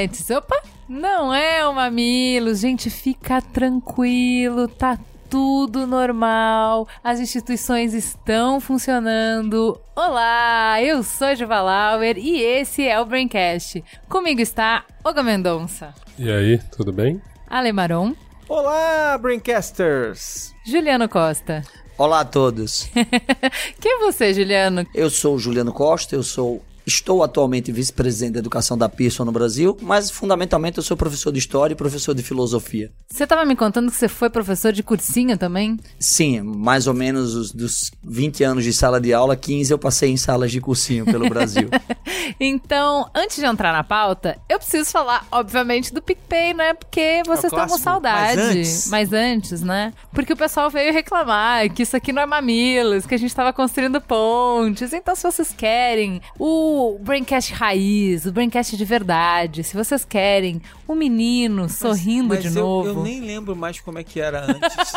mamiletes. Opa, não é o mamilos. Gente, fica tranquilo, tá tudo normal. As instituições estão funcionando. Olá, eu sou a Juva Lauer e esse é o Braincast. Comigo está Olga Mendonça, E aí, tudo bem? Ale Maron, Olá, Braincasters! Juliano Costa. Olá a todos. Quem é você, Juliano? Eu sou o Juliano Costa, eu sou estou atualmente vice-presidente da educação da Pearson no Brasil, mas fundamentalmente eu sou professor de história e professor de filosofia. Você estava me contando que você foi professor de cursinho também? Sim, mais ou menos os, dos 20 anos de sala de aula, 15 eu passei em salas de cursinho pelo Brasil. Então, antes de entrar na pauta, eu preciso falar, obviamente, do PicPay, né? Porque vocês estão com saudade. Mas antes. Mas antes, né? Porque o pessoal veio reclamar que isso aqui não é mamilos, que a gente tava construindo pontes. Então, se vocês querem o Braincast raiz, o Braincast de verdade, se vocês querem o menino sorrindo Mas de eu, novo. Eu nem lembro mais como é que era antes.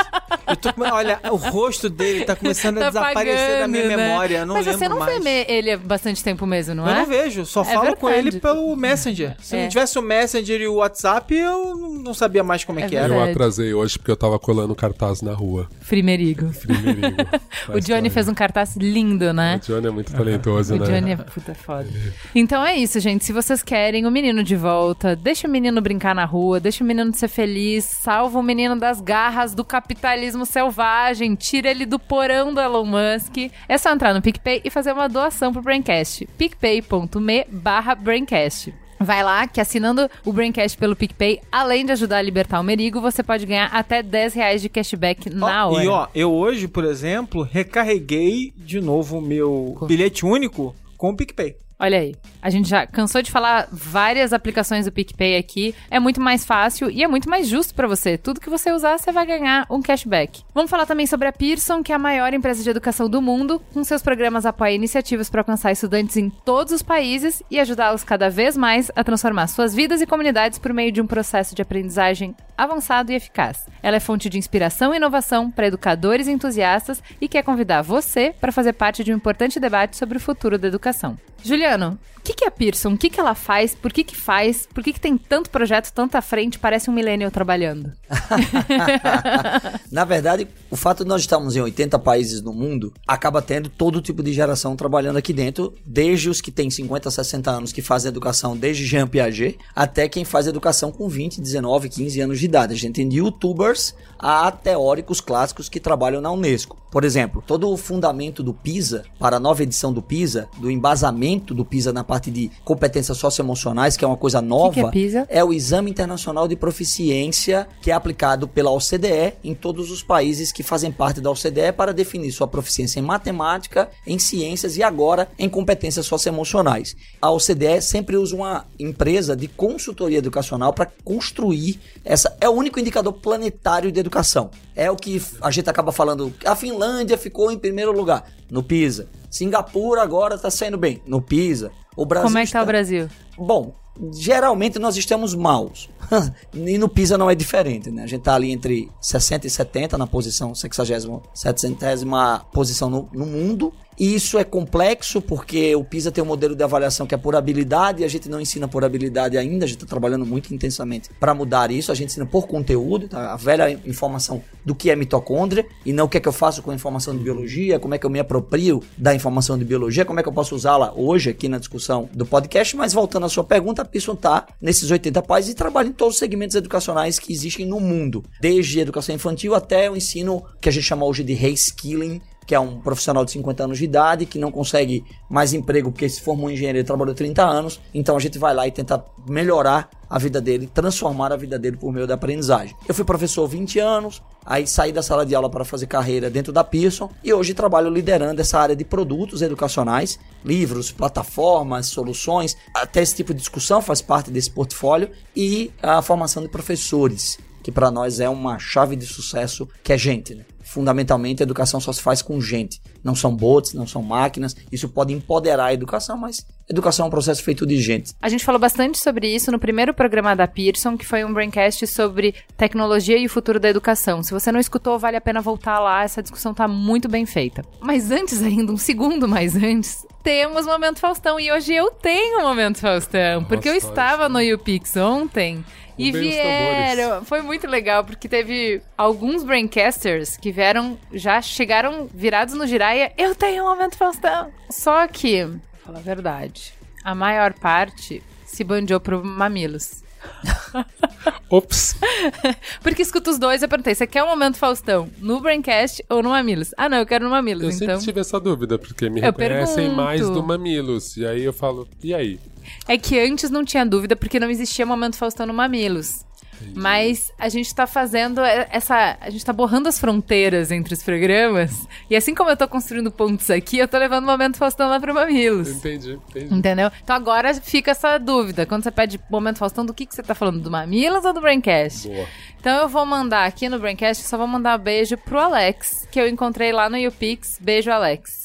eu tô Olha, o rosto dele tá começando a Tá desaparecer da minha né? memória. Eu não Mas lembro você não mais. vê ele há bastante tempo mesmo, não eu é? não vejo, só É falo com verdade. ele pelo Messenger. Se É. não tivesse o Messenger e o WhatsApp, eu não sabia mais como é, É que era. verdade. Eu atrasei hoje porque eu tava colando cartaz na rua. Frimerigo. Primeirinho. O Johnny fez um cartaz lindo, né? O Johnny é muito talentoso, O né? Johnny é puta foda. Então é isso, gente. Se vocês querem o menino de volta, deixa o menino brincar na rua, deixa o menino ser feliz, salva o menino das garras do capitalismo selvagem, tira ele do porão do Elon Musk. É só entrar no PicPay e fazer uma doação pro Braincast. picpay.me barra Braincast. Vai lá, que assinando o Braincast pelo PicPay, além de ajudar a libertar o Merigo, você pode ganhar até 10 reais de cashback na Ó, hora. E ó, eu hoje, por exemplo, recarreguei de novo o meu bilhete único com o PicPay. Olha aí. A gente já cansou de falar várias aplicações do PicPay aqui. É muito mais fácil e é muito mais justo pra você. Tudo que você usar, você vai ganhar um cashback. Vamos falar também sobre a Pearson, que é a maior empresa de educação do mundo. Com seus programas apoia iniciativas para alcançar estudantes em todos os países e ajudá-los cada vez mais a transformar suas vidas e comunidades por meio de um processo de aprendizagem avançado e eficaz. Ela é fonte de inspiração e inovação para educadores entusiastas e quer convidar você para fazer parte de um importante debate sobre o futuro da educação. Juliano, o que, que é a Pearson? O que, que ela faz? Por que, que faz? Por que, que tem tanto projeto, tanta frente? Parece um millennial trabalhando. Na verdade, o fato de nós estarmos em 80 países no mundo acaba tendo todo tipo de geração trabalhando aqui dentro, desde os que têm 50, 60 anos que fazem educação desde Jean Piaget, até quem faz educação com 20, 19, 15 anos de idade. A gente tem de youtubers a teóricos clássicos que trabalham na Unesco. Por exemplo, todo o fundamento do PISA, para a nova edição do PISA, do embasamento do PISA na parte de competências socioemocionais, que é uma coisa nova, que é PISA? é o Exame Internacional de Proficiência que é aplicado pela OCDE em todos os países que fazem parte da OCDE para definir sua proficiência em matemática, em ciências e agora em competências socioemocionais. A OCDE sempre usa uma empresa de consultoria educacional para construir essa. É o único indicador planetário de educação. É o que a gente acaba falando. A Finlândia ficou em primeiro lugar no PISA. Singapura agora está saindo bem no PISA. O Brasil Como é que tá está- o Brasil? Bom, geralmente nós estamos maus. e no PISA não é diferente, né? A gente tá ali entre 60 e 70 na posição 60 70 posição no, no mundo. E isso é complexo porque o PISA tem um modelo de avaliação que é por habilidade e a gente não ensina por habilidade ainda, a gente está trabalhando muito intensamente para mudar isso, a gente ensina por conteúdo, tá? a velha informação do que é mitocôndria e não o que é que eu faço com a informação de biologia, como é que eu me aproprio da informação de biologia, como é que eu posso usá-la hoje aqui na discussão do podcast, mas voltando à sua pergunta, a Pearson está nesses 80 países e trabalha todos os segmentos educacionais que existem no mundo, desde educação infantil até o ensino que a gente chama hoje de reskilling, que é um profissional de 50 anos de idade, que não consegue mais emprego porque se formou em engenharia e trabalhou 30 anos. Então a gente vai lá e tenta melhorar a vida dele, transformar a vida dele por meio da aprendizagem. Eu fui professor 20 anos, aí saí da sala de aula para fazer carreira dentro da Pearson e hoje trabalho liderando essa área de produtos educacionais, livros, plataformas, soluções, até esse tipo de discussão faz parte desse portfólio e a formação de professores que para nós é uma chave de sucesso, que é gente. Né? Fundamentalmente, a educação só se faz com gente. Não são bots, não são máquinas. Isso pode empoderar a educação, mas educação é um processo feito de gente. A gente falou bastante sobre isso no primeiro programa da Pearson, que foi um braincast sobre tecnologia e o futuro da educação. Se você não escutou, vale a pena voltar lá, essa discussão está muito bem feita. Mas antes ainda, um segundo mais antes, temos Momento Faustão. E hoje eu tenho Momento Faustão, porque eu estava no YouPix ontem e vieram. Foi muito legal, porque teve alguns braincasters que vieram, já chegaram virados no Jiraya. Eu tenho um momento Faustão. Só que, fala a verdade, a maior parte se bandiou pro Mamilos. Ops. Porque escuta os dois, eu perguntei, você quer um momento Faustão no Braincast ou no Mamilos? Ah, não, eu quero no Mamilos, eu então... sempre tive essa dúvida, porque me Eu reconhecem pergunto. mais do Mamilos. E aí eu falo, e aí? É que antes não tinha dúvida, porque não existia momento Faustão no Mamilos. Mas a gente tá fazendo essa. A gente tá borrando as fronteiras entre os programas. E assim como eu tô construindo pontos aqui, eu tô levando o momento Faustão lá pro Mamilos. Entendi, entendi. Entendeu? Então agora fica essa dúvida. Quando você pede momento Faustão, do que, que você tá falando? Do Mamilos ou do Braincast? Boa. Então eu vou mandar aqui no Braincast, só vou mandar um beijo pro Alex, que eu encontrei lá no YouPix. Beijo, Alex.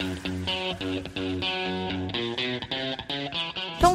Então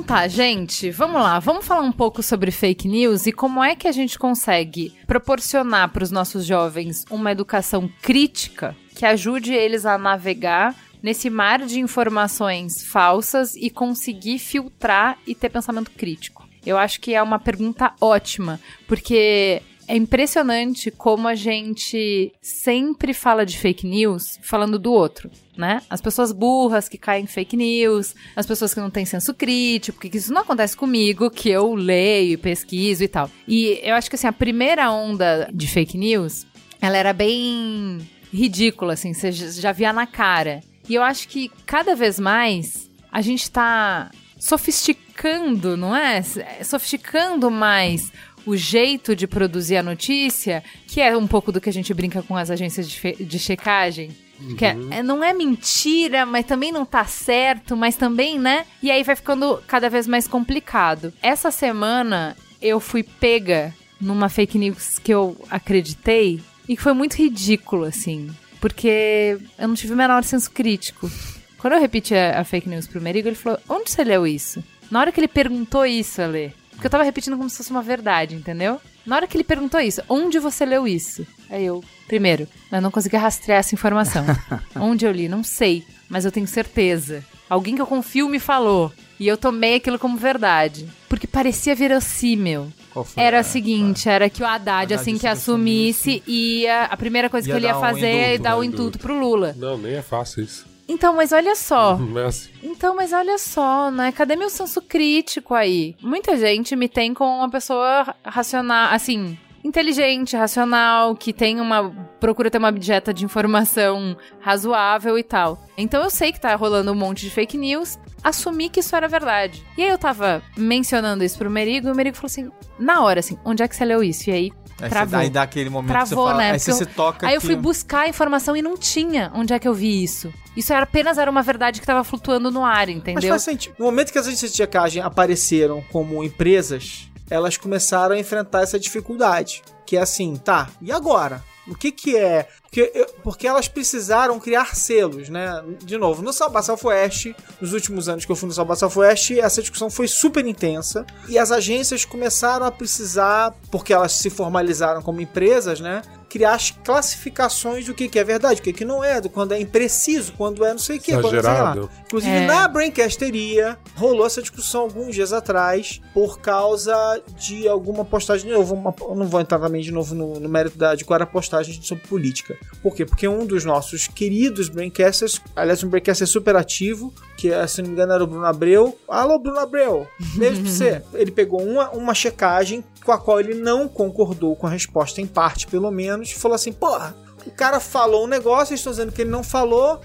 tá, gente, vamos lá. Vamos falar um pouco sobre fake news e como é que a gente consegue proporcionar para os nossos jovens uma educação crítica que ajude eles a navegar nesse mar de informações falsas e conseguir filtrar e ter pensamento crítico. Eu acho que é uma pergunta ótima, porque é impressionante como a gente sempre fala de fake news falando do outro, né? As pessoas burras que caem em fake news, as pessoas que não têm senso crítico, porque isso não acontece comigo, que eu leio, pesquiso e tal. E eu acho que assim, a primeira onda de fake news, ela era bem ridícula, assim, você já via na cara. E eu acho que cada vez mais a gente tá sofisticando, não é? Sofisticando mais o jeito de produzir a notícia, que é um pouco do que a gente brinca com as agências de, de checagem. Que é- é- não é mentira, mas também não tá certo, mas também, né? E aí vai ficando cada vez mais complicado. Essa semana eu fui pega numa fake news que eu acreditei e que foi muito ridículo, assim. Porque eu não tive o menor senso crítico. Quando eu repeti a, a fake news pro Merigo, ele falou: Onde você leu isso? Na hora que ele perguntou isso, Ale, porque eu tava repetindo como se fosse uma verdade, entendeu? Na hora que ele perguntou isso, onde você leu isso? Aí eu, primeiro, eu não consegui rastrear essa informação. onde eu li? Não sei, mas eu tenho certeza. Alguém que eu confio me falou. E eu tomei aquilo como verdade. Porque parecia verossímil. Qual foi? Era É, o seguinte, era que o Haddad, Haddad, assim que se assumisse, ia. A primeira coisa Ia que ele ia dar um fazer é indulto, dar o né, indulto indulto. pro Lula. Não, nem é fácil isso. Então, mas olha só. Não é assim. Então, mas olha só, né? Cadê meu senso crítico aí? Muita gente me tem como uma pessoa racional, assim, inteligente, racional, que tem uma. procura ter uma dieta de informação razoável e tal. Então eu sei que tá rolando um monte de fake news. Assumi que isso era verdade. E aí eu tava mencionando isso pro Merigo e o Merigo falou assim: na hora, assim, onde é que você leu isso? E aí Aí, você, travou. aí dá aquele momento Travou, que você fala, né? aí você Porque se toca Aí eu que- fui buscar a informação e não tinha onde é que eu vi isso. Isso era apenas era uma verdade que tava flutuando no ar, Mas entendeu? faz sentido. No momento que as agências de checagem apareceram como empresas, elas começaram a enfrentar essa dificuldade. Que é assim, tá, e agora? O que que é? Porque, eu- porque elas precisaram criar selos, né? De novo, no Salva Southwest, nos últimos anos que eu fui no Salva Southwest, essa discussão foi super intensa. E as agências começaram a precisar, porque elas se formalizaram como empresas, né? Criar as classificações do que, que é verdade, o que, que não é, do quando é impreciso, quando é não sei o que, quando sei lá. Exagerado. Inclusive, É. na Braincasteria, rolou essa discussão alguns dias atrás, por causa de alguma postagem. Eu, vou, eu não vou entrar também de novo no, no mérito da, de qual era a postagem sobre política. Por quê? Porque um dos nossos queridos Braincasters, aliás, um Braincaster super ativo, que se não me engano era o Bruno Abreu. Alô, Bruno Abreu, beijo pra você. Ele pegou uma, uma checagem com a qual ele não concordou com a resposta, em parte pelo menos, e falou assim: porra, o cara falou um negócio, estou dizendo que ele não falou.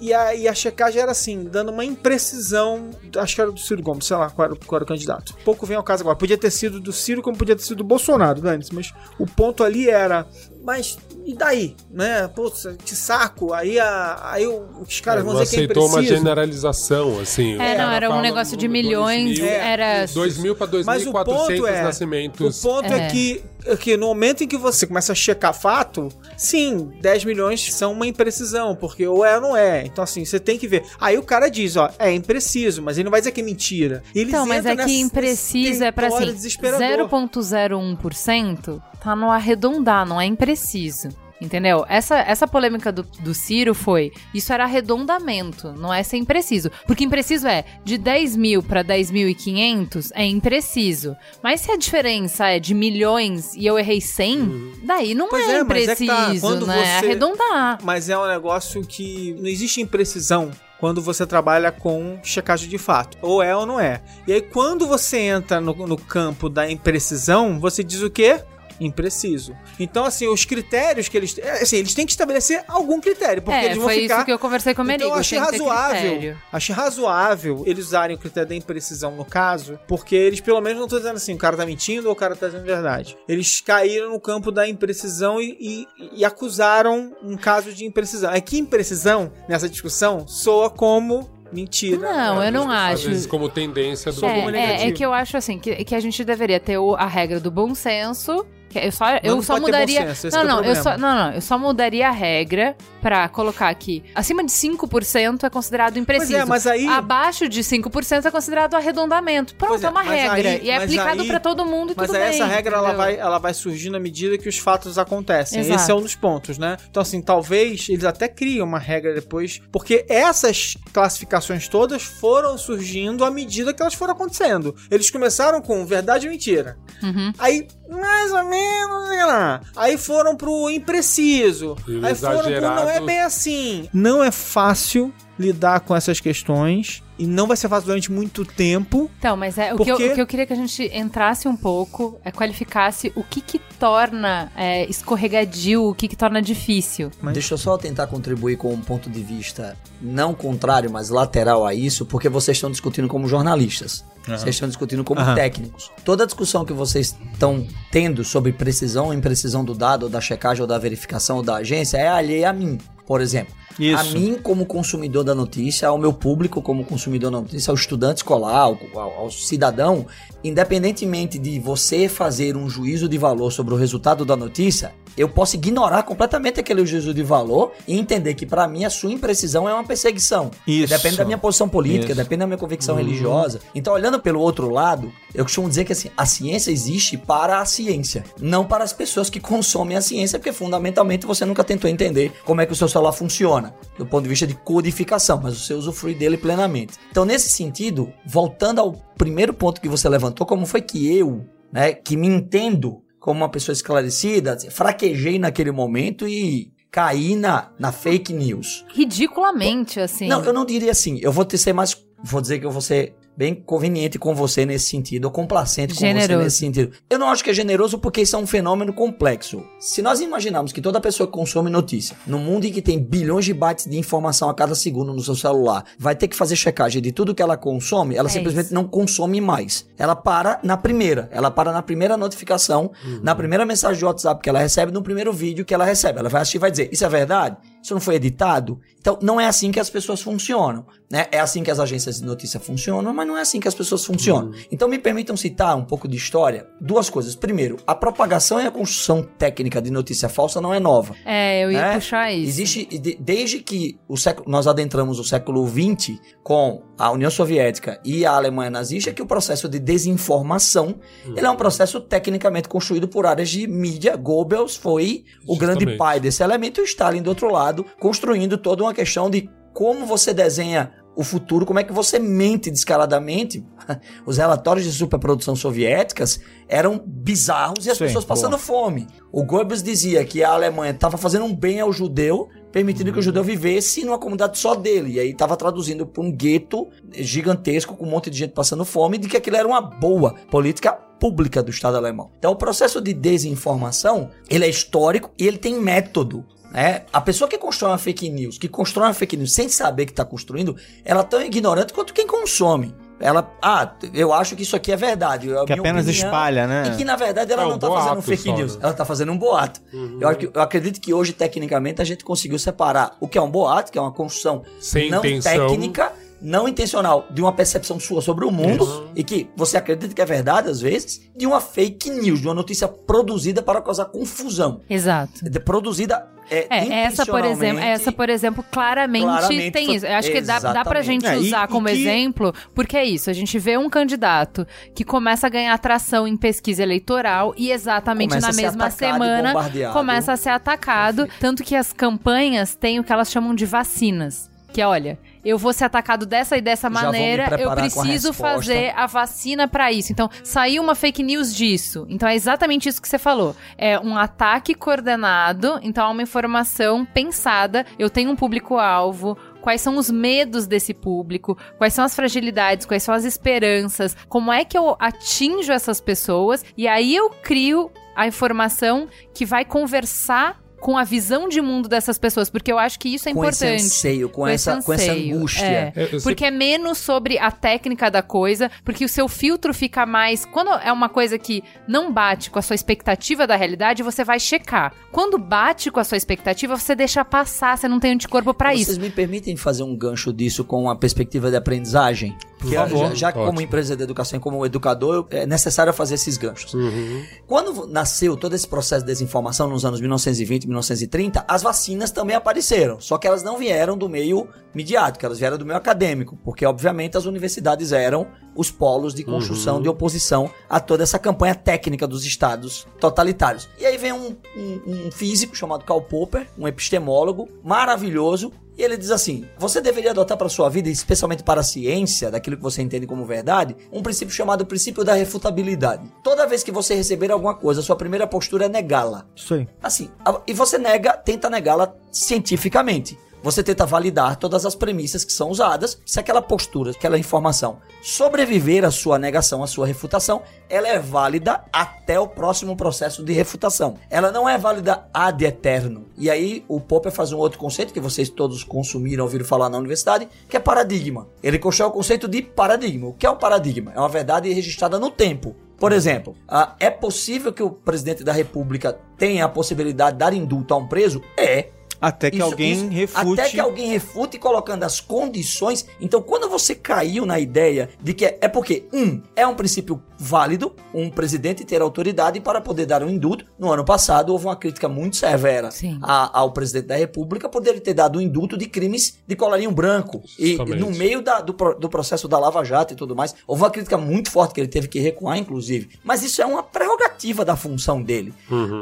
E a, e a checagem era assim, dando uma imprecisão. Acho que era do Ciro Gomes, sei lá qual era, qual era o candidato. Pouco vem ao caso agora. Podia ter sido do Ciro, como podia ter sido do Bolsonaro, Dani. Mas o ponto ali era. Mas e daí? Né? Putz, que saco. Aí, a, aí os caras É, vão dizer que é aceitou uma generalização, assim. É, não, era um negócio de milhões, 2000, era... 2.000 para Mas o ponto 2.400 é. nascimentos. O ponto é, É. que, é que no momento em que você começa a checar fato, sim, 10 milhões são uma imprecisão, porque ou é ou não é. Então, assim, você tem que ver. Aí o cara diz, ó, é impreciso, mas ele não vai dizer que é mentira. Eles Então, mas é que impreciso é pra território assim, desesperador. 0,01% tá no arredondar, não é impreciso. Entendeu? Essa, essa polêmica do, do Ciro foi. Isso era arredondamento, não é ser impreciso. Porque impreciso é de 10 mil pra 10.500 é impreciso. Mas se a diferença é de milhões e eu errei 100, daí não é, é, mas é que impreciso, tá, quando né? É você- arredondar. Mas é um negócio que não existe imprecisão quando você trabalha com checagem de fato. Ou é ou não é. E aí, quando você entra no, no campo da imprecisão, você diz o quê? Impreciso. Então, assim, os critérios que eles. é, Assim, eles têm que estabelecer algum critério. Porque É, eles vão foi ficar. isso que eu conversei com o Merigo. Então eu achei razoável. Achei razoável eles usarem o critério da imprecisão no caso, porque eles pelo menos não estão dizendo assim, o cara tá mentindo ou o cara tá dizendo verdade. Eles caíram no campo da imprecisão e, e- e acusaram um caso de imprecisão. É que imprecisão, nessa discussão, soa como mentira. Não, eu não Às acho. vezes como tendência do É, como é, é que eu acho assim, que, que a gente deveria ter o- a regra do bom senso. Eu só, eu só mudaria. senso, não, é não, eu problema. só, não, não, eu só mudaria a regra pra colocar aqui. Acima de 5% é considerado impreciso. Pois é, mas aí- Abaixo de 5% é considerado arredondamento. Pronto, é, é, uma mas regra. aí- e é mas aplicado aí- pra todo mundo e Mas tudo aí bem. essa regra ela vai, ela vai surgindo à medida que os fatos acontecem. Exato. Esse é um dos pontos, né? Então, assim, talvez eles até criem uma regra depois, porque essas classificações todas foram surgindo à medida que elas foram acontecendo. Eles começaram com verdade ou mentira. Uhum. Aí, mais ou menos, sei lá. Aí foram pro impreciso. Aí foram pro não é bem assim. Não é fácil lidar com essas questões. E não vai ser fácil durante muito tempo. Então, mas é, o, que eu, Porque- o que eu queria que a gente entrasse um pouco, é qualificasse o que que torna é, escorregadio, o que que torna difícil. Mas- Deixa eu só tentar contribuir com um ponto de vista não contrário, mas lateral a isso, porque vocês estão discutindo como jornalistas. Vocês estão discutindo como Aham. técnicos. Toda a discussão que vocês estão tendo sobre precisão ou imprecisão do dado, ou da checagem, ou da verificação, ou da agência, é alheia a mim, por exemplo. Isso. A mim, como consumidor da notícia, ao meu público, como consumidor da notícia, ao estudante escolar, ao, ao- ao cidadão, independentemente de você fazer um juízo de valor sobre o resultado da notícia, eu posso ignorar completamente aquele juízo de valor e entender que, para mim, a sua imprecisão é uma perseguição. Isso. Depende da minha posição política, Isso. depende da minha convicção religiosa. Então, olhando pelo outro lado, eu costumo dizer que assim, a ciência existe para a ciência, não para as pessoas que consomem a ciência, porque fundamentalmente você nunca tentou entender como é que o seu celular funciona, do ponto de vista de codificação, mas você usufrui dele plenamente. Então, nesse sentido, voltando ao primeiro ponto que você levantou, como foi que eu, né, que me entendo como uma pessoa esclarecida, fraquejei naquele momento e caí na, na fake news. Ridiculamente, assim. Não, eu não diria assim. Eu vou ser mais. Vou dizer que eu vou ser bem conveniente com você nesse sentido, ou complacente com você Generoso. nesse sentido. Eu não acho que é generoso porque isso é um fenômeno complexo. Se nós imaginarmos que toda pessoa que consome notícia, no mundo em que tem bilhões de bytes de informação a cada segundo no seu celular, vai ter que fazer checagem de tudo que ela consome, ela É simplesmente isso. não consome mais. Ela para na primeira. Ela para na primeira notificação, na primeira mensagem de WhatsApp que ela recebe, no primeiro vídeo que ela recebe. Ela vai assistir e vai dizer: Isso é verdade? Isso não foi editado? Então, não é assim que as pessoas funcionam. Né? É assim que as agências de notícia funcionam, mas não é assim que as pessoas funcionam. Então, me permitam citar um pouco de história. Duas coisas. Primeiro, a propagação e a construção técnica de notícia falsa não é nova. É, eu ia né? puxar isso. Existe, de- desde que o século, nós adentramos o século XX com a União Soviética e a Alemanha nazista, que o processo de desinformação ele é um processo tecnicamente construído por áreas de mídia. Goebbels foi o grande pai desse elemento e o Stalin do outro lado, construindo toda uma questão de como você desenha o futuro, como é que você mente descaradamente. Os relatórios de superprodução soviéticas eram bizarros e as Sim, pessoas passando boa. fome. O Goebbels dizia que a Alemanha estava fazendo um bem ao judeu, permitindo que o judeu vivesse numa comunidade só dele. E aí estava traduzindo para um gueto gigantesco com um monte de gente passando fome, de que aquilo era uma boa política pública do Estado alemão. Então o processo de desinformação, ele é histórico e ele tem método. Né? a pessoa que constrói uma fake news, que constrói uma fake news sem saber que está construindo, ela é tão ignorante quanto quem consome. Ela, ah, eu acho que isso aqui é verdade. é Que apenas opinião. espalha, né? E que na verdade ela É um não tá fazendo um fake só, news, né? ela tá fazendo um boato. Eu, acho que- eu acredito que hoje, tecnicamente, a gente conseguiu separar o que é um boato, que é uma construção Sem não intenção. técnica, não intencional, de uma percepção sua sobre o mundo, Isso. e que você acredita que é verdade às vezes, de uma fake news, de uma notícia produzida para causar confusão. Exato. De- Produzida é, É, essa por exemplo, essa por exemplo, claramente, Claramente tem foi- isso. Eu acho que dá, dá pra gente É, e- usar e como que- exemplo, porque é isso, a gente vê um candidato que começa a ganhar atração em pesquisa eleitoral e exatamente Começa na a ser mesma atacado e semana começa a ser atacado, tanto que as campanhas têm o que elas chamam de vacinas. Que é, olha, eu vou ser atacado dessa e dessa Já maneira, eu preciso fazer a vacina pra isso. Então, saiu uma fake news disso. Então, é exatamente isso que você falou. É um ataque coordenado, então é uma informação pensada. Eu tenho um público-alvo. Quais são os medos desse público? Quais são as fragilidades? Quais são as esperanças? Como é que eu atinjo essas pessoas? E aí eu crio a informação que vai conversar com a visão de mundo dessas pessoas, porque eu acho que isso é com esse importante. anseio, com, Com esse essa, com essa anseio, angústia. é. É, eu sei- Porque é menos sobre a técnica da coisa, porque o seu filtro fica mais. Quando é uma coisa que não bate com a sua expectativa da realidade, você vai checar. Quando bate com a sua expectativa, você deixa passar, você não tem anticorpo pra Vocês isso. me permitem fazer um gancho disso com a perspectiva de aprendizagem? Porque favor. já, já que como empresa de educação e como educador, é necessário fazer esses ganchos. Uhum. Quando nasceu todo esse processo de desinformação nos anos 1920 e 1930, as vacinas também apareceram. Só que elas não vieram do meio midiático, elas vieram do meio acadêmico. Porque, obviamente, as universidades eram os polos de construção, de oposição a toda essa campanha técnica dos estados totalitários. E aí vem um, um- um físico chamado Karl Popper, um epistemólogo maravilhoso, e ele diz assim: você deveria adotar para sua vida, especialmente para a ciência, daquilo que você entende como verdade, um princípio chamado princípio da refutabilidade. Toda vez que você receber alguma coisa, sua primeira postura é negá-la. Aí. Assim, e você nega, tenta negá-la cientificamente. Você tenta validar todas as premissas que são usadas. Se aquela postura, aquela informação sobreviver à sua negação, à sua refutação, ela é válida até o próximo processo de refutação. Ela não é válida ad eterno. E aí o Popper faz um outro conceito que vocês todos consumiram, ouviram falar na universidade, que é paradigma. Ele constrói o conceito de paradigma. O que é um paradigma? É uma verdade registrada no tempo. Por exemplo, é possível que o presidente da República tenha a possibilidade de dar indulto a um preso? É. Até que Isso- alguém isso- refute. Até que alguém refute colocando as condições. Então, quando você caiu na ideia de que é, é porque, um, é um princípio válido, um presidente ter autoridade para poder dar um indulto. No ano passado, houve uma crítica muito severa a- ao presidente da República por ele ter dado um indulto de crimes de colarinho branco. E Justamente. no meio da- do, do processo da Lava Jato e tudo mais, houve uma crítica muito forte que ele teve que recuar, inclusive. Mas isso é uma prerrogativa da função dele.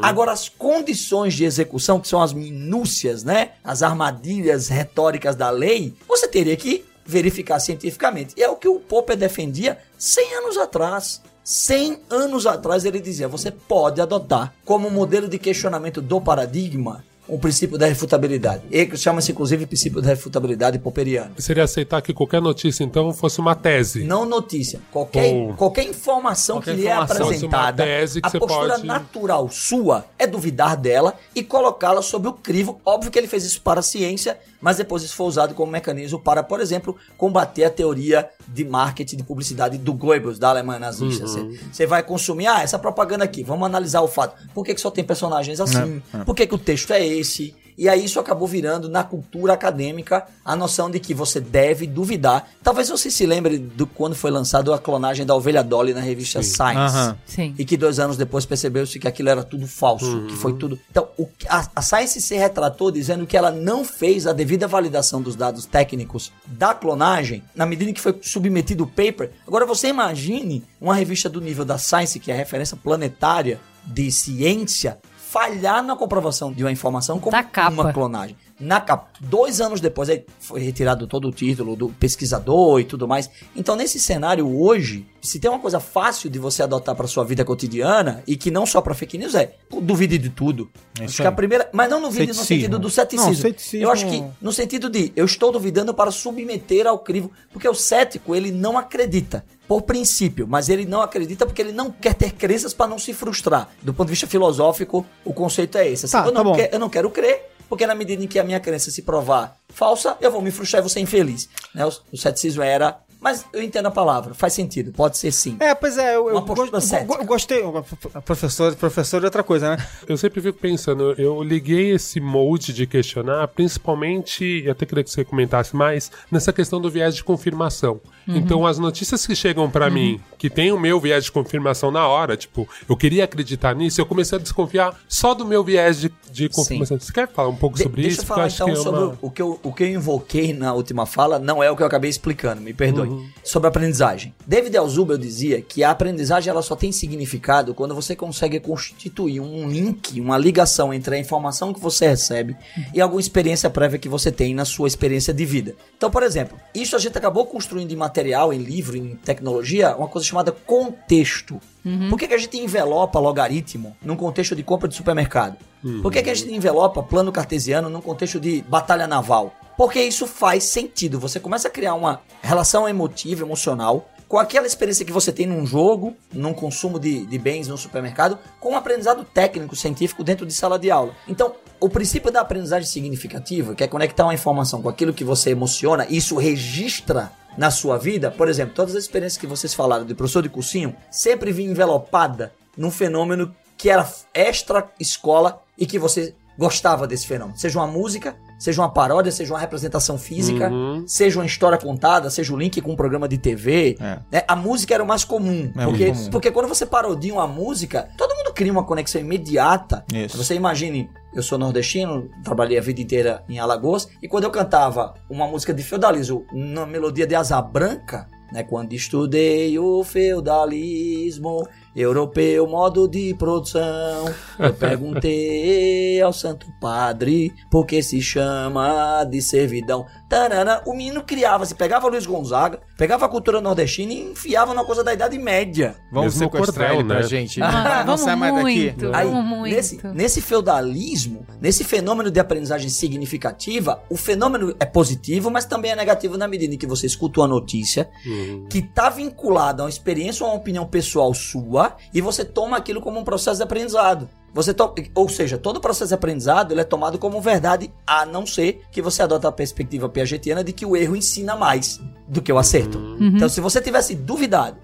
Agora, as condições de execução, que são as minúcias, né? As armadilhas retóricas da lei, você teria que verificar cientificamente. E é o que o Popper defendia 100 anos atrás. 100 anos atrás ele dizia: você pode adotar como modelo de questionamento do paradigma o princípio da refutabilidade. E chama-se inclusive princípio da refutabilidade popperiano. Seria aceitar que qualquer notícia, então, fosse uma tese. Não notícia. Qualquer, Ou- qualquer informação Qualquer que lhe é apresentada, a postura pode- natural sua é duvidar dela e colocá-la sob o crivo. Óbvio que ele fez isso para a ciência, mas depois isso foi usado como mecanismo para, por exemplo, combater a teoria de marketing, de publicidade do Goebbels, da Alemanha nazista. Você você vai consumir, ah, essa propaganda aqui, vamos analisar o fato. Por que, que só tem personagens assim? Por que, que o texto é esse? E aí isso acabou virando na cultura acadêmica a noção de que você deve duvidar. Talvez você se lembre do quando foi lançado a clonagem da ovelha Dolly na revista Science. Aham. Sim. E que dois anos depois percebeu-se que aquilo era tudo falso, que foi tudo. Então, o que- a, a Science se retratou dizendo que ela não fez a devida validação dos dados técnicos da clonagem na medida em que foi submetido o paper. Agora, você imagine uma revista do nível da Science, que é a referência planetária de ciência, falhar na comprovação de uma informação como capa. uma clonagem. Na. Dois anos depois, aí foi retirado todo o título do pesquisador e tudo mais. Então, nesse cenário hoje, se tem uma coisa fácil de você adotar para sua vida cotidiana e que não só para fake news é, duvide de tudo. É acho que a primeira, mas não duvide no sentido do ceticismo. Não, ceticismo- Eu acho que no sentido de eu estou duvidando para submeter ao crivo, porque o cético ele não acredita por princípio, mas ele não acredita porque ele não quer ter crenças para não se frustrar. Do ponto de vista filosófico, o conceito é esse. Assim, Tá, eu, tá não bom. quero, eu não quero crer, porque na medida em que a minha crença se provar falsa, eu vou me frustrar e vou ser infeliz. Né? O, o ceticismo era. Mas eu entendo a palavra, faz sentido, pode ser sim. É, pois é, eu, eu, go- go- gostei. Professor, professor é outra coisa, né? Eu sempre fico pensando, eu liguei esse molde de questionar, principalmente, e até queria que você comentasse mais, nessa questão do viés de confirmação. Então, as notícias que chegam pra mim, que tem o meu viés de confirmação na hora, tipo, eu queria acreditar nisso, eu comecei a desconfiar só do meu viés de, de confirmação. Você quer falar um pouco De- sobre deixa isso? eu falar então eu é sobre uma- o, que eu, o que eu invoquei na última fala, não é o que eu acabei explicando, me perdoe. Uhum. Sobre a aprendizagem. David Alzubel dizia que a aprendizagem ela só tem significado quando você consegue constituir um link, uma ligação entre a informação que você recebe e alguma experiência prévia que você tem na sua experiência de vida. Então, por exemplo, isso a gente acabou construindo em material, em livro, em tecnologia, uma coisa chamada contexto. Por que, que a gente envelopa logaritmo num contexto de compra de supermercado? Por que, que a gente envelopa plano cartesiano num contexto de batalha naval? Porque isso faz sentido. Você começa a criar uma relação emotiva, emocional, com aquela experiência que você tem num jogo, num consumo de, de bens no supermercado, com um aprendizado técnico, científico dentro de sala de aula. Então, o princípio da aprendizagem significativa, que é conectar uma informação com aquilo que você emociona, isso registra na sua vida, por exemplo, todas as experiências que vocês falaram de professor de cursinho, sempre vinha envelopada num fenômeno que era extra escola e que você gostava desse fenômeno. Seja uma música, seja uma paródia, seja uma representação física, Uhum. seja uma história contada, seja um link com um programa de TV. É. né? A música era o mais comum. É porque, comum. porque quando você parodia uma música, todo mundo cria uma conexão imediata. Isso. Você imagine, eu sou nordestino, trabalhei a vida inteira em Alagoas, e quando eu cantava uma música de feudalismo na melodia de Asa Branca, né, quando estudei o feudalismo, europeu modo de produção, eu perguntei ao Santo Padre por que se chama de servidão. Tarana, o menino criava, se pegava Luiz Gonzaga, pegava a cultura nordestina e enfiava numa coisa da Idade Média. Vamos Mesmo sequestrar cordel, ele pra né? gente. Mano, não vamos sai mais daqui. muito. Aí, muito. Nesse, nesse feudalismo, nesse fenômeno de aprendizagem significativa, o fenômeno é positivo, mas também é negativo na medida em que você escuta uma notícia Uhum. que está vinculada a uma experiência ou a uma opinião pessoal sua e você toma aquilo como um processo de aprendizado. Você to- Ou seja, todo processo de aprendizado ele é tomado como verdade, a não ser que você adota a perspectiva piagetiana de que o erro ensina mais do que o acerto. Então, se você tivesse duvidado,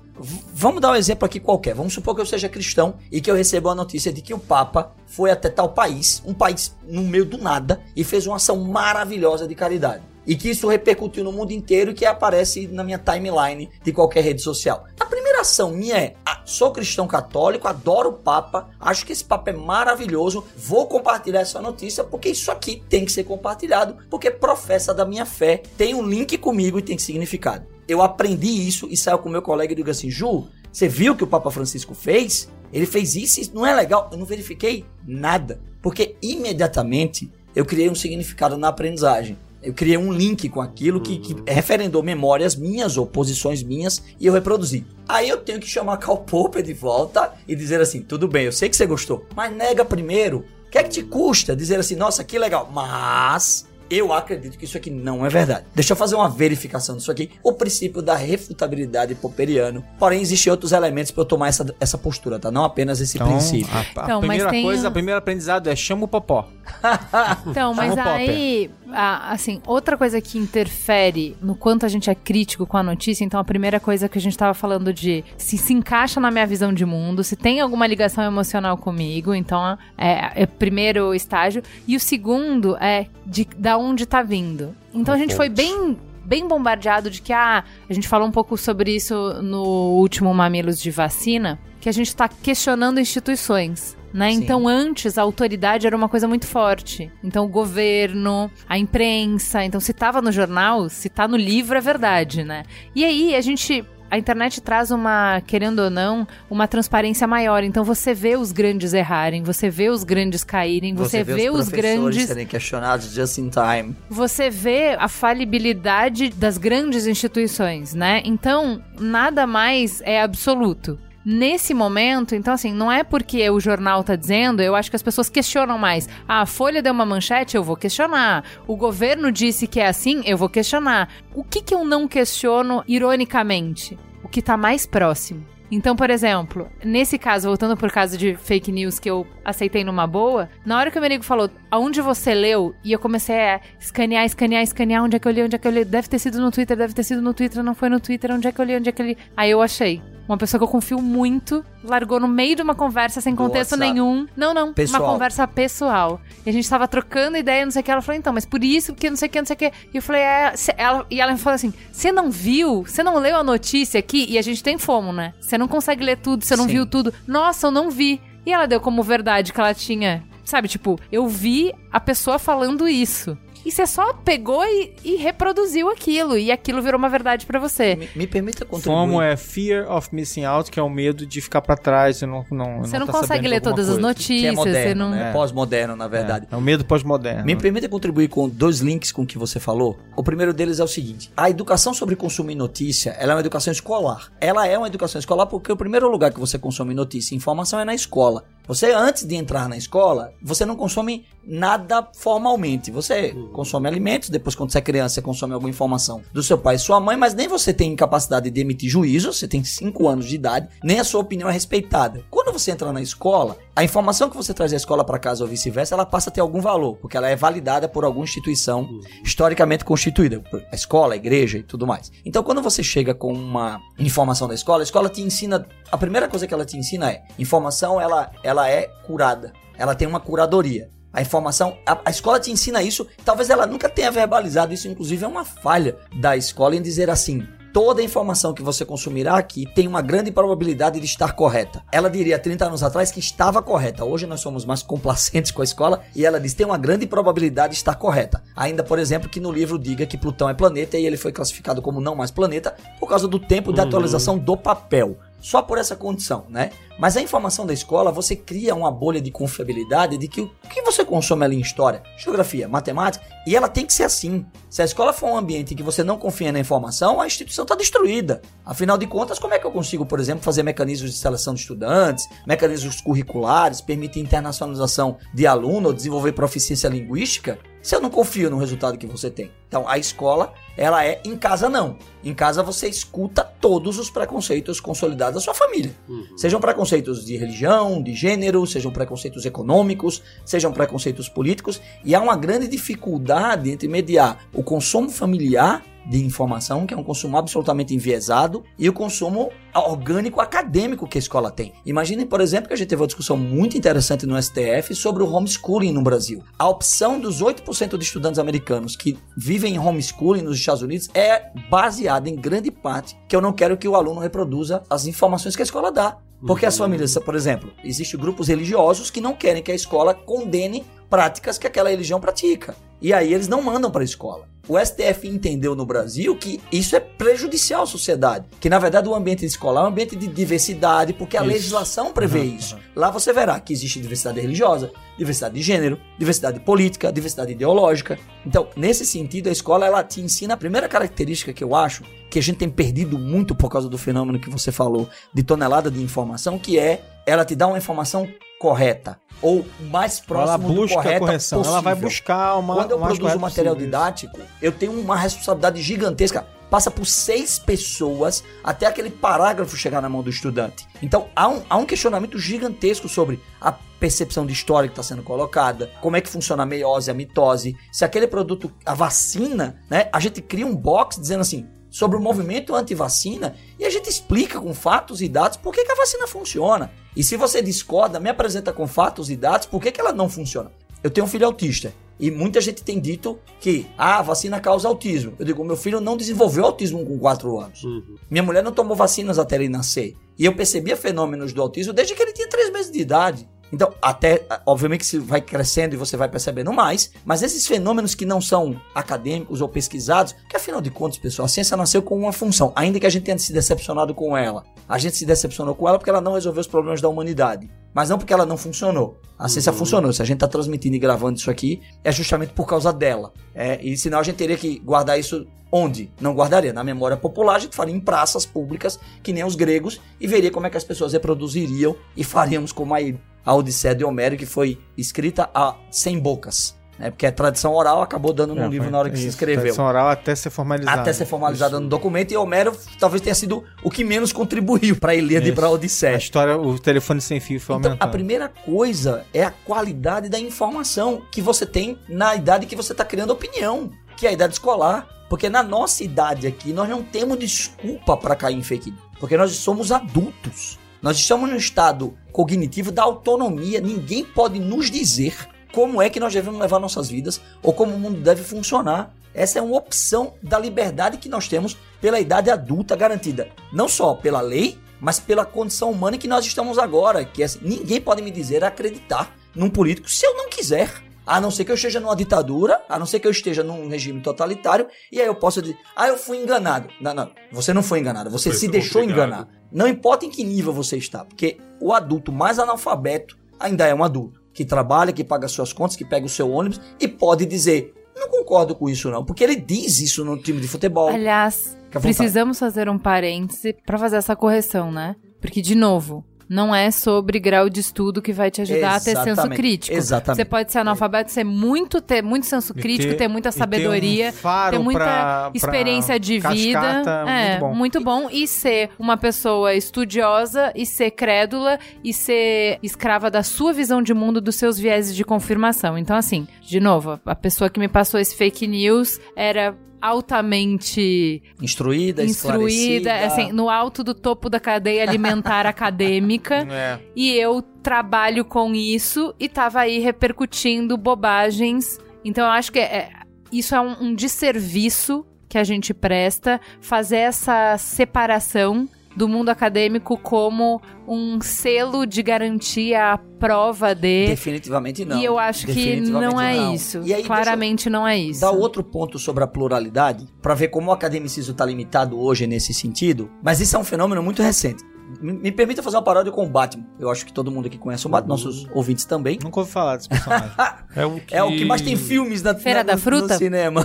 vamos dar um exemplo aqui qualquer. Vamos supor que eu seja cristão e que eu receba a notícia de que o Papa foi até tal país, um país no meio do nada, e fez uma ação maravilhosa de caridade. E que isso repercutiu no mundo inteiro e que aparece na minha timeline de qualquer rede social. A primeira ação minha é: ah, sou cristão católico, adoro o Papa, acho que esse Papa é maravilhoso, vou compartilhar essa notícia porque isso aqui tem que ser compartilhado, porque professa da minha fé, tem um link comigo e tem significado. Eu aprendi isso e saio com meu colega e digo assim: Ju, você viu o que o Papa Francisco fez? Ele fez isso, isso não é legal. Eu não verifiquei nada. Porque imediatamente eu criei um significado na aprendizagem. Eu criei um link com aquilo que, que referendou memórias minhas ou posições minhas e eu reproduzi. Aí eu tenho que chamar Karl Popper de volta e dizer assim: tudo bem, eu sei que você gostou, mas nega primeiro. O que é que te custa dizer assim, nossa, que legal, mas eu acredito que isso aqui não é verdade. Deixa eu fazer uma verificação disso aqui. O princípio da refutabilidade popperiano. Porém, existem outros elementos para eu tomar essa, essa postura, tá? Não apenas esse Então, princípio. a, a Então, mas primeira tem coisa, o primeiro aprendizado é chama o popó. Então, mas o Popper. Aí, a- assim, outra coisa que interfere no quanto a gente é crítico com a notícia, então a primeira coisa que a gente tava falando de se se encaixa na minha visão de mundo, se tem alguma ligação emocional comigo, então é, é primeiro estágio. E o segundo é de da onde tá vindo. Então a gente foi bem bem bombardeado de que ah, a gente falou um pouco sobre isso no último Mamilos de Vacina, que a gente tá questionando instituições. Né? Sim. Então, antes, a autoridade era uma coisa muito forte. Então, o governo, a imprensa. Então, se tava no jornal, se tá no livro, é verdade, né? E aí, a gente a internet traz uma, querendo ou não, uma transparência maior. Então você vê os grandes errarem, você vê os grandes caírem, você, vê, os, professores grandes. serem questionados just in time. Você vê a falibilidade das grandes instituições, né? Então, nada mais é absoluto. Nesse momento, então assim, não é porque o jornal tá dizendo, eu acho que as pessoas questionam mais. Ah, a Folha deu uma manchete, eu vou questionar. O governo disse que é assim, eu vou questionar. O que que eu não questiono ironicamente? O que tá mais próximo. Então, por exemplo, nesse caso, voltando por caso de fake news que eu aceitei numa boa, na hora que o meu amigo falou aonde você leu, e eu comecei a escanear, escanear, escanear, onde é que eu li, onde é que eu li, deve ter sido no Twitter, deve ter sido no Twitter, não foi no Twitter, onde é que eu li, onde é que eu li. Aí eu achei. Uma pessoa que eu confio muito, largou no meio de uma conversa sem contexto WhatsApp. nenhum. Não, não. Pessoal. Uma conversa pessoal. E a gente tava trocando ideia, não sei o que. Ela falou, então, mas por isso, porque não sei o que, não sei o que. E eu falei, é. ela, e ela falou assim: você não viu? Você não leu a notícia aqui? E a gente tem fomo, né? Você não consegue ler tudo, você não Sim. viu tudo. Nossa, eu não vi. E ela deu como verdade que ela tinha. Sabe, tipo, eu vi a pessoa falando isso. E você só pegou e, e reproduziu aquilo. E aquilo virou uma verdade pra você. Me, me permita contribuir. FOMO é Fear of Missing Out, que é o medo de ficar pra trás e não não Você não tá consegue ler todas as coisa. que é notícias, você moderno, não. né? Pós-moderno, na verdade. É, é o medo pós-moderno. Me permita contribuir com dois links com o que você falou. O primeiro deles é o seguinte: a educação sobre consumo e notícia, ela é uma educação escolar. Ela é uma educação escolar porque o primeiro lugar que você consome notícia e informação é na escola. Você antes de entrar na escola, você não consome nada formalmente. Você consome alimentos, depois quando você é criança, você consome alguma informação do seu pai e sua mãe, mas nem você tem capacidade de emitir juízo, você tem 5 anos de idade, nem a sua opinião é respeitada. Quando você entra na escola, a informação que você traz da escola para casa ou vice-versa, ela passa a ter algum valor, porque ela é validada por alguma instituição historicamente constituída, a escola, a igreja e tudo mais. Então, quando você chega com uma informação da escola, a escola te ensina, a primeira coisa que ela te ensina é, informação ela ela é curada. Ela tem uma curadoria. A informação, a, a escola te ensina isso, talvez ela nunca tenha verbalizado isso, inclusive é uma falha da escola em dizer assim: toda a informação que você consumirá aqui tem uma grande probabilidade de estar correta. Ela diria 30 anos atrás que estava correta. Hoje nós somos mais complacentes com a escola e ela diz tem uma grande probabilidade de estar correta. Ainda, por exemplo, que no livro diga que Plutão é planeta e ele foi classificado como não mais planeta por causa do tempo de atualização do papel. Só por essa condição, né? Mas a informação da escola, você cria uma bolha de confiabilidade de que o que você consome ali em história, geografia, matemática, e ela tem que ser assim. Se a escola for um ambiente em que você não confia na informação, a instituição está destruída. Afinal de contas, como é que eu consigo, por exemplo, fazer mecanismos de seleção de estudantes, mecanismos curriculares, permitir internacionalização de aluno ou desenvolver proficiência linguística, se eu não confio no resultado que você tem? Então, a escola, ela é em casa não. Em casa você escuta todos os preconceitos consolidados da sua família. Sejam preconceitos de religião, de gênero, sejam preconceitos econômicos, sejam preconceitos políticos, e há uma grande dificuldade entre mediar o consumo familiar de informação, que é um consumo absolutamente enviesado, e o consumo orgânico acadêmico que a escola tem. Imaginem, por exemplo, que a gente teve uma discussão muito interessante no STF sobre o homeschooling no Brasil. A opção dos 8% de estudantes americanos que vivem em homeschooling nos Estados Unidos é baseada em grande parte que eu não quero que o aluno reproduza as informações que a escola dá. Porque as famílias, por exemplo, existem grupos religiosos que não querem que a escola condene práticas que aquela religião pratica. E aí eles não mandam para a escola. O STF entendeu no Brasil que isso é prejudicial à sociedade. Que na verdade o ambiente escolar é um ambiente de diversidade, porque a Isso. legislação prevê isso. Lá você verá que existe diversidade religiosa, diversidade de gênero, diversidade política, diversidade ideológica. Então, nesse sentido, a escola ela te ensina a primeira característica que eu acho que a gente tem perdido muito por causa do fenômeno que você falou de tonelada de informação, que é ela te dá uma informação correta ou mais próximo ela do a correta correção. Ela vai possível. buscar uma. Quando eu produzo material possível. didático, eu tenho uma responsabilidade gigantesca. Passa por seis pessoas até aquele parágrafo chegar na mão do estudante. Então há um, há um questionamento gigantesco sobre a percepção de história que está sendo colocada, como é que funciona a meiose, a mitose, se aquele produto, a vacina, né? A gente cria um box dizendo assim sobre o movimento anti-vacina e a gente explica com fatos e dados por que, que a vacina funciona. E se você discorda, me apresenta com fatos e dados por que, que ela não funciona. Eu tenho um filho autista. E muita gente tem dito que ah, a vacina causa autismo. Eu digo, meu filho não desenvolveu autismo com 4 anos. Minha mulher não tomou vacinas até ele nascer. E eu percebia fenômenos do autismo desde que ele tinha 3 meses de idade. Então, até, obviamente que vai crescendo e você vai percebendo mais, mas esses fenômenos que não são acadêmicos ou pesquisados, que afinal de contas, pessoal, a ciência nasceu com uma função, ainda que a gente tenha se decepcionado com ela. A gente se decepcionou com ela porque ela não resolveu os problemas da humanidade. Mas não porque ela não funcionou. A ciência funcionou. Se a gente está transmitindo e gravando isso aqui, é justamente por causa dela. É, e senão a gente teria que guardar isso onde? Não guardaria. Na memória popular, a gente faria em praças públicas, que nem os gregos, e veria como é que as pessoas reproduziriam e faríamos como a, a Odisseia de Homero, que foi escrita a 100 bocas. Né? Porque a tradição oral acabou dando no É, livro na hora que se isso, escreveu. Tradição oral até ser formalizada. Até ser formalizada no documento, e Homero talvez tenha sido o que menos contribuiu para a Ilíada e para a A Odisseia. história, o telefone sem fio foi Então, aumentando. a primeira coisa é a qualidade da informação que você tem na idade que você está criando opinião, que é a idade escolar. Porque na nossa idade aqui, nós não temos desculpa para cair em fake news. Porque nós somos adultos. Nós estamos no estado cognitivo da autonomia. Ninguém pode nos dizer como é que nós devemos levar nossas vidas ou como o mundo deve funcionar. Essa é uma opção da liberdade que nós temos pela idade adulta garantida. Não só pela lei, mas pela condição humana em que nós estamos agora. Que é ninguém pode me dizer acreditar num político se eu não quiser. A não ser que eu esteja numa ditadura, a não ser que eu esteja num regime totalitário, e aí eu posso dizer, ah, eu fui enganado. Não, não, você não foi enganado, você se deixou obrigado. enganar. Não importa em que nível você está, porque o adulto mais analfabeto ainda é um adulto, que trabalha, que paga suas contas, que pega o seu ônibus e pode dizer, não concordo com isso não, porque ele diz isso no time de futebol. Aliás, precisamos fazer um parêntese pra fazer essa correção, né? Porque, de novo, não é sobre grau de estudo que vai te ajudar a ter senso Exatamente, crítico. exatamente. Você pode ser analfabeto, ser muito, ter muito senso crítico, ter, muita e ter sabedoria. um ter muita pra- pra experiência de vida. cascata, é, muito bom. muito bom. E ser uma pessoa estudiosa e ser crédula e ser escrava da sua visão de mundo, dos seus vieses de confirmação. Então, assim, de novo, a pessoa que me passou esse fake news era altamente Instruída, instruída, assim, no alto do topo da cadeia alimentar acadêmica. É. E eu trabalho com isso e tava aí repercutindo bobagens. Então eu acho que é- isso é um, um desserviço que a gente presta, fazer essa separação do mundo acadêmico como um selo de garantia à prova de. Definitivamente não. e eu acho que não é não. isso. E aí, Claramente não é isso. Dá outro ponto sobre a pluralidade, para ver como o academicismo está limitado hoje nesse sentido, mas isso é um fenômeno muito recente. Me, me permita fazer uma paródia com o Batman. Eu acho que todo mundo aqui conhece o Batman, nossos ouvintes também. Nunca ouvi falar desse personagem. É, um que... É o que mais tem filmes na, Feira na- da Fruta? no cinema.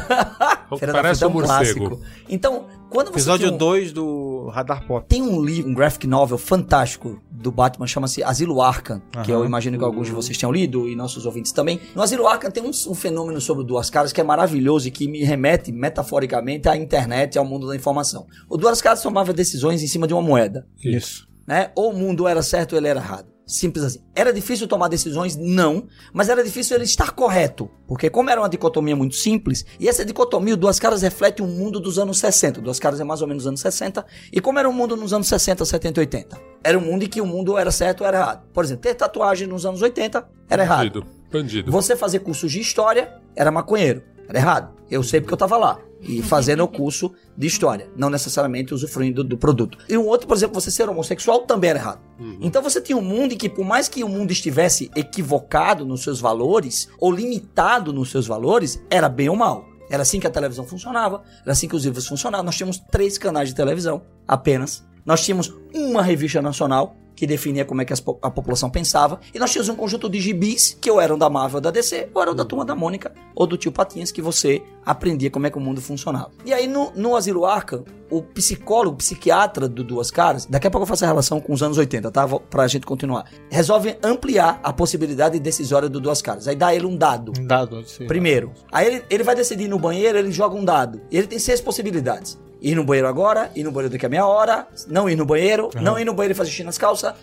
O que Feira da parece Fruta é um um morcego. clássico. Então, quando você Episódio tem um- 2 do Radar Pop. Tem um livro, um graphic novel fantástico do Batman, chama-se Asilo Arkham, que eu imagino que alguns de vocês tenham lido e nossos ouvintes também. No Asilo Arkham tem um, um fenômeno sobre o Duas Caras que é maravilhoso e que me remete metaforicamente à internet e ao mundo da informação. O Duas Caras tomava decisões em cima de uma moeda, Isso. né? Ou o mundo era certo ou ele era errado. Simples assim. Era difícil tomar decisões? Não. Mas era difícil ele estar correto. Porque como era uma dicotomia muito simples, e essa dicotomia, o Duas Caras reflete o mundo dos anos 60. O Duas Caras é mais ou menos nos anos 60. E como era o mundo nos anos 60, 70 e 80? Era um mundo em que o mundo era certo ou era errado. Por exemplo, ter tatuagem nos anos 80 era errado. Bandido. Bandido. Você fazer cursos de história era maconheiro. Era errado. Eu sei porque eu tava lá. E fazendo o curso de história. Não necessariamente usufruindo do produto. E um outro, por exemplo, você ser homossexual também era errado. Então você tinha um mundo em que, por mais que o mundo estivesse equivocado nos seus valores, ou limitado nos seus valores, era bem ou mal. Era assim que a televisão funcionava, era assim que os livros funcionavam. Nós tínhamos três canais de televisão, apenas. Nós tínhamos uma revista nacional, que definia como é que po- a população pensava, e nós tínhamos um conjunto de gibis, que ou eram da Marvel ou da DC, ou eram da Turma da Mônica, ou do Tio Patinhas, que você aprendia como é que o mundo funcionava. E aí, no, no Asilo Arkham, o psicólogo, o psiquiatra do Duas Caras, daqui a pouco eu faço a relação com os anos 80, tá? Pra gente continuar. Resolve ampliar a possibilidade decisória do Duas Caras. Aí dá ele um dado. Um dado. Sim. Primeiro. Aí ele, ele vai decidir ir no banheiro, ele joga um dado. E ele tem seis possibilidades. Ir no banheiro agora, ir no banheiro daqui a meia hora, não ir no banheiro, não ir no banheiro e fazer xixi nas calças.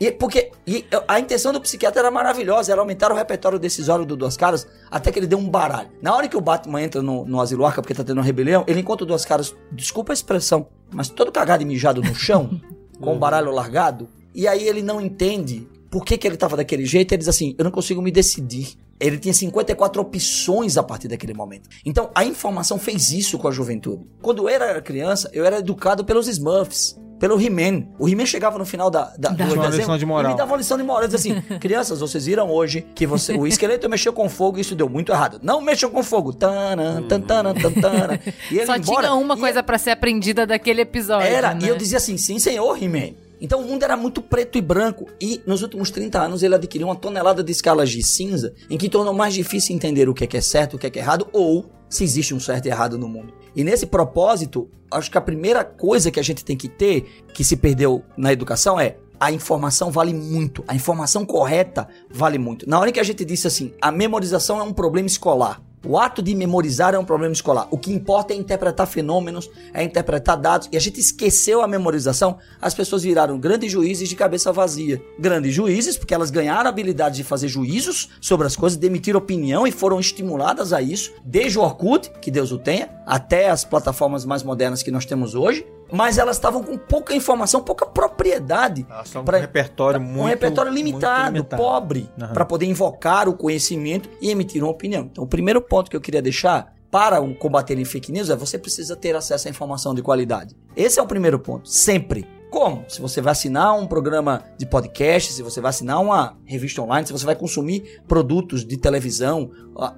e, porque e a intenção do psiquiatra era maravilhosa, era aumentar o repertório decisório do Duas Caras, até que ele deu um baralho. Na hora que o Batman entra no, no Asilo Arca, porque tá tendo uma rebelião, ele encontra o Duas Caras, desculpa a expressão, mas todo cagado e mijado no chão, com o baralho largado, e aí ele não entende por que, que ele tava daquele jeito, ele diz assim, eu não consigo me decidir. Ele tinha 54 opções a partir daquele momento. Então, a informação fez isso com a juventude. Quando eu era criança, eu era educado pelos Smurfs. pelo He-Man. O He-Man chegava no final da, da, Dava uma lição de moral. e me dava uma lição de moral. Ele dizia assim, crianças, vocês viram hoje que você, o esqueleto mexeu com fogo e isso deu muito errado. Não mexam com fogo. Tanan, tan, tanan, tan, tanan. E ele Só embora, tinha uma coisa pra ser aprendida daquele episódio. era, né? e eu dizia assim, sim senhor, He-Man. Então o mundo era muito preto e branco e nos últimos 30 anos ele adquiriu uma tonelada de escalas de cinza em que tornou mais difícil entender o que é, que é certo, o que é, que é errado ou se existe um certo e errado no mundo. E nesse propósito, acho que a primeira coisa que a gente tem que ter, que se perdeu na educação é a informação vale muito, a informação correta vale muito. Na hora que a gente disse assim, a memorização é um problema escolar. O ato de memorizar é um problema escolar. O que importa é interpretar fenômenos, é interpretar dados. E a gente esqueceu a memorização. As pessoas viraram grandes juízes de cabeça vazia. Grandes juízes, porque elas ganharam a habilidade de fazer juízos sobre as coisas, de emitir opinião e foram estimuladas a isso. Desde o Orkut, que Deus o tenha, até as plataformas mais modernas que nós temos hoje. Mas elas estavam com pouca informação, pouca propriedade. Elas pra- um repertório um muito repertório muito limitado, limitado. pobre, Aham. para poder invocar o conhecimento e emitir uma opinião. Então, o primeiro ponto que eu queria deixar para um combater fake news é você precisa ter acesso à informação de qualidade. Esse é o primeiro ponto, sempre. Como? Se você vai assinar um programa de podcast, se você vai assinar uma revista online, se você vai consumir produtos de televisão,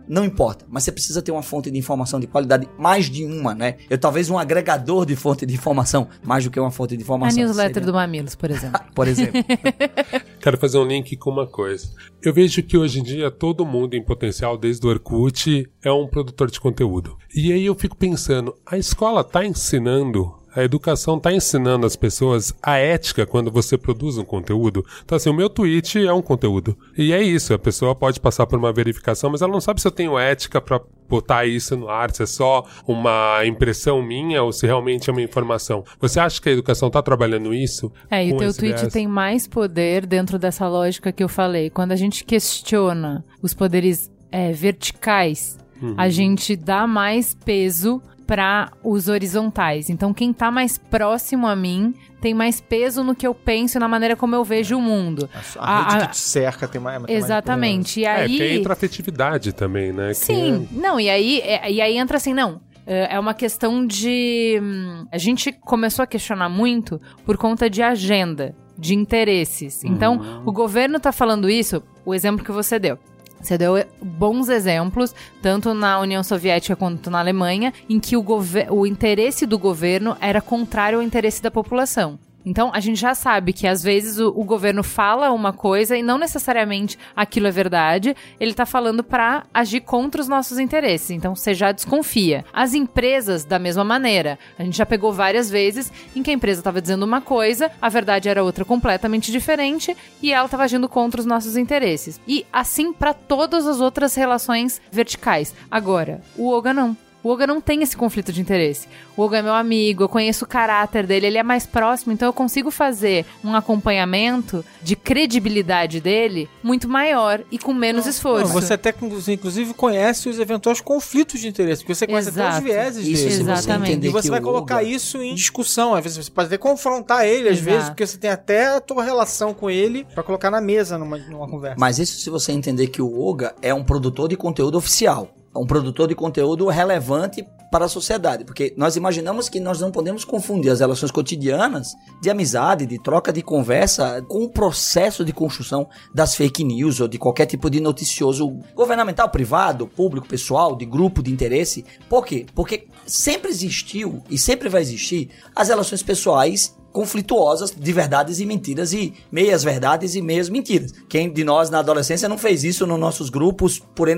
não importa. Mas você precisa ter uma fonte de informação de qualidade, mais de uma, né? Eu talvez um agregador de fonte de informação, mais do que uma fonte de A informação. newsletter Seria- do Mamilos, por exemplo. Por exemplo. Quero fazer um link com uma coisa. Eu vejo que hoje em dia todo mundo em potencial, desde o Orkut, é um produtor de conteúdo. E aí eu fico pensando, a escola tá ensinando, a educação tá ensinando as pessoas a ética quando você produz um conteúdo? Então assim, o meu tweet é um conteúdo. E é isso, a pessoa pode passar por uma verificação, mas ela não sabe se eu tenho ética pra botar isso no ar, se é só uma impressão minha ou se realmente é uma informação. Você acha que a educação tá trabalhando isso? É, e o teu tweet tem mais poder dentro dessa lógica que eu falei. Quando a gente questiona os poderes é, verticais, a gente dá mais peso para os horizontais. Então, quem tá mais próximo a mim tem mais peso no que eu penso e na maneira como eu vejo o mundo. A, a rede A- a- que te cerca tem mais. tem mais Exatamente. E É, aí. porque entra afetividade também, né? Que Sim, não, e aí, é- e aí entra assim, não. É é uma questão de. hum, A gente começou a questionar muito por conta de agenda, de interesses. Então, o governo tá falando isso, o exemplo que você deu. Você deu bons exemplos, tanto na União Soviética quanto na Alemanha, em que o, o interesse do governo era contrário ao interesse da população. Então, a gente já sabe que às vezes o, o governo fala uma coisa e não necessariamente aquilo é verdade, ele tá falando pra agir contra os nossos interesses. Então, você já desconfia. As empresas, da mesma maneira. A gente já pegou várias vezes em que a empresa tava dizendo uma coisa, a verdade era outra completamente diferente e ela tava agindo contra os nossos interesses. E assim pra todas as outras relações verticais. Agora, o Oga não. O Oga não tem esse conflito de interesse. O Oga é meu amigo, eu conheço o caráter dele, ele é mais próximo, então eu consigo fazer um acompanhamento de credibilidade dele muito maior e com menos esforço. Não, você até inclusive conhece os eventuais conflitos de interesse, porque você conhece até Exato. os vieses Isso, dele. se você Exatamente. entender E você vai colocar Olga- isso em discussão. Às vezes você pode até confrontar ele, às Exato. vezes, porque você tem até a tua relação com ele pra colocar na mesa numa, numa conversa. Mas isso se você entender que o Oga é um produtor de conteúdo oficial. Um produtor de conteúdo relevante para a sociedade. Porque nós imaginamos que nós não podemos confundir as relações cotidianas de amizade, de troca de conversa, com o processo de construção das fake news ou de qualquer tipo de noticioso governamental, privado, público, pessoal, de grupo de interesse. Por quê? Porque sempre existiu e sempre vai existir as relações pessoais conflituosas de verdades e mentiras e meias verdades e meias mentiras. Quem de nós na adolescência não fez isso nos nossos grupos por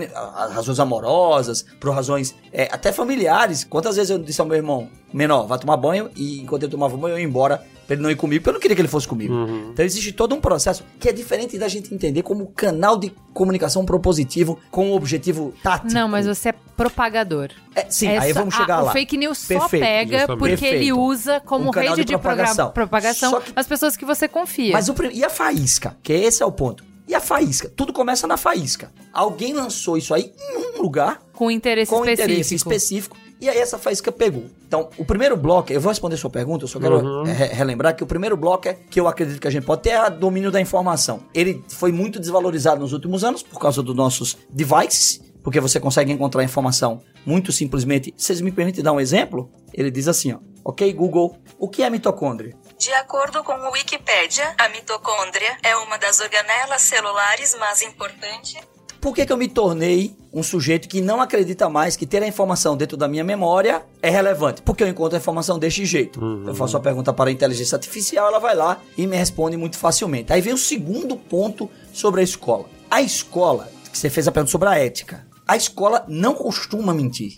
razões amorosas, por razões é, até familiares. Quantas vezes eu disse ao meu irmão menor, vai tomar banho e enquanto eu tomava banho eu ia embora pra ele não ir comigo, porque eu não queria que ele fosse comigo. Então existe todo um processo que é diferente da gente entender como canal de comunicação propositivo com um objetivo tático. Não, mas você é propagador. É, sim, É aí só- vamos chegar a- lá. O fake news só Perfeito, pega justamente. porque ele Perfeito. usa como Um canal rede de de, propagação. propagação Só que- as pessoas que você confia. Mas o, e a faísca? Que esse é o ponto. E a faísca? Tudo começa na faísca. Alguém lançou isso aí em um lugar com interesse com específico. interesse específico. E aí essa faísca pegou. Então, o primeiro bloco, eu vou responder sua pergunta, eu só quero re- relembrar que o primeiro bloco é que eu acredito que a gente pode ter é o domínio da informação. Ele foi muito desvalorizado nos últimos anos por causa dos nossos devices, porque você consegue encontrar informação muito simplesmente. Vocês me permitem dar um exemplo? Ele diz assim, ó. Ok, Google, o que é mitocôndria? De acordo com o Wikipedia, a mitocôndria é uma das organelas celulares mais importantes. Por que, que eu me tornei um sujeito que não acredita mais que ter a informação dentro da minha memória é relevante? Porque eu encontro a informação desse jeito. Eu faço a pergunta para a inteligência artificial, ela vai lá e me responde muito facilmente. Aí vem o segundo ponto sobre a escola. A escola, que você fez a pergunta sobre a ética, a escola não costuma mentir.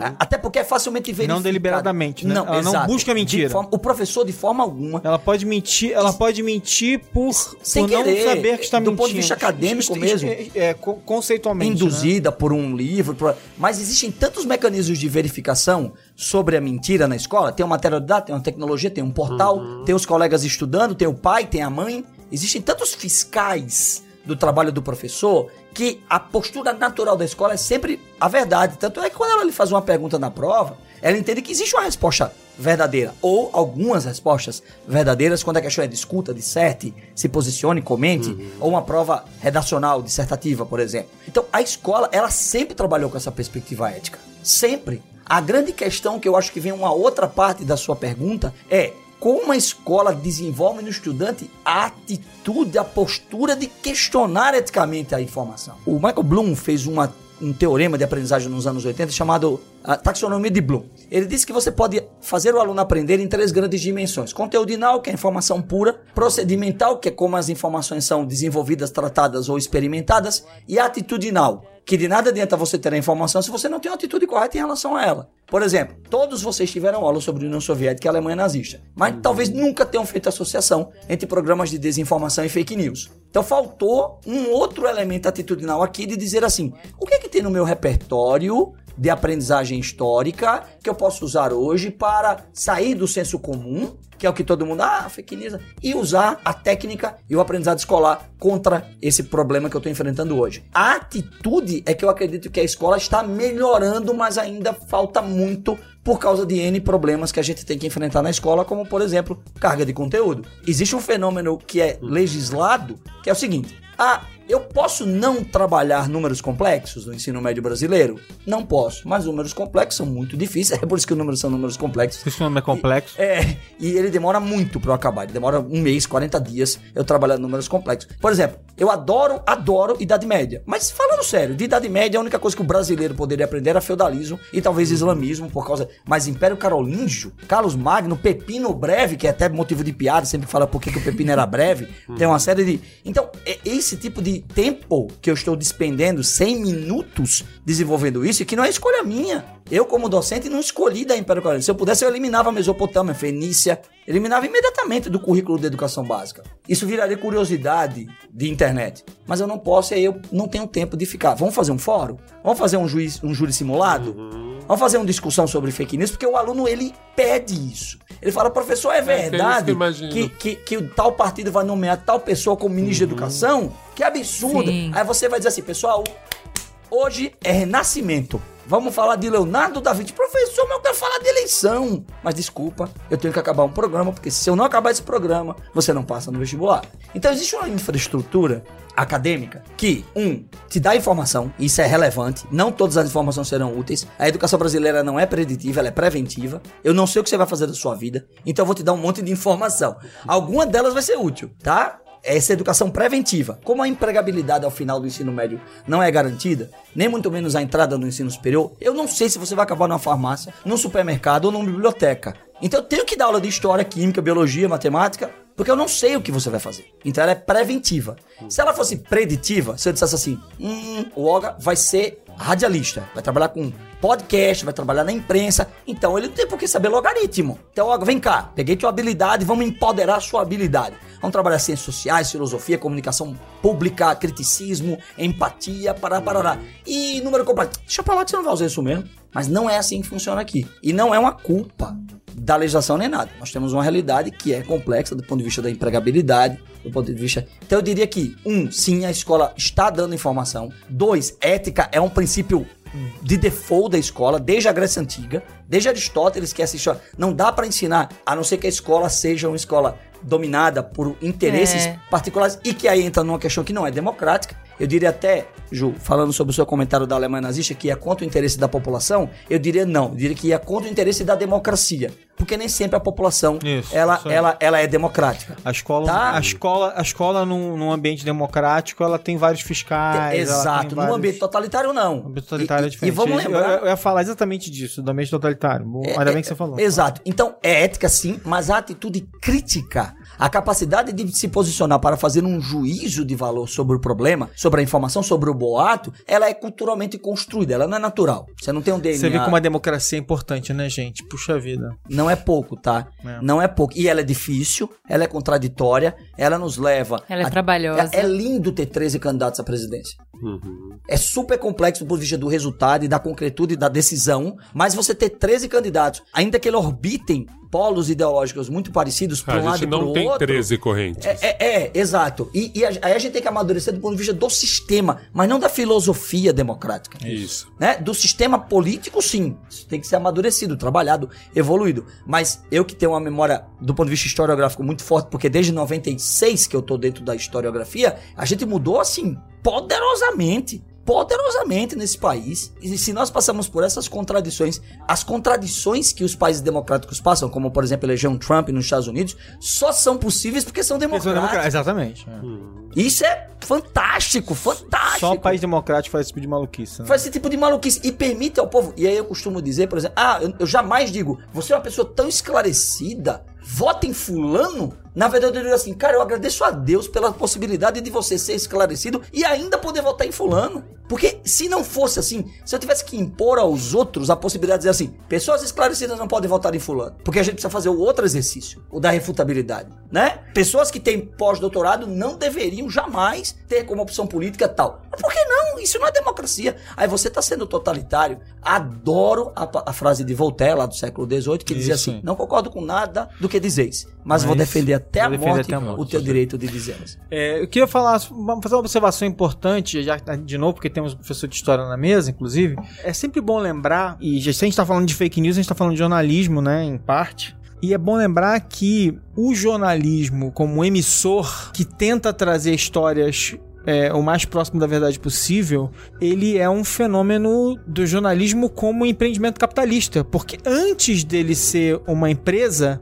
A- Até porque é facilmente verificado. deliberadamente, né? Não, Ela não exato. busca mentira. Forma- o professor, de forma alguma, Ela pode mentir, ela pode mentir por, Sem por não querer, saber que está do mentindo. ponto de vista acadêmico mesmo. É, é, co- conceitualmente. né? induzida por um livro, por- mas existem tantos mecanismos de verificação sobre a mentira na escola. Tem uma matéria de dados, tem uma tecnologia, tem um portal, tem os colegas estudando, tem o pai, tem a mãe. Existem tantos fiscais do trabalho do professor que a postura natural da escola é sempre a verdade. Tanto é que quando ela lhe faz uma pergunta na prova, ela entende que existe uma resposta verdadeira ou algumas respostas verdadeiras quando a questão é discuta, disserte, se posicione, comente, ou uma prova redacional, dissertativa, por exemplo. Então, a escola, ela sempre trabalhou com essa perspectiva ética. Sempre. A grande questão que eu acho que vem uma outra parte da sua pergunta é como a escola desenvolve no estudante a atitude, a postura de questionar eticamente a informação. O Michael Bloom fez uma, um teorema de aprendizagem nos anos 80 chamado a taxonomia de Bloom. Ele disse que você pode fazer o aluno aprender em três grandes dimensões: conteudinal, que é a informação pura, procedimental, que é como as informações são desenvolvidas, tratadas ou experimentadas, e atitudinal, que de nada adianta você ter a informação se você não tem uma atitude correta em relação a ela. Por exemplo, todos vocês tiveram aula sobre a União Soviética e a Alemanha nazista, mas talvez nunca tenham feito associação entre programas de desinformação e fake news. Então faltou um outro elemento atitudinal aqui de dizer assim: o que é que tem no meu repertório de aprendizagem histórica que eu posso usar hoje para sair do senso comum, que é o que todo mundo, ah, fake news, e usar a técnica e o aprendizado escolar contra esse problema que eu estou enfrentando hoje. A atitude é que eu acredito que a escola está melhorando, mas ainda falta muito por causa de N problemas que a gente tem que enfrentar na escola, como por exemplo, carga de conteúdo. Existe um fenômeno que é legislado, que é o seguinte: ah, eu posso não trabalhar números complexos no ensino médio brasileiro? Não posso, mas números complexos são muito difíceis, é por isso que os números são números complexos. Esse nome é complexo. É, e ele demora muito pra eu acabar. Ele demora um mês, 40 dias eu trabalhando números complexos. Por exemplo, eu adoro, adoro Idade Média. Mas falando sério, de Idade Média a única coisa que o brasileiro poderia aprender era feudalismo e talvez islamismo por causa. Mas Império Carolíngio, Carlos Magno, Pepino Breve, que é até motivo de piada, sempre fala por que o Pepino era breve. Tem uma série de. Então, é esse tipo de tempo que eu estou despendendo 100 minutos desenvolvendo isso, e que não é escolha minha. Eu, como docente, não escolhi da Império Carolíngio. Se eu pudesse, eu eliminava a Mesopotâmia, Fenícia, eliminava imediatamente do currículo da educação básica. Isso viraria curiosidade de internet. Mas eu não posso e aí eu não tenho tempo de ficar. Vamos fazer um fórum? Vamos fazer um, juiz, um júri simulado? Vamos fazer uma discussão sobre fake news? Porque o aluno, ele pede isso. Ele fala, professor, é que é que verdade eu imagino. que, que, que o tal partido vai nomear tal pessoa como ministro de educação? Que absurdo. Sim. Aí você vai dizer assim, pessoal, hoje é renascimento. Vamos falar de Leonardo da Vinci. Professor, mas eu quero falar de eleição. Mas desculpa, eu tenho que acabar um programa, porque se eu não acabar esse programa, você não passa no vestibular. Então existe uma infraestrutura acadêmica que, um, te dá informação, isso é relevante, não todas as informações serão úteis. A educação brasileira não é preditiva, ela é preventiva. Eu não sei o que você vai fazer da sua vida, então eu vou te dar um monte de informação. Alguma delas vai ser útil, tá? Essa educação preventiva. Como a empregabilidade ao final do ensino médio não é garantida, nem muito menos a entrada no ensino superior, eu não sei se você vai acabar numa farmácia, num supermercado ou numa biblioteca. Então eu tenho que dar aula de história, química, biologia, matemática, porque eu não sei o que você vai fazer. Então ela é preventiva. Se ela fosse preditiva, se eu dissesse assim, hum, o Olga vai ser radialista, vai trabalhar com podcast, vai trabalhar na imprensa, então ele não tem por que saber logaritmo. Então, Olga, vem cá, peguei tua habilidade, vamos empoderar sua habilidade. Vamos trabalhar ciências sociais, filosofia, comunicação pública, criticismo, empatia, pará, parará. E número completo. Deixa pra lá que você não vai usar isso mesmo. Mas não é assim que funciona aqui. E não é uma culpa da legislação nem nada. Nós temos uma realidade que é complexa do ponto de vista da empregabilidade, do ponto de vista. Então eu diria que, um, sim, a escola está dando informação. Dois, ética é um princípio de default da escola, desde a Grécia Antiga, desde Aristóteles, que essa história. Não dá para ensinar, a não ser que a escola seja uma escola dominada por interesses É. particulares e que aí entra numa questão que não é democrática. Eu diria até, Ju, falando sobre o seu comentário da Alemanha nazista, que ia contra o interesse da população, eu diria não. Eu diria que ia contra o interesse da democracia. porque nem sempre a população Isso, ela, isso ela, ela é democrática. A escola, Tá. a escola, a escola num, num ambiente democrático, ela tem vários fiscais. Exato, num vários- ambiente totalitário não. O ambiente totalitário E- é e- diferente. E vamos lembrar. Eu, eu ia falar exatamente disso, do ambiente totalitário. Ainda bem que você falou. Exato. Então, é ética sim, mas a atitude crítica, a capacidade de se posicionar para fazer um juízo de valor sobre o problema, sobre a informação, sobre o boato, ela é culturalmente construída, ela não é natural. Você não tem um DNA. Você vê como a democracia é importante, né, gente? Puxa vida. Não é pouco, tá? É. Não é pouco. E ela é difícil, ela é contraditória, ela nos leva. Ela é a- trabalhosa. É, é lindo ter 13 candidatos à presidência. Uhum. É super complexo do ponto de vista do resultado e da concretude da decisão, mas você ter 13 candidatos, ainda que eles orbitem polos ideológicos muito parecidos para A um lado gente e para não o tem outro. 13 correntes. É, é, é, exato. E, e a- aí a gente tem que amadurecer do ponto de vista do sistema, mas não da filosofia democrática. Isso. Né? Do sistema político, sim. Isso tem que ser amadurecido, trabalhado, evoluído. Mas eu que tenho uma memória do ponto de vista historiográfico muito forte, porque desde 96 que eu tô dentro da historiografia, a gente mudou assim, poderosamente. Poderosamente nesse país. E se nós passamos por essas contradições, as contradições que os países democráticos passam, como por exemplo eleger um Trump nos Estados Unidos, só são possíveis porque são democráticos. Exatamente. é. Isso é fantástico, fantástico. Só o país democrático faz esse tipo de maluquice. Né? Faz esse tipo de maluquice e permite ao povo. E aí eu costumo dizer, por exemplo, ah, eu, eu jamais digo, você é uma pessoa tão esclarecida, vota em fulano. Na verdade, eu digo assim, cara, eu agradeço a Deus pela possibilidade de você ser esclarecido e ainda poder votar em fulano. Porque se não fosse assim, se eu tivesse que impor aos outros a possibilidade de dizer assim, pessoas esclarecidas não podem votar em fulano. Porque a gente precisa fazer o outro exercício, o da refutabilidade, né? Pessoas que têm pós-doutorado não deveriam jamais ter como opção política tal. Mas por que não? Isso não é democracia. Aí você tá sendo totalitário. Adoro a, a frase de Voltaire, lá do século XVIII, que dizia Isso. assim, não concordo com nada do que dizeis, mas, vou Mas defender até, a morte, até a morte. o teu direito de dizê-las. É, eu queria falar, vamos fazer uma observação importante, já de novo, porque temos um professor de história na mesa, inclusive. É sempre bom lembrar, e já, se a gente está falando de fake news, a gente está falando de jornalismo, né, em parte. E é bom lembrar que o jornalismo, como emissor que tenta trazer histórias é, o mais próximo da verdade possível, ele é um fenômeno do jornalismo como empreendimento capitalista. Porque antes dele ser uma empresa,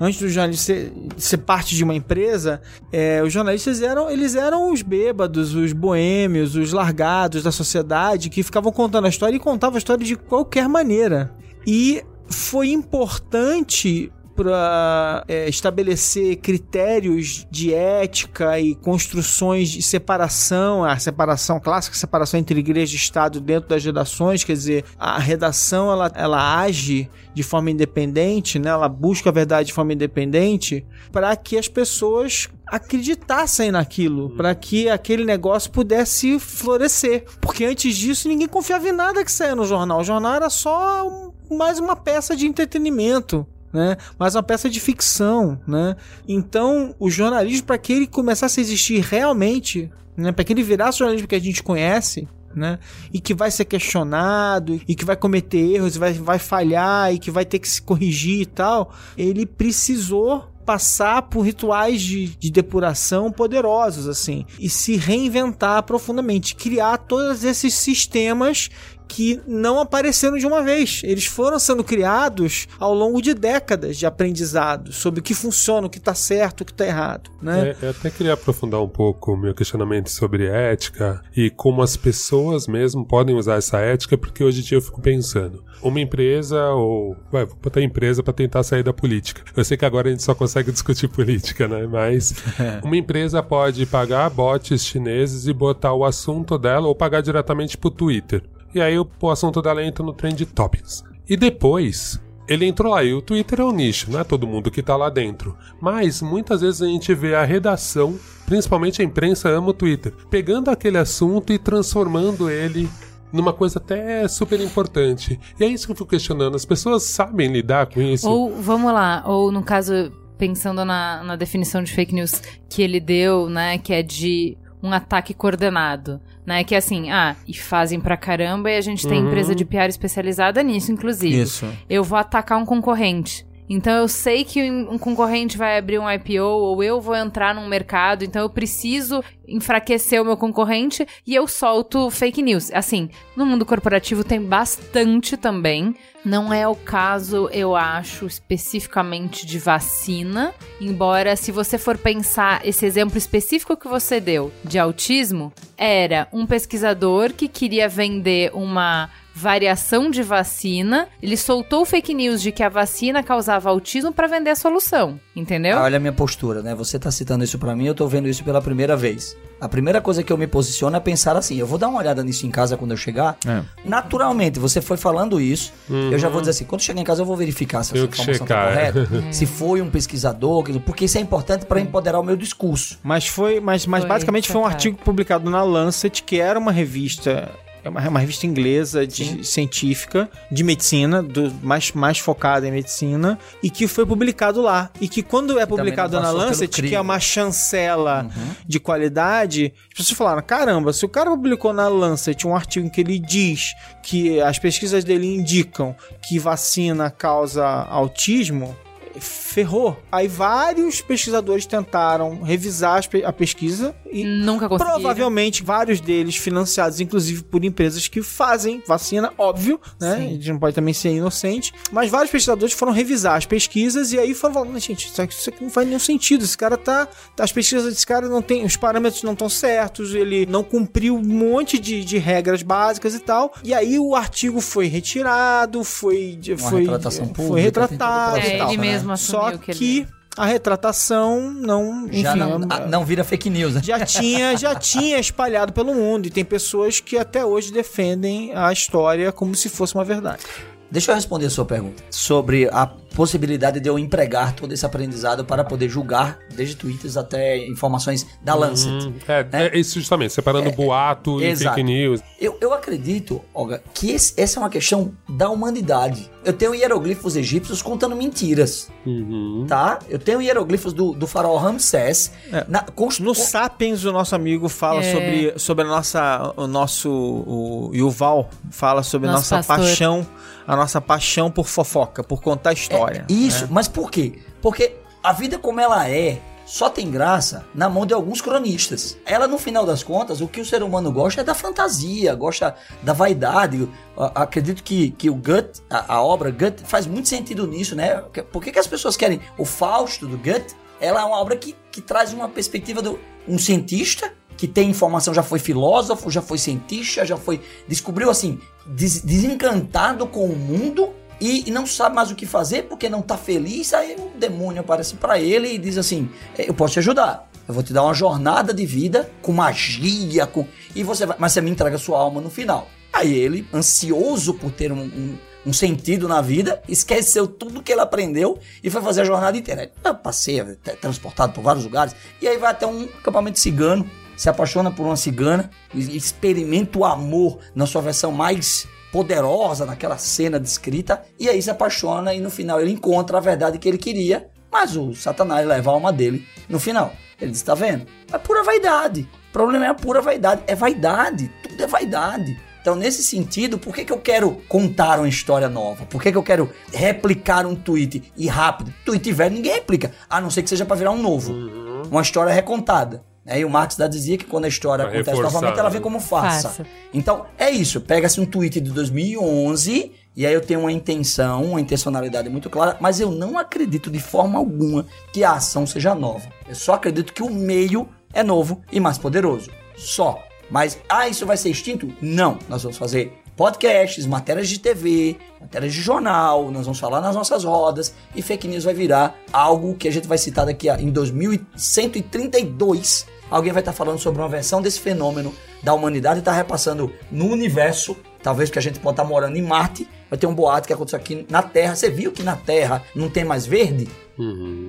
antes do jornalista ser, ser parte de uma empresa, é, os jornalistas eram, eles eram os bêbados, os boêmios, os largados da sociedade que ficavam contando a história e contavam a história de qualquer maneira. E foi importante para estabelecer critérios de ética e construções de separação, a separação clássica, a separação entre igreja e Estado dentro das redações, quer dizer, a redação ela, ela age de forma independente, né? ela busca a verdade de forma independente, para que as pessoas acreditassem naquilo, para que aquele negócio pudesse florescer. Porque antes disso ninguém confiava em nada que saía no jornal. O jornal era só mais uma peça de entretenimento. Né? Mas uma peça de ficção, né? Então, o jornalismo para que ele começasse a existir realmente, né? Para que ele virasse o jornalismo que a gente conhece, né? E que vai ser questionado, e que vai cometer erros, vai, vai falhar, e que vai ter que se corrigir e tal, ele precisou passar por rituais de, de depuração poderosos, assim, e se reinventar profundamente, criar todos esses sistemas que não apareceram de uma vez. Eles foram sendo criados ao longo de décadas de aprendizado sobre o que funciona, o que está certo, o que está errado, né? É, eu até queria aprofundar um pouco o meu questionamento sobre ética e como as pessoas mesmo podem usar essa ética, porque hoje em dia eu fico pensando, uma empresa ou. Vai, vou botar empresa para tentar sair da política. Eu sei que agora a gente só consegue discutir política, né? Mas uma empresa pode pagar bots chineses e botar o assunto dela ou pagar diretamente pro Twitter. E aí o, assunto dela entra no Trend Topics. E depois, ele entrou lá, e o Twitter é um nicho, não é todo mundo que tá lá dentro. Mas muitas vezes a gente vê a redação, principalmente a imprensa ama o Twitter, pegando aquele assunto e transformando ele numa coisa até super importante. E é isso que eu fico questionando. As pessoas sabem lidar com isso? Ou, vamos lá, ou no caso, pensando na, na definição de fake news que ele deu, né, que é de um ataque coordenado, né, que é assim, ah, e fazem pra caramba e a gente tem Uhum. empresa de PR especializada nisso, inclusive. Isso. Eu vou atacar um concorrente. Então eu sei que um concorrente vai abrir um IPO ou eu vou entrar num mercado, então eu preciso enfraquecer o meu concorrente e eu solto fake news. Assim, no mundo corporativo tem bastante também. Não é o caso, eu acho, especificamente de vacina. Embora, se você for pensar esse exemplo específico que você deu de autismo, era um pesquisador que queria vender uma variação de vacina, ele soltou fake news de que a vacina causava autismo para vender a solução, entendeu? Ah, olha a minha postura, né? Você tá citando isso pra mim, eu tô vendo isso pela primeira vez. A primeira coisa que eu me posiciono é pensar assim, eu vou dar uma olhada nisso em casa quando eu chegar. É. Naturalmente, você foi falando isso, eu já vou dizer assim, quando chegar em casa eu vou verificar se informação tá checar, é. correta, se foi um pesquisador, porque isso é importante pra empoderar o meu discurso. Mas foi, mas, mas Foi, basicamente foi um artigo publicado na Lancet, que era uma revista, é uma, uma revista inglesa de científica, de medicina, do, mais, mais focada em medicina, e que foi publicado lá. E que quando é publicado na Lancet, que é uma chancela de qualidade, as pessoas falaram: caramba, se o cara publicou na Lancet um artigo em que ele diz que as pesquisas dele indicam que vacina causa autismo, ferrou. Aí vários pesquisadores tentaram revisar a pesquisa e Nunca consegui. provavelmente vários deles financiados inclusive por empresas que fazem vacina, óbvio, né? A gente não pode também ser inocente, mas vários pesquisadores foram revisar as pesquisas e aí foram falando, gente, isso aqui, isso aqui não faz nenhum sentido. Esse cara tá, as pesquisas desse cara não tem, os parâmetros não estão certos, ele não cumpriu um monte de, de regras básicas e tal. E aí o artigo foi retirado, foi Uma foi retratação foi pública, retratado tem todo o É, e tal. ele mesmo Só assumiu que, que ele... a retratação não, enfim, Já não, é- ah, não vira fake news, né? já tinha, já tinha espalhado pelo mundo e tem pessoas que até hoje defendem a história como se fosse uma verdade. Deixa eu responder a sua pergunta sobre a possibilidade de eu empregar todo esse aprendizado para poder julgar, desde tweets até informações da Lancet. Hum, é, é isso justamente, separando boato e exato. fake news. Eu, eu acredito, Olga, que esse- essa é uma questão da humanidade. Eu tenho hieroglifos egípcios contando mentiras, Uhum. tá? Eu tenho hieroglifos do, do faraó Ramsés. É. Na, constru- No Sapiens, o nosso amigo fala É. sobre, sobre a nossa. O nosso. O Yuval fala sobre a Nosso nossa pastor. paixão. A nossa paixão por fofoca, por contar história. É, Isso, mas por quê? Porque a vida como ela é só tem graça na mão de alguns cronistas. Ela, no final das contas, o que o ser humano gosta é da fantasia, gosta da vaidade. Eu, a- acredito que, que o Gut, a, a obra Gut, faz muito sentido nisso, né? Por que, que as pessoas querem? O Fausto do Gut, ela é uma obra que, que traz uma perspectiva do um cientista que tem informação, já foi filósofo, já foi cientista, já foi. descobriu assim, des- desencantado com o mundo e, não sabe mais o que fazer porque não tá feliz. Aí o demônio aparece pra ele e diz assim: "É, Eu posso te ajudar. Eu vou te dar uma jornada de vida com magia, com. E você vai. Mas você me entrega sua alma no final. Aí ele, ansioso por ter um, um- um sentido na vida, esqueceu tudo que ele aprendeu e foi fazer a jornada inteira. Aí, passeia, é transportado por vários lugares, e aí vai até um acampamento cigano, se apaixona por uma cigana, experimenta o amor na sua versão mais poderosa, naquela cena descrita, e aí se apaixona e no final ele encontra a verdade que ele queria, mas o Satanás leva a alma dele no final. Ele diz: tá vendo? É pura vaidade. O problema é a pura vaidade. É vaidade. Tudo é vaidade. Então, nesse sentido, por que, que eu quero contar uma história nova? Por que, que eu quero replicar um tweet e rápido? Tweet velho ninguém replica, a não ser que seja para virar um novo. Uma história recontada. Né? E o Marx da dizia que quando a história Pra acontece reforçar, novamente, ela né? vem como farsa. Farsa. Então, é isso. Pega-se um tweet de 2011 e aí eu tenho uma intenção, uma intencionalidade muito clara, mas eu não acredito de forma alguma que a ação seja nova. Eu só acredito que o meio é novo e mais poderoso. Só. Mas, ah, isso vai ser extinto? Não. Nós vamos fazer podcasts, matérias de TV, matérias de jornal, nós vamos falar nas nossas rodas e fake news vai virar algo que a gente vai citar daqui a, em 2132 alguém vai estar falando sobre uma versão desse fenômeno da humanidade e está repassando no universo, talvez que a gente pode estar morando em Marte, vai ter um boato que aconteceu aqui na Terra. Você viu que na Terra não tem mais verde?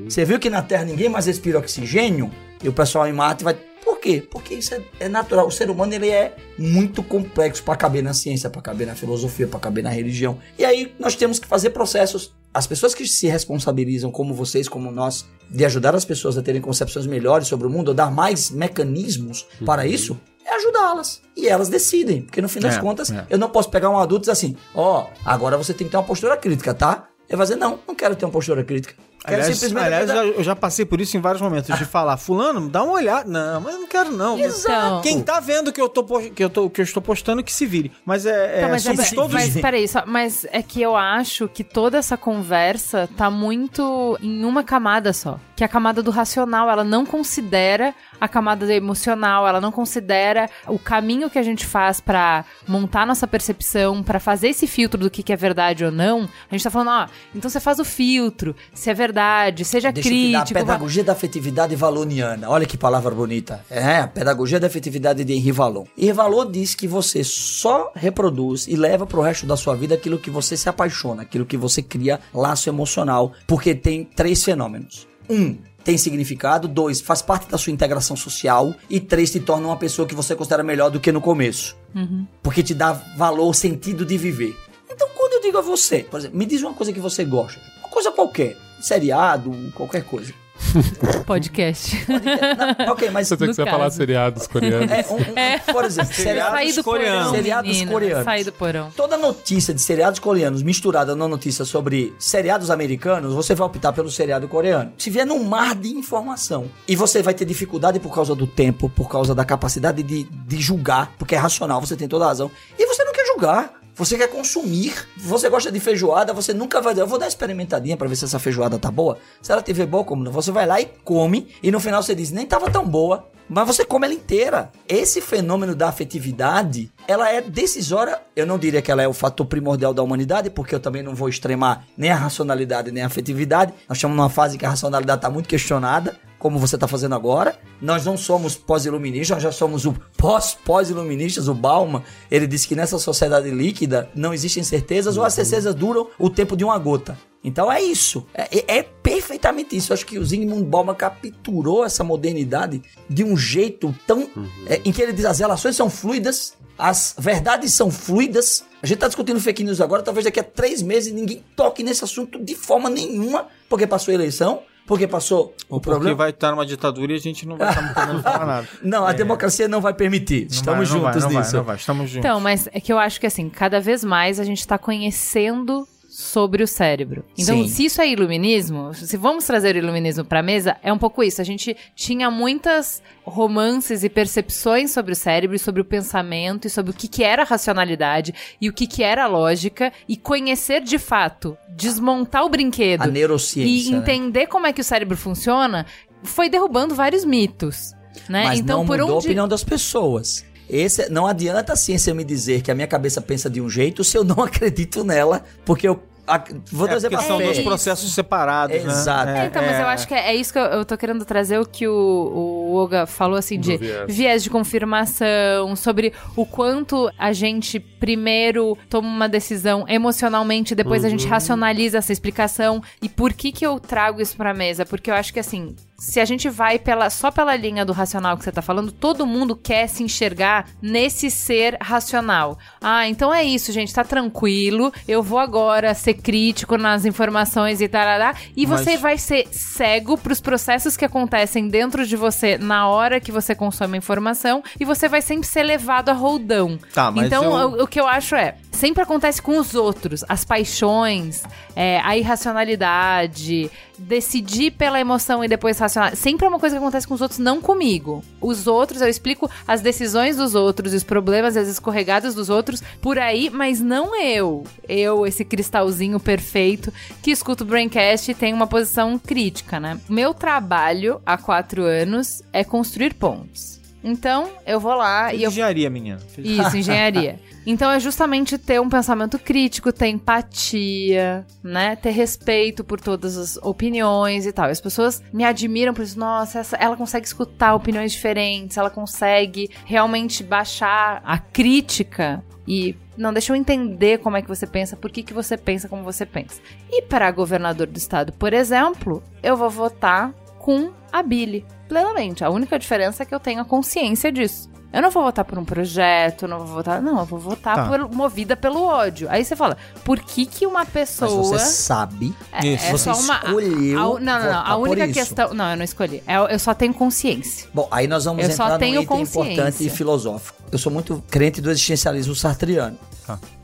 Você viu que na Terra ninguém mais respira oxigênio? E o pessoal em Marte vai. Por quê? Porque isso é, é natural. O ser humano ele é muito complexo para caber na ciência, para caber na filosofia, para caber na religião. E aí nós temos que fazer processos. As pessoas que se responsabilizam, como vocês, como nós, de ajudar as pessoas a terem concepções melhores sobre o mundo, ou dar mais mecanismos para isso, é ajudá-las. E elas decidem. Porque no fim das É, contas, é. eu não posso pegar um adulto e dizer assim: ó, agora você tem que ter uma postura crítica, tá? Ele vai dizer, não, não quero ter uma postura crítica. Quero Aliás, simplesmente aliás eu, eu já passei por isso em vários momentos, de falar, fulano, dá uma olhada. Não, mas eu não quero não. Então- Quem tá vendo que eu, tô, que, eu tô, que eu estou postando, que se vire. Mas é, é Então, mas, somos é, todos... mas peraí, só, mas é que eu acho que toda essa conversa tá muito em uma camada só. Que a camada do racional, ela não considera a camada do emocional, ela não considera o caminho que a gente faz pra montar nossa percepção, pra fazer esse filtro do que, que é verdade ou não. A gente tá falando, ó, então você faz o filtro, se é verdade, seja Deixa a crítico. vá- pedagogia da afetividade valoniana. Olha que palavra bonita. É, a pedagogia da afetividade de Henri Vallon. Henri Vallon diz que você só reproduz e leva pro resto da sua vida aquilo que você se apaixona, aquilo que você cria laço emocional, porque tem três fenômenos. Um, tem significado. Dois, faz parte da sua integração social. E três, te torna uma pessoa que você considera melhor do que no começo. Porque te dá valor, sentido de viver. Então, quando eu digo a você, por exemplo, me diz uma coisa que você gosta. Uma coisa qualquer. Seriado, qualquer coisa. Podcast. Não, ok, mas. Você tem que falar seriados coreanos. É, um- um- Por exemplo, seriados, Sair do coreanos. porão, Seriados menina, coreanos. Sair do porão. Toda notícia de seriados coreanos misturada na notícia sobre seriados americanos, você vai optar pelo seriado coreano. Se vier num mar de informação e você vai ter dificuldade por causa do tempo, por causa da capacidade de, de julgar, porque é racional, você tem toda a razão, e você não quer julgar. Você quer consumir. Você gosta de feijoada, você nunca vai eu vou dar uma experimentadinha pra ver se essa feijoada tá boa. Se ela tiver boa, como não? Você vai lá e come, e no final você diz, nem tava tão boa, mas você come ela inteira. Esse fenômeno da afetividade, ela é decisória. Eu não diria que ela é o fator primordial da humanidade, porque eu também não vou extremar nem a racionalidade nem a afetividade. Nós estamos numa fase que a racionalidade está muito questionada, como você está fazendo agora. Nós não somos pós-iluministas, nós já somos o pós-pós-iluministas. O Bauman, ele disse que nessa sociedade líquida não existem certezas ou as certezas duram o tempo de uma gota. Então é isso. É, é- é perfeitamente isso. Eu acho que o Zygmunt Bauman capturou essa modernidade de um jeito tão. é, em que ele diz as relações são fluidas, as verdades são fluidas. A gente tá discutindo fake news agora, talvez daqui a três meses ninguém toque nesse assunto de forma nenhuma, porque passou a eleição, porque passou o Porque problema. vai estar numa ditadura e a gente não vai estar podendo falar nada. Não, a democracia não vai permitir. Não Estamos vai, não vai, juntos não vai, nisso. não vai, Estamos juntos. Então, mas é que eu acho que assim, cada vez mais a gente tá conhecendo sobre o cérebro. Então, Sim. se isso é iluminismo, se vamos trazer o iluminismo pra mesa, é um pouco isso. A gente tinha muitas romances e percepções sobre o cérebro, e sobre o pensamento, e sobre o que, que era racionalidade e o que, que era lógica, e conhecer de fato, desmontar o brinquedo A e neurociência. né? entender como é que o cérebro funciona, foi derrubando vários mitos. Né? Mas então, não por mudou a onde opinião das pessoas. Esse, não adianta a ciência me dizer que a minha cabeça pensa de um jeito se eu não acredito nela, porque eu. a- vou É, trazer porque pra são dois processos separados, né? Exato. É, então, mas eu acho que é, é isso que eu, eu tô querendo trazer o que o, o Oga falou, assim, de viés. viés. de confirmação, sobre o quanto a gente primeiro toma uma decisão emocionalmente, depois a gente racionaliza essa explicação. E por que que eu trago isso pra mesa? Porque eu acho que, assim, se a gente vai pela, só pela linha do racional que você tá falando, todo mundo quer se enxergar nesse ser racional. Ah, então é isso, gente, tá tranquilo, eu vou agora ser crítico nas informações e tal, e Mas- você vai ser cego pros processos que acontecem dentro de você na hora que você consome a informação, e você vai sempre ser levado a roldão. Tá, mas então, eu- o, o que eu acho é, sempre acontece com os outros, as paixões, é, a irracionalidade, decidir pela emoção e depois racional. Sempre é uma coisa que acontece com os outros, não comigo. Os outros, eu explico as decisões dos outros, os problemas, as escorregadas dos outros por aí, mas não eu. Eu, esse cristalzinho perfeito que escuta o Braincast e tem uma posição crítica, né? Meu trabalho há quatro anos é construir pontes. Então, eu vou lá e eu Engenharia, menina. isso, engenharia. Então é justamente ter um pensamento crítico, ter empatia, né? Ter respeito por todas as opiniões e tal. E as pessoas me admiram por isso. Nossa, essa- ela consegue escutar opiniões diferentes, ela consegue realmente baixar a crítica e não deixa eu entender como é que você pensa, por que, que você pensa como você pensa. E para governador do estado, por exemplo, eu vou votar com a Billy plenamente. A única diferença é que eu tenho a consciência disso. Eu não vou votar por um projeto, não vou votar. Não, eu vou votar Tá. por- movida pelo ódio. Aí você fala, por que, que uma Mas pessoa. você sabe. É, Isso. é Você só uma. escolheu a- a- não, não, não. votar A única questão. Não, eu não escolhi. É, Eu, eu só tenho consciência. Bom, aí nós vamos Eu só entrar num tenho item consciência. importante e filosófico. Eu sou muito crente do existencialismo sartriano.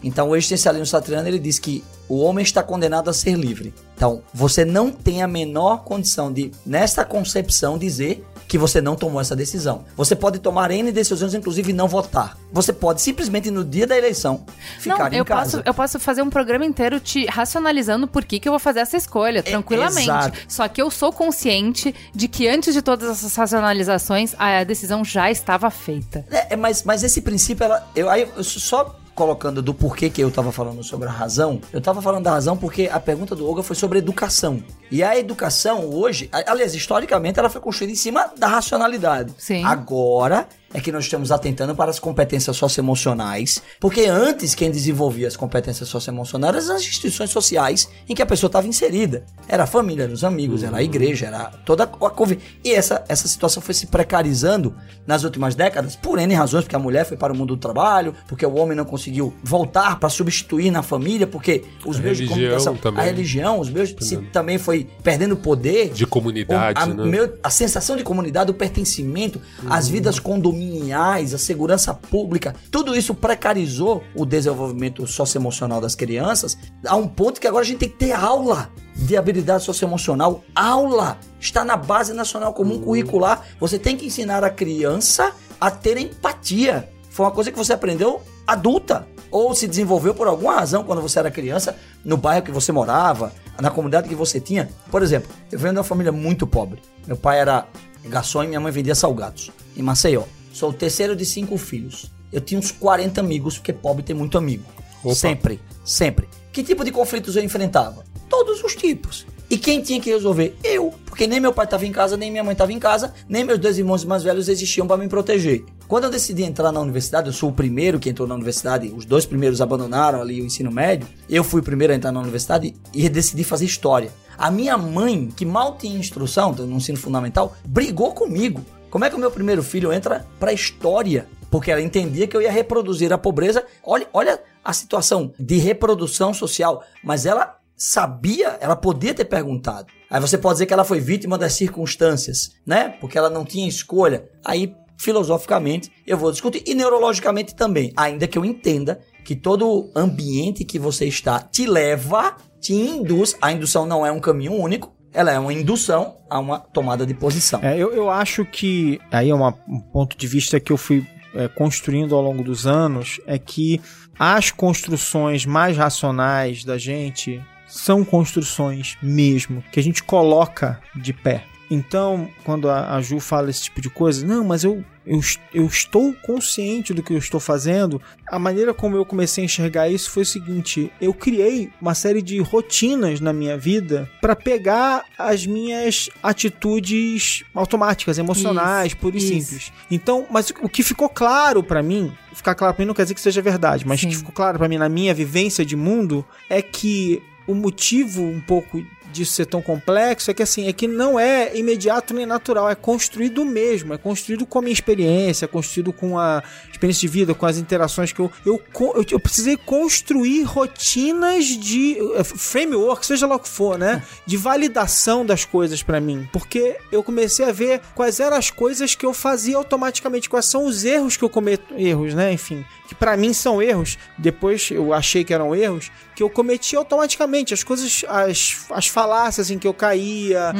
Então, o existencialismo sartriano ele diz que o homem está condenado a ser livre. Então, você não tem a menor condição de, nesta concepção, dizer que você não tomou essa decisão. Você pode tomar N decisões, inclusive não votar. Você pode simplesmente no dia da eleição ficar não, em eu casa. posso, eu posso fazer um programa inteiro te racionalizando por que, que eu vou fazer essa escolha, tranquilamente. exato. Só que eu sou consciente de que antes de todas essas racionalizações, a decisão já estava feita. É, é, mas, mas esse princípio, ela, eu, aí, eu só colocando do porquê que eu tava falando sobre a razão, eu tava falando da razão porque a pergunta do Olga foi sobre educação. E a educação hoje, aliás, historicamente ela foi construída em cima da racionalidade. Sim. Agora é que nós estamos atentando para as competências socioemocionais, porque antes quem desenvolvia as competências socioemocionais eram as instituições sociais em que a pessoa estava inserida. Era a família, eram os amigos, era a igreja, era toda a convivência. E essa, essa situação foi se precarizando nas últimas décadas por N razões, porque a mulher foi para o mundo do trabalho, porque o homem não conseguiu voltar para substituir na família, porque os A meios de religião comunicação, também. a religião, os meios se, também foi perdendo poder De comunidade, a, né? meu- a sensação de comunidade, o pertencimento, as vidas condominiais, a segurança pública, tudo isso precarizou o desenvolvimento socioemocional das crianças a um ponto que agora a gente tem que ter aula de habilidade socioemocional. Aula! Está na base nacional comum curricular. Você tem que ensinar a criança a ter empatia. Foi uma coisa que você aprendeu adulta. Ou se desenvolveu por alguma razão quando você era criança, no bairro que você morava, na comunidade que você tinha. Por exemplo, eu venho de uma família muito pobre. Meu pai era garçom e minha mãe vendia salgados. Em Maceió. Sou o terceiro de cinco filhos. Eu tinha uns 40 amigos, porque pobre tem muito amigo. Opa. Sempre, sempre. Que tipo de conflitos eu enfrentava? Todos os tipos. E quem tinha que resolver? Eu. Porque nem meu pai estava em casa, nem minha mãe estava em casa, nem meus dois irmãos mais velhos existiam para me proteger. Quando eu decidi entrar na universidade, eu sou o primeiro que entrou na universidade, os dois primeiros abandonaram ali o ensino médio. Eu fui o primeiro a entrar na universidade e decidi fazer história. A minha mãe, que mal tinha instrução no ensino fundamental, brigou comigo. Como é que o meu primeiro filho entra pra história? Porque ela entendia que eu ia reproduzir a pobreza. Olha, olha a situação de reprodução social. Mas ela sabia, ela podia ter perguntado. Aí você pode dizer que ela foi vítima das circunstâncias, né? Porque ela não tinha escolha. Aí, filosoficamente, eu vou discutir. E neurologicamente também. Ainda que eu entenda que todo ambiente que você está te leva, te induz. A indução não é um caminho único. Ela é uma indução a uma tomada de posição. É, eu, eu acho que aí é uma- um ponto de vista que eu fui é, construindo ao longo dos anos é que as construções mais racionais da gente são construções mesmo que a gente coloca de pé. Então, quando a, a Ju fala esse tipo de coisa, não, mas eu, eu, eu estou consciente do que eu estou fazendo. A maneira como eu comecei a enxergar isso foi o seguinte: eu criei uma série de rotinas na minha vida para pegar as minhas atitudes automáticas, emocionais, Isso, pura e simples. Então, mas o que ficou claro pra mim, ficar claro pra mim não quer dizer que seja verdade, mas o que ficou claro pra mim na minha vivência de mundo é que o motivo um pouco disso ser tão complexo é que assim, é que não é imediato nem natural, é construído mesmo, é construído com a minha experiência, é construído com a experiência de vida, com as interações que eu eu, eu, eu precisei construir rotinas de eh, framework, seja lá o que for, né, de validação das coisas pra mim, porque eu comecei a ver quais eram as coisas que eu fazia automaticamente, quais são os erros que eu cometo, erros, né, enfim, que pra mim são erros, depois eu achei que eram erros, que eu cometi automaticamente, as coisas, as, as falácias em que eu caía.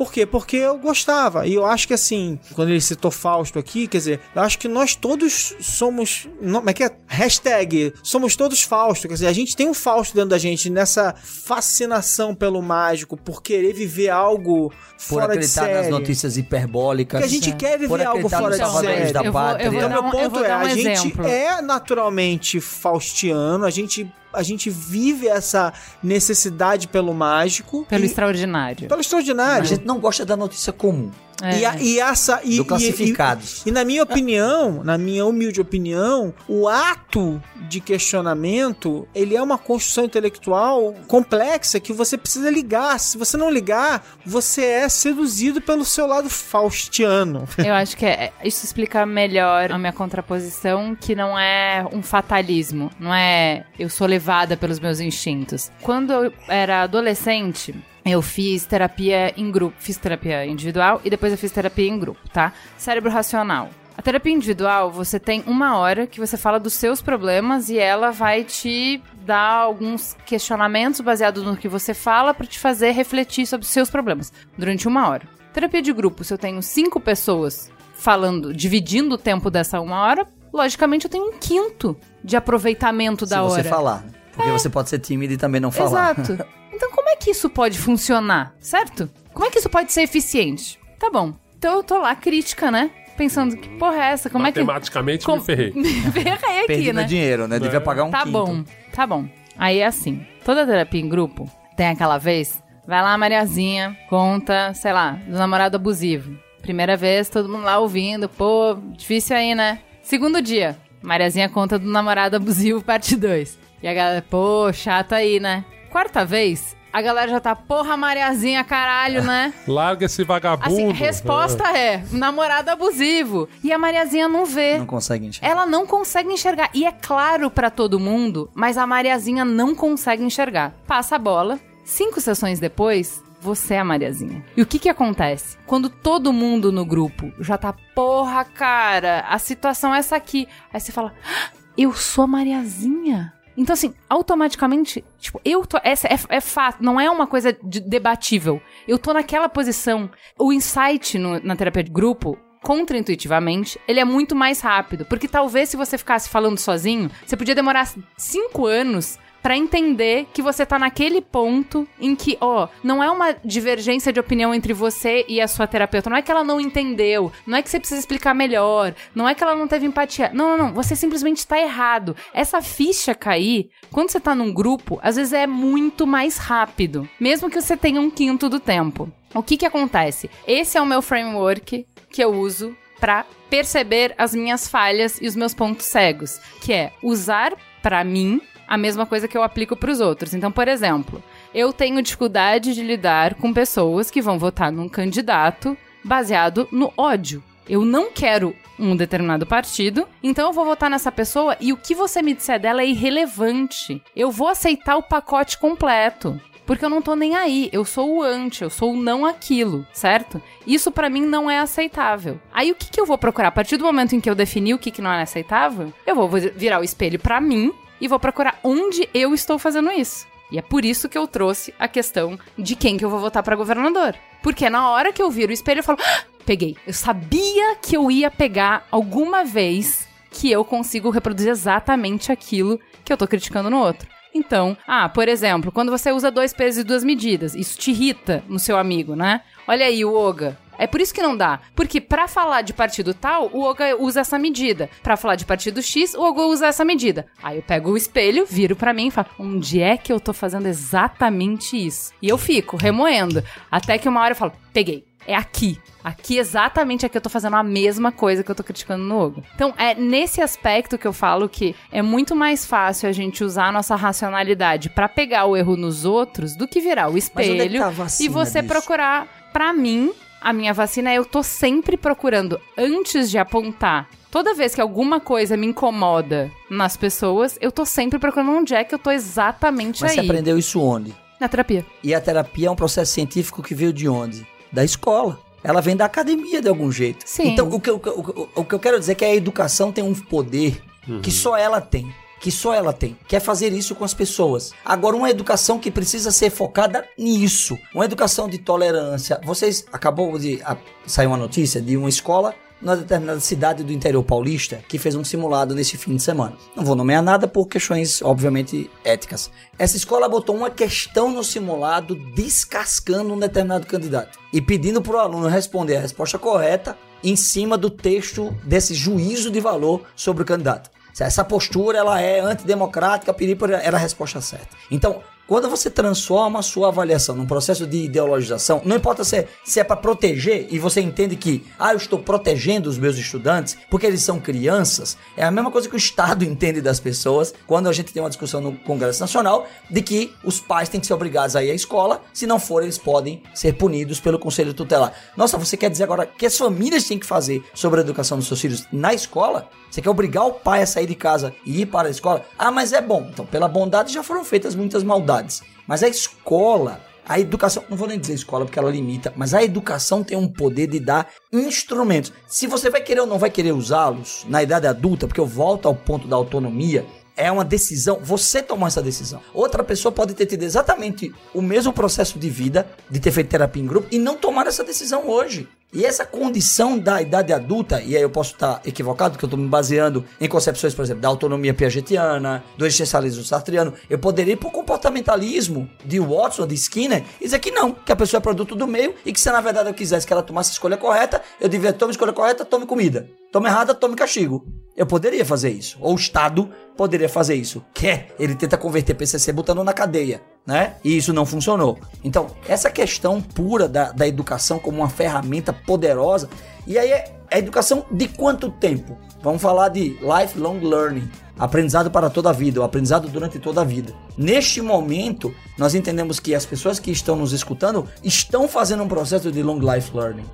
Por quê? Porque eu gostava. E eu acho que assim, quando ele citou Fausto aqui, quer dizer, eu acho que nós todos somos. Não, como é que é? Hashtag, somos todos Fausto. Quer dizer, a gente tem um Fausto dentro da gente nessa fascinação pelo mágico, por querer viver algo Por fora de acreditar série. nas notícias hiperbólicas. Porque a gente quer Por viver algo acreditar fora de série. da Eu vou- eu pátria. vou Então, meu um- eu ponto vou é, um a gente exemplo. é naturalmente faustiano, a gente, a gente vive essa necessidade pelo mágico. Pelo e, extraordinário. pelo A extraordinário. gente não gosta da notícia comum. É. E, a- e essa. E, do e- classificados. E, e na minha opinião, na minha humilde opinião, o ato de questionamento ele é uma construção intelectual complexa que você precisa ligar. Se você não ligar, você é seduzido pelo seu lado faustiano. Eu acho que é- isso explica melhor a minha contraposição, que não é um fatalismo, não é eu sou levada pelos meus instintos. Quando eu era adolescente, eu fiz terapia em grupo, fiz terapia individual e depois eu fiz terapia em grupo, tá? Cérebro racional. A terapia individual, você tem uma hora que você fala dos seus problemas e ela vai te dar alguns questionamentos baseados no que você fala para te fazer refletir sobre os seus problemas durante uma hora. Terapia de grupo, se eu tenho cinco pessoas falando, dividindo o tempo dessa uma hora, logicamente eu tenho um quinto de aproveitamento Se da você hora. falar. Porque você pode ser tímido e também não falar. Exato. Então, como é que isso pode funcionar, certo? Como é que isso pode ser eficiente? Tá bom. Então, eu tô lá crítica, né? Pensando, que porra é essa? Como é que. Matematicamente Com- me ferrei. Me ferrei aqui, Perdi né? meu dinheiro, né? Devia pagar um Tá quinto. bom, tá bom. Aí é assim: toda terapia em grupo tem aquela vez. Vai lá, Mariazinha, conta, sei lá, do namorado abusivo. Primeira vez, todo mundo lá ouvindo, pô, difícil aí, né? Segundo dia, Mariazinha conta do namorado abusivo, parte 2. E a galera, pô, chato aí, né? Quarta vez, a galera já tá, porra, Mariazinha, caralho, né? Larga esse vagabundo. Assim, resposta é, namorado abusivo. E a Mariazinha não vê. Não consegue enxergar. Ela não consegue enxergar. E é claro pra todo mundo, mas a Mariazinha não consegue enxergar. Passa a bola. Cinco sessões depois, você é a Mariazinha. E o que que acontece? Quando todo mundo no grupo já tá, porra, cara, a situação é essa aqui. Aí você fala, "Ah, eu sou a Mariazinha. Então, assim, automaticamente, tipo, eu tô. Essa é, é fato, não é uma coisa de- debatível. Eu tô naquela posição. O insight no- na terapia de grupo contraintuitivamente, ele é muito mais rápido. Porque talvez se você ficasse falando sozinho, você podia demorar cinco anos pra entender que você tá naquele ponto em que, ó, não é uma divergência de opinião entre você e a sua terapeuta. Não é que ela não entendeu, não é que você precisa explicar melhor, não é que ela não teve empatia. Não, não, não. Você simplesmente tá errado. Essa ficha cair, quando você tá num grupo, às vezes é muito mais rápido. Mesmo que você tenha um quinto do tempo. O que que acontece? Esse é o meu framework que eu uso pra perceber as minhas falhas e os meus pontos cegos, que é usar pra mim a mesma coisa que eu aplico pros outros. Então, por exemplo, eu tenho dificuldade de lidar com pessoas que vão votar num candidato baseado no ódio. Eu não quero um determinado partido, então eu vou votar nessa pessoa e o que você me disser dela é irrelevante. Eu vou aceitar o pacote completo. Porque eu não tô nem aí, eu sou o anti, eu sou o não aquilo, certo? Isso pra mim não é aceitável. Aí o que, que eu vou procurar? A partir do momento em que eu defini o que, que não é aceitável, eu vou virar o espelho pra mim e vou procurar onde eu estou fazendo isso. E é por isso que eu trouxe a questão de quem que eu vou votar pra governador. Porque na hora que eu viro o espelho, eu falo, "Ah, peguei. Eu sabia que eu ia pegar alguma vez que eu consigo reproduzir exatamente aquilo que eu tô criticando no outro. Então, ah, por exemplo, quando você usa dois pesos e duas medidas, isso te irrita no seu amigo, né? Olha aí o Oga. É por isso que não dá. Porque pra falar de partido tal, o Oga usa essa medida. Pra falar de partido X, o Oga usa essa medida. Aí eu pego o espelho, viro pra mim e falo: onde é que eu tô fazendo exatamente isso? E eu fico remoendo. Até que uma hora eu falo: peguei. É aqui. Aqui exatamente aqui eu tô fazendo a mesma coisa que eu tô criticando no Oga. Então, é nesse aspecto que eu falo que é muito mais fácil a gente usar a nossa racionalidade pra pegar o erro nos outros do que virar o é espelho tá vacina e você disso? procurar. Pra mim, a minha vacina, eu tô sempre procurando, antes de apontar. Toda vez que alguma coisa me incomoda nas pessoas, eu tô sempre procurando onde é que eu tô exatamente Mas aí. você aprendeu isso onde? Na terapia. E a terapia é um processo científico que veio de onde? Da escola. Ela vem da academia de algum jeito. Sim. Então, o que, eu- o, que- o que eu quero dizer é que a educação tem um poder que só ela tem. Que só ela tem. Que é fazer isso com as pessoas. Agora, uma educação que precisa ser focada nisso. Uma educação de tolerância. Vocês. Acabou de a- sair uma notícia de uma escola numa determinada cidade do interior paulista que fez um simulado nesse fim de semana. Não vou nomear nada por questões, obviamente, éticas. Essa escola botou uma questão no simulado descascando um determinado candidato e pedindo para o aluno responder a resposta correta em cima do texto desse juízo de valor sobre o candidato. Essa postura ela é antidemocrática, pedir era a resposta certa. Então, quando você transforma a sua avaliação num processo de ideologização, não importa se é, se é para proteger e você entende que, ah, eu estou protegendo os meus estudantes porque eles são crianças, é a mesma coisa que o Estado entende das pessoas quando a gente tem uma discussão no Congresso Nacional de que os pais têm que ser obrigados a ir à escola, se não for, eles podem ser punidos pelo Conselho Tutelar. Nossa, você quer dizer agora que as famílias têm que fazer sobre a educação dos seus filhos na escola? Você quer obrigar o pai a sair de casa e ir para a escola? Ah, mas é bom. Então, pela bondade já foram feitas muitas maldades. Mas a escola, A educação, não vou nem dizer escola porque ela limita, mas a educação tem um poder de dar instrumentos. Se você vai querer ou não vai querer usá-los na idade adulta, porque eu volto ao ponto da autonomia, é uma decisão, você tomou essa decisão. Outra pessoa pode ter tido exatamente o mesmo processo de vida, de ter feito terapia em grupo, e não tomar essa decisão hoje. E essa condição da idade adulta, e aí eu posso estar equivocado, porque eu estou me baseando em concepções, por exemplo, da autonomia piagetiana, do existencialismo sartriano, eu poderia ir para o comportamentalismo de Watson, de Skinner, e dizer que não, que a pessoa é produto do meio, e que se na verdade eu quisesse que ela tomasse a escolha correta, eu devia tomar a escolha correta, tome comida. Toma errada, tome castigo. Eu poderia fazer isso. Ou o Estado poderia fazer isso. Quer? Ele tenta converter PCC botando na cadeia, né? E isso não funcionou. Então, essa questão pura da, da educação como uma ferramenta poderosa. E aí, é a educação de quanto tempo? Vamos falar de lifelong learning. Aprendizado para toda a vida, o aprendizado durante toda a vida. Neste momento, nós entendemos que as pessoas que estão nos escutando estão fazendo um processo de long life learning.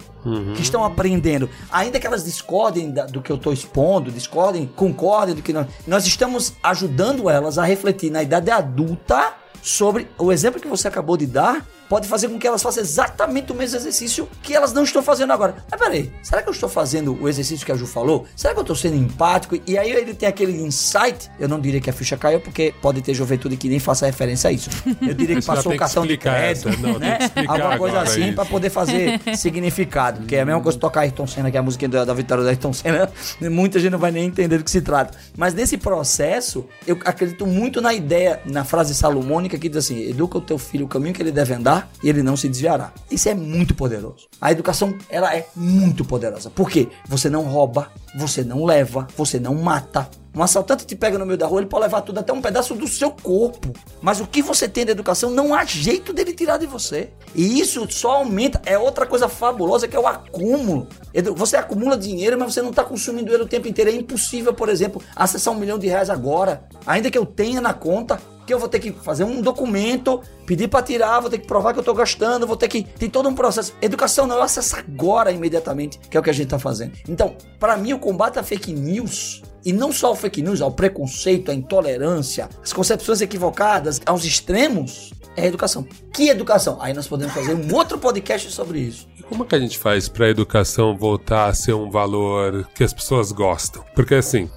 Que estão aprendendo. Ainda que elas discordem da- do que eu estou expondo, discordem, concordem do que nós. Nós estamos ajudando elas a refletir na idade adulta sobre o exemplo que você acabou de dar. Pode fazer com que elas façam exatamente o mesmo exercício que elas não estão fazendo agora. Mas peraí, será que eu estou fazendo o exercício que a Ju falou? Será que eu estou sendo empático? E aí ele tem aquele insight. Eu não diria que a ficha caiu, porque pode ter juventude que nem faça referência a isso. Eu diria que passou o cartão de crédito. Não, né? Alguma coisa assim pra poder fazer significado. Porque é a mesma coisa que tocar Ayrton Senna, que é a música da, da vitória do Ayrton Senna. Muita gente não vai nem entender do que se trata. Mas nesse processo, eu acredito muito na ideia, na frase salomônica que diz assim: educa o teu filho o caminho que ele deve andar e ele não se desviará. Isso é muito poderoso. A educação, ela é muito poderosa. Por quê? Você não rouba, você não leva, você não mata. Um assaltante te pega no meio da rua, ele pode levar tudo, até um pedaço do seu corpo. Mas o que você tem da educação não há jeito dele tirar de você. E isso só aumenta. É outra coisa fabulosa que é o acúmulo. Você acumula dinheiro, mas você não está consumindo ele o tempo inteiro. É impossível, por exemplo, acessar um milhão de reais agora. Ainda que eu tenha na conta, que eu vou ter que fazer um documento, pedir para tirar, vou ter que provar que eu tô gastando, vou ter que. Tem todo um processo. Educação não, eu acesso agora imediatamente, que é o que a gente tá fazendo. Então, para mim, o combate à fake news. E não só ao fake news, ao preconceito, à intolerância, às concepções equivocadas, aos extremos, é a educação. Que educação? Aí nós podemos fazer um outro podcast sobre isso. E como que a gente faz pra educação voltar a ser um valor que as pessoas gostam? Porque assim,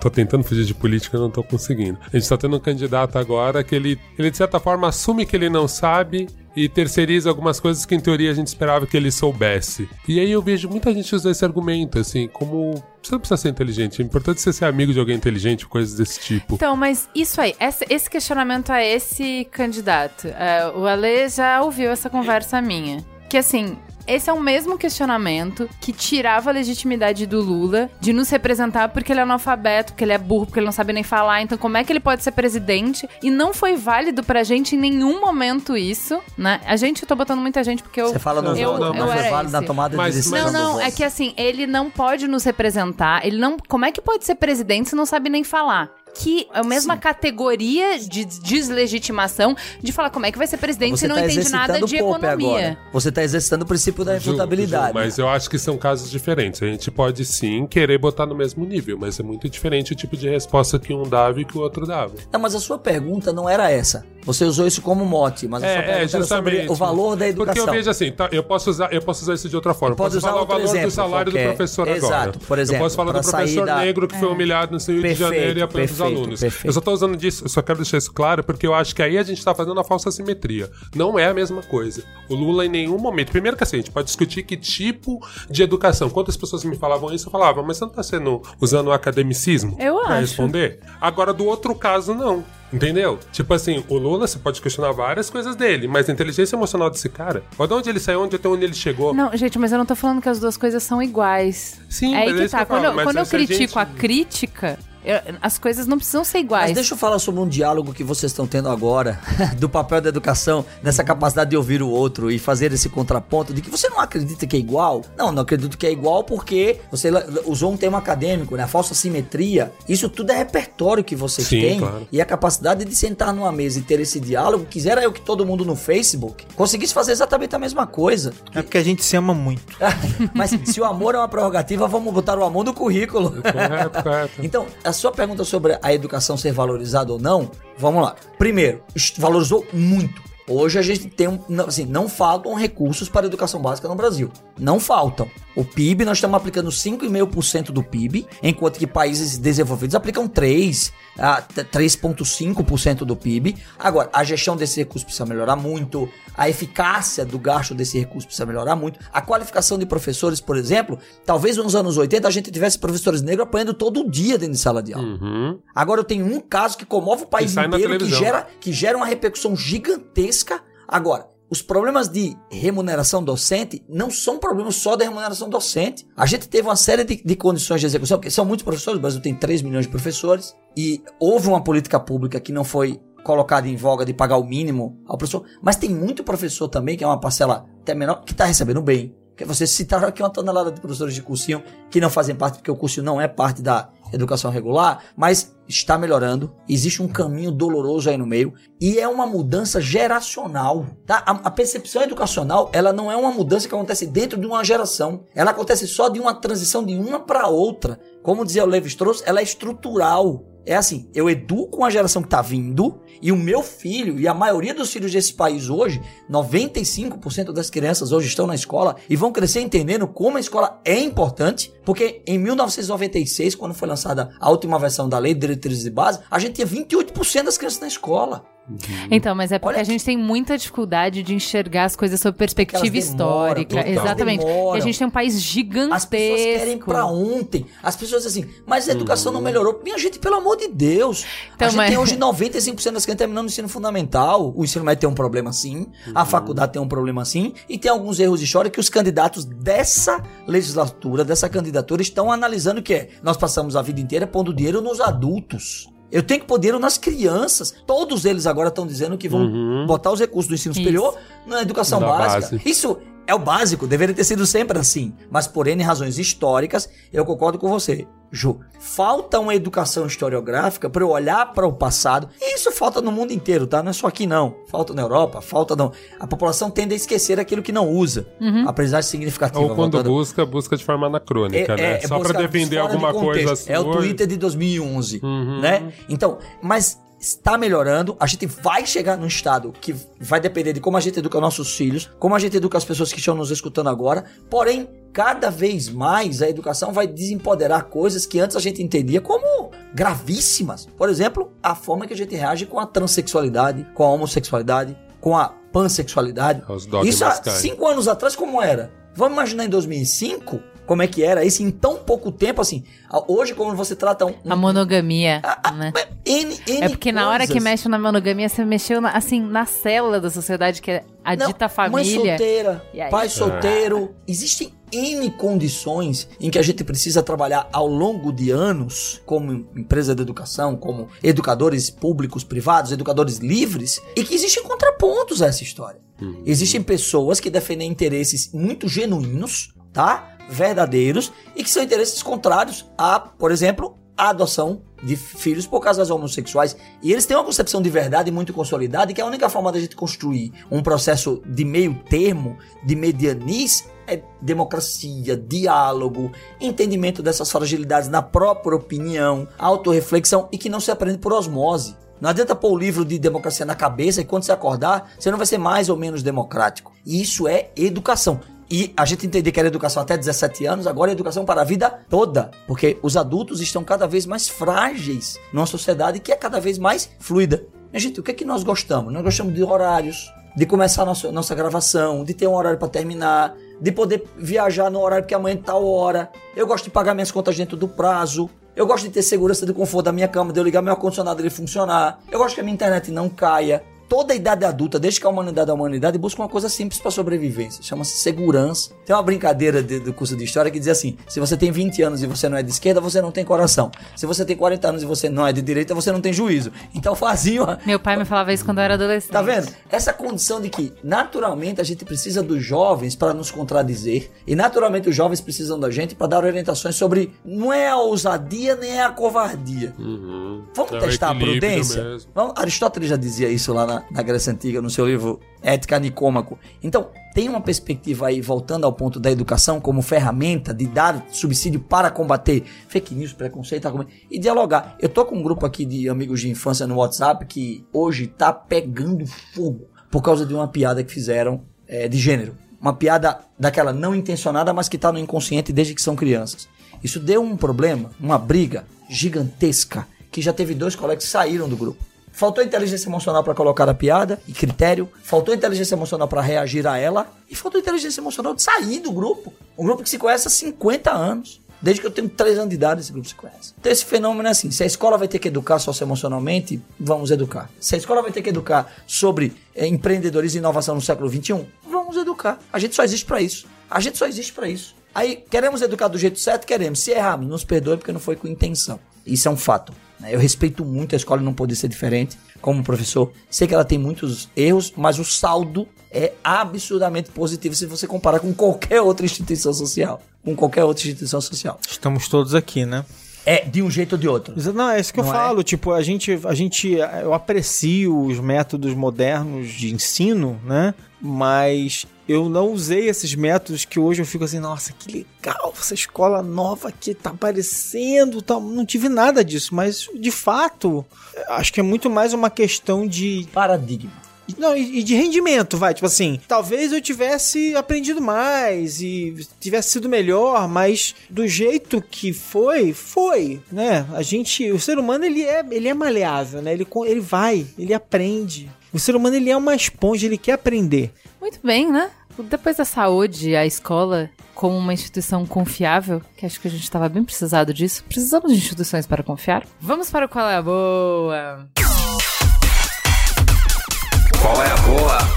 tô tentando fugir de política, não tô conseguindo. A gente tá tendo um candidato agora que ele, ele de certa forma assume que ele não sabe e terceiriza algumas coisas que em teoria a gente esperava que ele soubesse. E aí eu vejo muita gente usar esse argumento, assim, como você não precisa ser inteligente, é importante você ser amigo de alguém inteligente, coisas desse tipo. Então, mas isso aí, esse, esse questionamento a esse candidato. é, o Ale já ouviu essa conversa minha. Que assim. Esse é o mesmo questionamento que tirava a legitimidade do Lula de nos representar porque ele é analfabeto, porque ele é burro, porque ele não sabe nem falar. Então, como é que ele pode ser presidente? E não foi válido pra gente em nenhum momento isso, né? A gente, eu tô botando muita gente porque eu. Você fala no eu, voto, não, mas eu foi era válido na tomada Mas- de decisão. Não, não, é que assim, ele não pode nos representar, ele não. Como é que pode ser presidente se não sabe nem falar? Que é a mesma categoria de deslegitimação de falar como é que vai ser presidente se não tá entende nada de economia. agora. Você está exercitando o princípio da refutabilidade. Ju, mas eu acho que são casos diferentes. A gente pode sim querer botar no mesmo nível, mas é muito diferente o tipo de resposta que um dava e que o outro dava. Não, mas a sua pergunta não era essa. Você usou isso como mote, mas a sua É, é, justamente. o valor da educação. Porque eu vejo assim, tá, eu posso usar, eu posso usar isso de outra forma. Pode posso usar falar o valor exemplo, do salário qualquer. do professor Exato, agora. por exemplo, eu posso falar do professor da- negro que foi humilhado no Rio de Perfeito, Janeiro e apanhou dos perfeito, alunos. perfeito. Eu só tô usando disso, eu só quero deixar isso claro porque eu acho que aí a gente tá fazendo a falsa simetria. Não é a mesma coisa. O Lula em nenhum momento. Primeiro que assim, a gente pode discutir que tipo de educação. Quantas pessoas me falavam isso, eu falava, mas você não tá sendo usando o academicismo acho. responder? Agora, do outro caso, não. Entendeu? Tipo assim, o Lula, você pode questionar várias coisas dele, mas a inteligência emocional desse cara, olha de onde ele saiu, onde até onde ele chegou. Não, gente, mas eu não tô falando que as duas coisas são iguais. Sim, é aí que é isso tá. que eu falo, quando eu, quando eu a gente- critico a crítica, as coisas não precisam ser iguais. Mas deixa eu falar sobre um diálogo que vocês estão tendo agora, do papel da educação, dessa capacidade de ouvir o outro e fazer esse contraponto de que você não acredita que é igual. Não, não acredito que é igual porque você usou um termo acadêmico, né? A falsa simetria. Isso tudo é repertório que vocês Sim, têm. claro. E a capacidade de sentar numa mesa e ter esse diálogo, quisera eu que todo mundo no Facebook conseguisse fazer exatamente a mesma coisa. É porque a gente se ama muito. Mas se o amor é uma prerrogativa, vamos botar o amor no currículo. Correto, correto. Então, a sua pergunta sobre a educação ser valorizada ou não, vamos lá. Primeiro, valorizou muito. Hoje a gente tem um, não, assim, não faltam recursos para a educação básica no Brasil. Não faltam. O PIB, nós estamos aplicando 5,5% do PIB, enquanto que países desenvolvidos aplicam 3, a 3,5% do PIB. Agora, a gestão desse recurso precisa melhorar muito, a eficácia do gasto desse recurso precisa melhorar muito. A qualificação de professores, por exemplo, talvez nos anos 80 a gente tivesse professores negros apanhando todo dia dentro de sala de aula. Uhum. Agora eu tenho um caso que comove o país inteiro, que gera, que gera uma repercussão gigantesca. Agora, os problemas de remuneração docente não são problemas só da remuneração docente. A gente teve uma série de, de condições de execução, porque são muitos professores, o Brasil tem 3 milhões de professores, e houve uma política pública que não foi colocada em voga de pagar o mínimo ao professor, mas tem muito professor também, que é uma parcela até menor, que está recebendo bem. Porque vocês citaram aqui uma tonelada de professores de cursinho que não fazem parte, porque o cursinho não é parte da educação regular, mas está melhorando. Existe um caminho doloroso aí no meio e é uma mudança geracional, tá? A, a percepção educacional, ela não é uma mudança que acontece dentro de uma geração. Ela acontece só de uma transição de uma para outra. Como dizia o Levi Strauss, ela é estrutural. É assim, eu educo uma geração que tá vindo e o meu filho e a maioria dos filhos desse país hoje, 95% das crianças hoje estão na escola e vão crescer entendendo como a escola é importante, porque em 1996, quando foi lançada a última versão da Lei de Diretrizes de Base, a gente tinha 28% das crianças na escola. Então, mas é porque Olha a gente tem muita dificuldade de enxergar as coisas sob perspectiva demoram, histórica. total. Exatamente. Demoram. E a gente tem um país gigantesco. As pessoas querem pra ontem. As pessoas dizem assim, mas a educação não melhorou. Minha gente, pelo amor de Deus. Então, a gente mas- tem hoje 95% das crianças terminando o ensino fundamental. O ensino médio tem um problema sim. A faculdade tem um problema sim. E tem alguns erros de história que os candidatos dessa legislatura, dessa candidatura, estão analisando que é. Nós passamos a vida inteira pondo dinheiro nos adultos. Eu tenho que pôr dinheiro nas crianças. Todos eles agora estão dizendo que vão Uhum. botar os recursos do ensino superior na educação Na básica. base. Isso é o básico, deveria ter sido sempre assim. Mas por N razões históricas, eu concordo com você. Ju, falta uma educação historiográfica para eu olhar para o passado. E isso falta no mundo inteiro, tá? Não é só aqui não. Falta na Europa, falta não. A população tende a esquecer aquilo que não usa. Aprendizagem significativa. Ou quando voltando- busca, busca de forma anacrônica, né? Só buscar pra defender de alguma contexto. coisa assim. É o. Twitter de 2011, Uhum. né? Então, mas está melhorando. A gente vai chegar num estado que vai depender de como a gente educa nossos filhos, como a gente educa as pessoas que estão nos escutando agora. Porém, cada vez mais a educação vai desempoderar coisas que antes a gente entendia como gravíssimas. Por exemplo, a forma que a gente reage com a transexualidade, com a homossexualidade, com a pansexualidade. Isso há cinco anos atrás como era? Vamos imaginar em 2005 como é que era isso em tão pouco tempo assim. Ah, Hoje como você trata um, A monogamia, né? N, N É porque na hora que coisas. mexe na monogamia, você mexeu, na- assim, na célula da sociedade, que é a Não, dita Mãe família. solteira, E aí? pai solteiro. Existem N condições em que a gente precisa trabalhar ao longo de anos, como empresa de educação, como educadores públicos, privados, educadores livres, e que existem contrapontos a essa história. Existem pessoas que defendem interesses muito genuínos, tá? Verdadeiros, e que são interesses contrários a, por exemplo, a adoção de filhos por casais homossexuais. E eles têm uma concepção de verdade muito consolidada que a única forma da gente construir um processo de meio termo, de medianiz, é democracia, diálogo, entendimento dessas fragilidades na própria opinião, autorreflexão e que não se aprende por osmose. Não adianta pôr o livro de democracia na cabeça e quando você acordar, você não vai ser mais ou menos democrático. E isso é educação. E a gente entender que era educação até 17 anos, agora é educação para a vida toda. Porque os adultos estão cada vez mais frágeis numa sociedade que é cada vez mais fluida. Minha gente, o que é que nós gostamos? Nós gostamos de horários, de começar nossa, nossa gravação, de ter um horário para terminar, de poder viajar no horário que amanhã é tal hora. Eu gosto de pagar minhas contas dentro do prazo. Eu gosto de ter segurança do conforto da minha cama, de eu ligar meu ar-condicionado e ele funcionar. Eu gosto que a minha internet não caia. Toda a idade adulta, desde que a humanidade é a humanidade, busca uma coisa simples para sobrevivência. Chama-se segurança. Tem uma brincadeira de- do curso de história que diz assim: se você tem 20 anos e você não é de esquerda, você não tem coração. Se você tem 40 anos e você não é de direita, você não tem juízo. Então faziam a- Meu pai me falava isso quando eu era adolescente. Tá vendo? Essa condição de que, naturalmente, a gente precisa dos jovens para nos contradizer. E, naturalmente, os jovens precisam da gente para dar orientações sobre. Não é a ousadia nem é a covardia. Uhum. Vamos É testar a prudência? Vamos- Aristóteles já dizia isso lá na, na Grécia Antiga, no seu livro Ética Nicômaco. Então, tem uma perspectiva aí, voltando ao ponto da educação como ferramenta de dar subsídio para combater fake news, preconceito e dialogar. Eu tô com um grupo aqui de amigos de infância no WhatsApp que hoje tá pegando fogo. por causa de uma piada que fizeram é, de gênero. Uma piada daquela não intencionada, mas que tá no inconsciente desde que são crianças. Isso deu um problema, uma briga gigantesca, que já teve dois colegas que saíram do grupo. Faltou inteligência emocional para colocar a piada e critério, faltou inteligência emocional para reagir a ela e faltou inteligência emocional de sair do grupo. Um grupo que se conhece há 50 anos. Desde que eu tenho 3 anos de idade, esse grupo se conhece. Então, esse fenômeno é assim: se a escola vai ter que educar socioemocionalmente, vamos educar. Se a escola vai ter que educar sobre eh, empreendedorismo e inovação no século XXI, vamos educar. A gente só existe para isso. A gente só existe para isso. Aí, queremos educar do jeito certo? Queremos. Se errarmos, nos perdoe porque não foi com intenção. Isso é um fato. Né? Eu respeito muito a escola não poder ser diferente como professor. Sei que ela tem muitos erros, mas o saldo é absurdamente positivo se você comparar com qualquer outra instituição social. Com qualquer outra instituição social. Estamos todos aqui, né? É de um jeito ou de outro. Não, é isso que eu Não é? falo. Tipo, a gente, a gente. Eu aprecio os métodos modernos de ensino, né? Mas eu não usei esses métodos que hoje eu fico assim, nossa, que legal, essa escola nova aqui tá aparecendo. Tá... Não tive nada disso, mas de fato, acho que é muito mais uma questão de Paradigma. não, e de rendimento, vai. Tipo assim, talvez eu tivesse aprendido mais e tivesse sido melhor, mas do jeito que foi, foi, né? A gente, o ser humano, ele é, ele é maleável, né? Ele, ele vai, ele aprende. O ser humano, ele é uma esponja, ele quer aprender. Muito bem, né? Depois da saúde, a escola, como uma instituição confiável, que acho que a gente estava bem precisado disso. Precisamos de instituições para confiar. Vamos para o qual é a boa. Qual é a boa?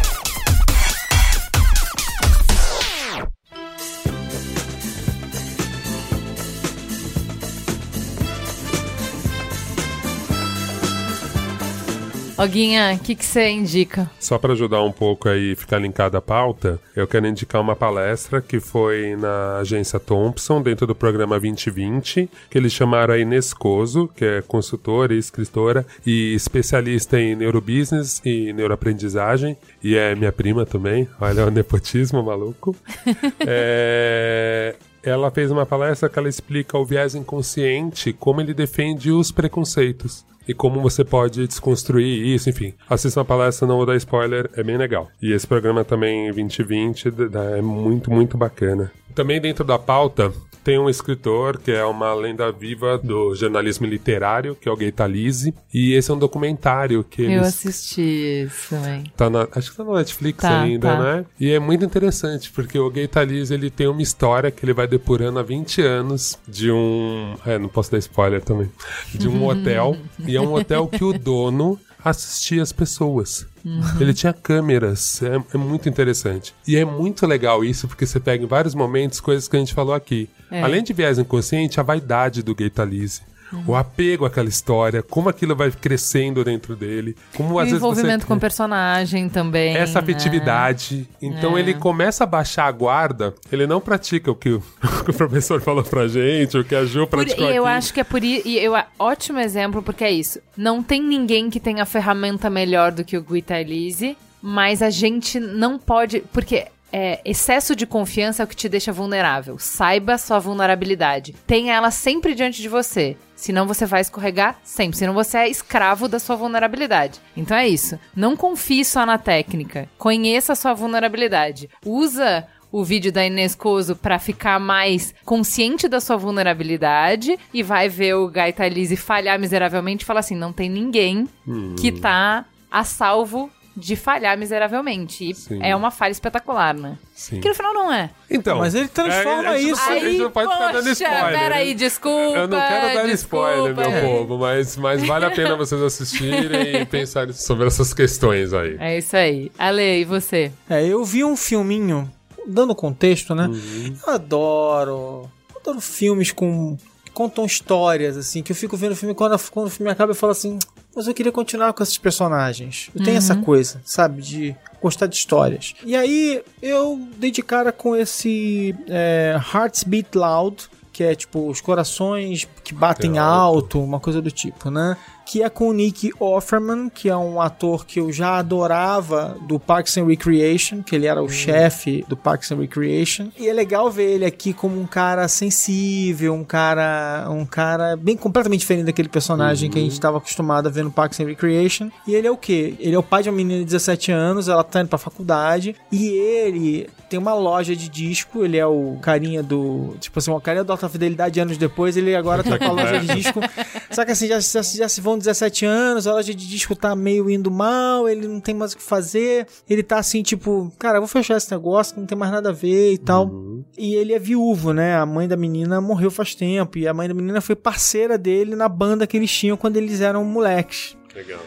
Oguinha, o que que você indica? Só para ajudar um pouco aí ficar linkada a pauta, eu quero indicar uma palestra que foi na agência Thompson, dentro do programa 2020, que eles chamaram a Inês Coso, que é consultora e escritora e especialista em neurobusiness e neuroaprendizagem, e é minha prima também, olha o nepotismo maluco. é... Ela fez uma palestra que ela explica o viés inconsciente, como ele defende os preconceitos e como você pode desconstruir isso, enfim. Assista uma palestra, não vou dar spoiler, é bem legal. E esse programa também 2020 d- d- é muito, muito bacana. Também dentro da pauta tem um escritor que é uma lenda viva do jornalismo literário, que é o Gay Talese, e esse é um documentário que Eu eles assisti isso também. Tá na, acho que tá na Netflix Tá, ainda, tá. né? E é muito interessante, porque o Gay Talese, ele tem uma história que ele vai depurando há 20 anos de um... É, não posso dar spoiler também. De um hotel. e é um hotel que o dono assistia as pessoas. Ele tinha câmeras, é, é muito interessante. E é muito legal isso, porque você pega em vários momentos coisas que a gente falou aqui. É. Além de viés inconsciente, a vaidade do Gay Talese. O apego àquela história, como aquilo vai crescendo dentro dele, como o às vezes você envolvimento com o personagem também. essa né? afetividade. Então É. ele começa a baixar a guarda, ele não pratica o que o, que o professor falou pra gente, o que a Ju Por, praticou e eu aqui. acho que é por isso. E eu, ótimo exemplo, porque é isso. Não tem ninguém que tenha ferramenta melhor do que o Guita Elise, mas a gente não pode. Porque. é, excesso de confiança é o que te deixa vulnerável. Saiba sua vulnerabilidade. Tenha ela sempre diante de você. Senão você vai escorregar sempre. Senão você é escravo da sua vulnerabilidade. Então é isso. Não confie só na técnica. Conheça a sua vulnerabilidade. Usa o vídeo da Inês Coso pra ficar mais consciente da sua vulnerabilidade e vai ver o Gaita Elise falhar miseravelmente e falar assim: não tem ninguém que tá a salvo de falhar miseravelmente. E Sim. é uma falha espetacular, né? Sim. Que no final não é. Então, Mas ele transforma a gente não isso. pode- a gente não pode ficar dando poxa, spoiler. peraí, desculpa. Eu não quero dar desculpa. spoiler, meu É. povo, mas, mas vale a pena vocês assistirem e pensarem sobre essas questões aí. É isso aí. Ale, e você? É, eu vi um filminho, dando contexto, né? Eu adoro. eu Adoro filmes com. que contam histórias, assim, que eu fico vendo o filme quando, quando o filme acaba eu falo assim. Mas eu queria continuar com esses personagens. Eu tenho essa coisa, sabe? De gostar de histórias. E aí eu dei de cara com esse é, Hearts Beat Loud, que é tipo os corações que batem Tem alto. alto. uma coisa do tipo, né? Que é com o Nick Offerman, que é um ator que eu já adorava do Parks and Recreation, que ele era o chefe do Parks and Recreation. E é legal ver ele aqui como um cara sensível, um cara, um cara bem completamente diferente daquele personagem que a gente estava acostumado a ver no Parks and Recreation. E ele é o quê? Ele é o pai de uma menina de 17 anos, ela tá indo pra faculdade, e ele tem uma loja de disco, ele é o carinha do, tipo assim, o carinha do Alta Fidelidade anos depois, ele agora tá com a loja de disco. Só que assim, já, já, já se vão 17 anos, a loja de disco tá meio indo mal, ele não tem mais o que fazer, ele tá assim, tipo, cara, eu vou fechar esse negócio, não tem mais nada a ver e tal. E ele é viúvo, né? A mãe da menina morreu faz tempo, e a mãe da menina foi parceira dele na banda que eles tinham quando eles eram moleques. Legal.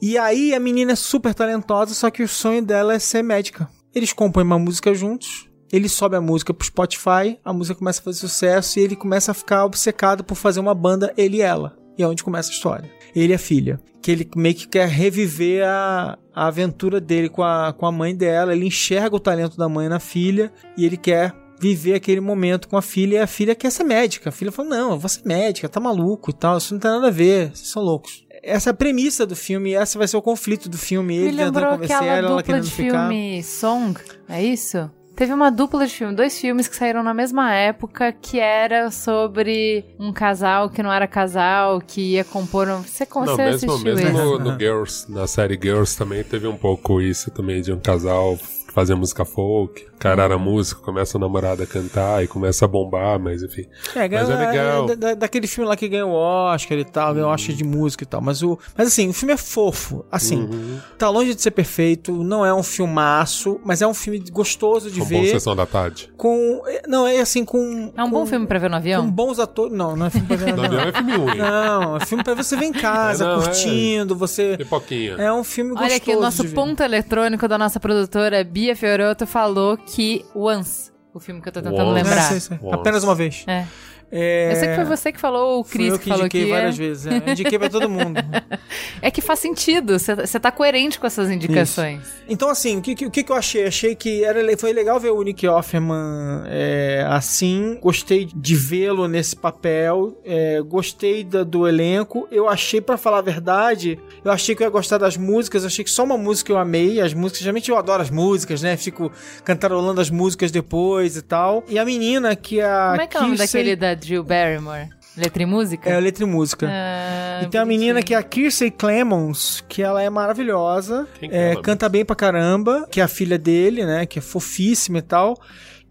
E aí a menina é super talentosa, só que o sonho dela é ser médica. Eles compõem uma música juntos, ele sobe a música pro Spotify, a música começa a fazer sucesso e ele começa a ficar obcecado por fazer uma banda, ele e ela. E é onde começa a história. Ele e a filha. Que ele meio que quer reviver a, a aventura dele com a, com a mãe dela. Ele enxerga o talento da mãe na filha e ele quer viver aquele momento com a filha e a filha quer ser médica. A filha fala: Não, eu vou ser médica, tá maluco e tal, isso não tem nada a ver, vocês são loucos. Essa é a premissa do filme, essa vai ser o conflito do filme. Me Ele tentando lembrou convencer aquela ela, ela querendo de ficar. filme Song, é isso? Teve uma dupla de filme, dois filmes que saíram na mesma época, que era sobre um casal que não era casal, que ia compor um... Você, Não, você mesmo, assistiu mesmo no, no Girls, na série Girls também teve um pouco isso também de um casal fazia música folk, o cara era músico, começa a namorada a cantar e começa a bombar, mas enfim. É, Mas é legal. da- da- daquele filme lá que ganhou o Oscar e tal, ganhou o Oscar de música e tal. Mas, o, mas assim, o filme é fofo. Assim, Uhum. tá longe de ser perfeito, não é um filmaço, mas é um filme gostoso de boa ver. sessão da tarde. Com. Não, é assim, com. É um com- bom filme pra ver no Com avião? bons atores. Não, não é filme pra ver No avião avião. é filme ruim. Não, é filme pra você ver em casa, É, não, é. curtindo, você. Pipoquinha. É um filme gostoso. Olha aqui, o nosso ponto eletrônico da nossa produtora Bia Fioroto falou que Once, o filme que eu tô tentando Once. É, lembrar. sei, sei. Nossa. Apenas uma vez. É. É... Eu sei que foi você que falou, o Cris eu que, que falou indiquei que várias é. vezes. É. Eu indiquei pra todo mundo. É que faz sentido, você tá coerente com essas indicações. Então, assim, o que, que- que, eu achei? Achei que era, foi legal ver o Nick Offerman é, assim. Gostei de vê-lo nesse papel. é, gostei da- do elenco. Eu achei, pra falar a verdade, eu achei que eu ia gostar das músicas. Achei que só uma música eu amei. As músicas, geralmente eu adoro as músicas, né? Fico cantarolando as músicas depois e tal. E a menina que é a. Como é que é o nome daquele da Jill Barrymore? Letra e música? É, letra e música. Ah, E tem a menina que é a Kirsey Clemons, que ela é maravilhosa, é é, canta bem pra caramba, que é a filha dele, né, que é fofíssima e tal.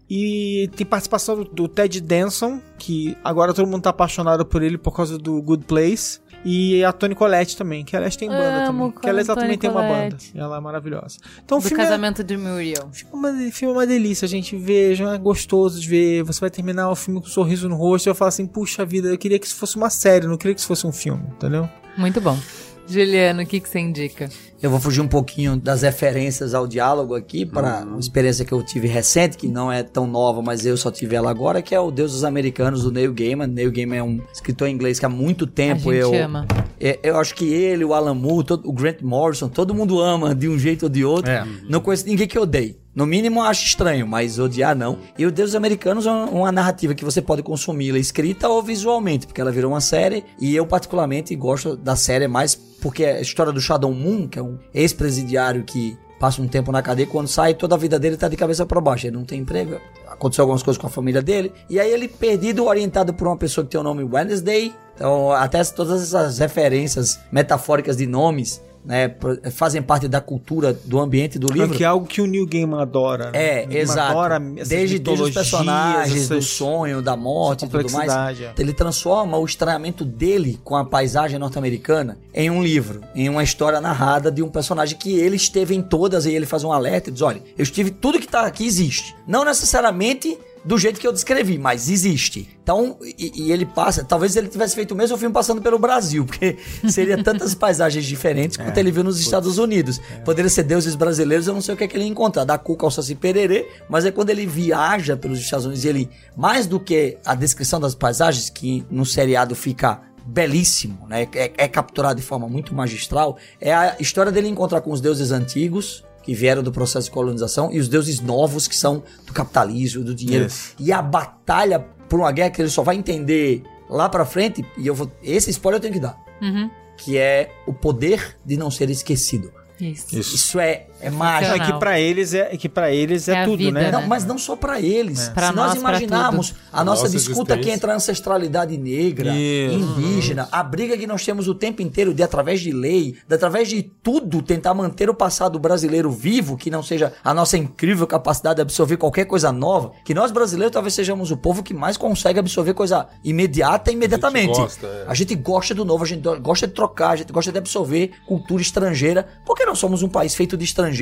E tem participação do, do Ted Danson, que agora todo mundo tá apaixonado por ele por causa do Good Place. E a Toni Collette também, que aliás tem banda Amo também. Que aliás ela também tem uma banda. Ela é maravilhosa. Então o Do é- casamento de Muriel. Filme é uma, filme é uma delícia, gente. Veja, é gostoso de ver. Você vai terminar o filme com um sorriso no rosto e vai falar assim: puxa vida, eu queria que isso fosse uma série, não queria que isso fosse um filme, entendeu? Muito bom. Juliano, o que, que você indica? Eu vou fugir um pouquinho das referências ao diálogo aqui para uma experiência que eu tive recente, que não é tão nova, mas eu só tive ela agora, que é o Deus dos Americanos, do Neil Gaiman. Neil Gaiman é um escritor inglês que há muito A tempo gente eu... ama. É, eu acho que ele, o Alan Moore, todo- o Grant Morrison, todo mundo ama de um jeito ou de outro. Não conheço ninguém que odeie. No mínimo, acho estranho, mas odiar não. E o Deus dos Americanos é uma uma narrativa que você pode consumi-la escrita ou visualmente, porque ela virou uma série. E eu, particularmente, gosto da série mais porque é a história do Shadow Moon, que é um ex-presidiário que passa um tempo na cadeia, quando sai, toda a vida dele tá de cabeça para baixo. Ele não tem emprego, aconteceu algumas coisas com a família dele. E aí ele perdido, orientado por uma pessoa que tem o nome Wednesday. Então, até todas essas referências metafóricas de nomes, né, fazem parte da cultura do ambiente do livro. Que é algo que o Neil Gaiman adora. né? É, exato. Adora desde, desde os personagens, do essas- sonho, da morte e tudo mais. é. Ele transforma o estranhamento dele com a paisagem norte-americana em um livro, em uma história narrada de um personagem que ele esteve em todas e ele faz um alerta e diz: olha, eu estive, tudo que tá aqui existe. Não necessariamente do jeito que eu descrevi, mas existe. Então, e, e ele passa, talvez ele tivesse feito o mesmo filme passando pelo Brasil, porque seria tantas paisagens diferentes quanto ele viu nos Estados Unidos. Poderia ser deuses brasileiros, eu não sei o que é que ele ia encontrar, da cuca ao saci pererê, mas é quando ele viaja pelos Estados Unidos, ele, mais do que a descrição das paisagens, que no seriado fica belíssimo, né? É, é capturado de forma muito magistral, é a história dele encontrar com os deuses antigos, que vieram do processo de colonização, e os deuses novos, que são do capitalismo, do dinheiro. Yes. E a batalha por uma guerra que ele só vai entender lá pra frente, e eu vou. Esse spoiler eu tenho que dar. Uhum. que é o poder de não ser esquecido. Isso. Isso é, é mágico. É que pra eles é, é que para eles é, É a tudo, vida, né? né? Não, mas não só para eles. Pra Se nós, nós imaginarmos a nossa, Nossa disputa aqui entre a ancestralidade negra, Isso. indígena, a briga que nós temos o tempo inteiro de, através de lei, de, através de tudo, tentar manter o passado brasileiro vivo, que não seja a nossa incrível capacidade de absorver qualquer coisa nova, que nós brasileiros talvez sejamos o povo que mais consegue absorver coisa imediata imediatamente. gosta, é. A gente gosta do novo, a gente gosta de trocar, a gente gosta de absorver cultura estrangeira, porque nós somos um país feito de estrangeiros.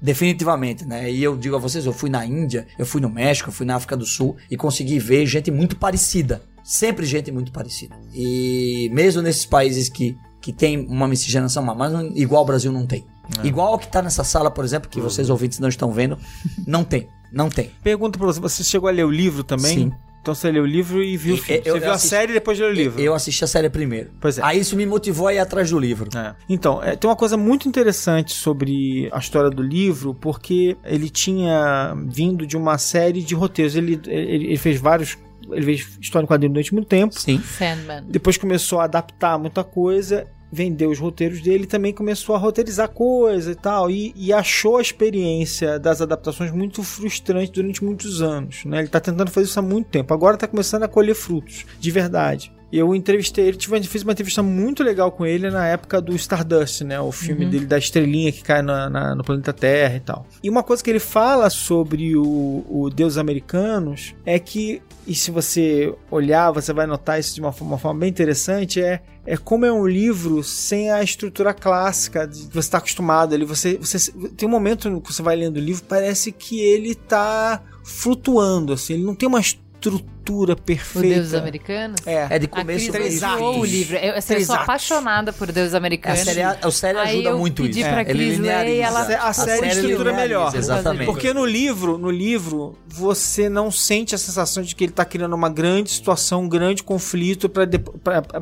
Definitivamente, né? E eu digo a vocês, eu fui na Índia, eu fui no México, eu fui na África do Sul e consegui ver gente muito parecida. Sempre gente muito parecida. E mesmo nesses países que, que tem uma miscigenação, mas igual o Brasil não tem. Igual o que tá nessa sala, por exemplo, que vocês ouvintes não estão vendo, não tem. Não tem. Pergunta pra você, você chegou a ler o livro também? Sim. Então você leu o livro e viu o filme. eu- você eu viu a assisti- série e depois leu o livro. Eu assisti a série primeiro. Pois é. Aí isso me motivou a ir atrás do livro. É. Então, é, tem uma coisa muito interessante sobre a história do livro, porque ele tinha vindo de uma série de roteiros. Ele, ele, ele fez vários. Ele fez história em quadrinho durante muito tempo. Sim. Sandman. Depois começou a adaptar muita coisa, vendeu os roteiros dele e também começou a roteirizar coisa e tal. E, e achou a experiência das adaptações muito frustrante durante muitos anos. Né? Ele tá tentando fazer isso há muito tempo. Agora tá começando a colher frutos, de verdade. Eu entrevistei ele, tive, fiz uma entrevista muito legal com ele na época do Stardust, né? O filme dele da estrelinha que cai na- na- no planeta Terra e tal. E uma coisa que ele fala sobre o, o Deus Americanos é que, e se você olhar, você vai notar isso de uma forma, uma forma bem interessante, é, é como é um livro sem a estrutura clássica de você está acostumado. Ele, você, você tem um momento que você vai lendo o livro, parece que ele tá flutuando, assim, ele não tem uma estrutura O perfeita. Deus Americanos? É. É de A começo Cris três atos. o livro. Eu, assim, eu sou atos. apaixonada por Deus A Americanos. série, a série ajuda muito pedi isso. pra Ele Cris ler e lineariza. ela- A série estrutura melhor. Exatamente. Porque no livro, no livro, você não sente a sensação de que ele tá criando uma grande situação, um grande conflito para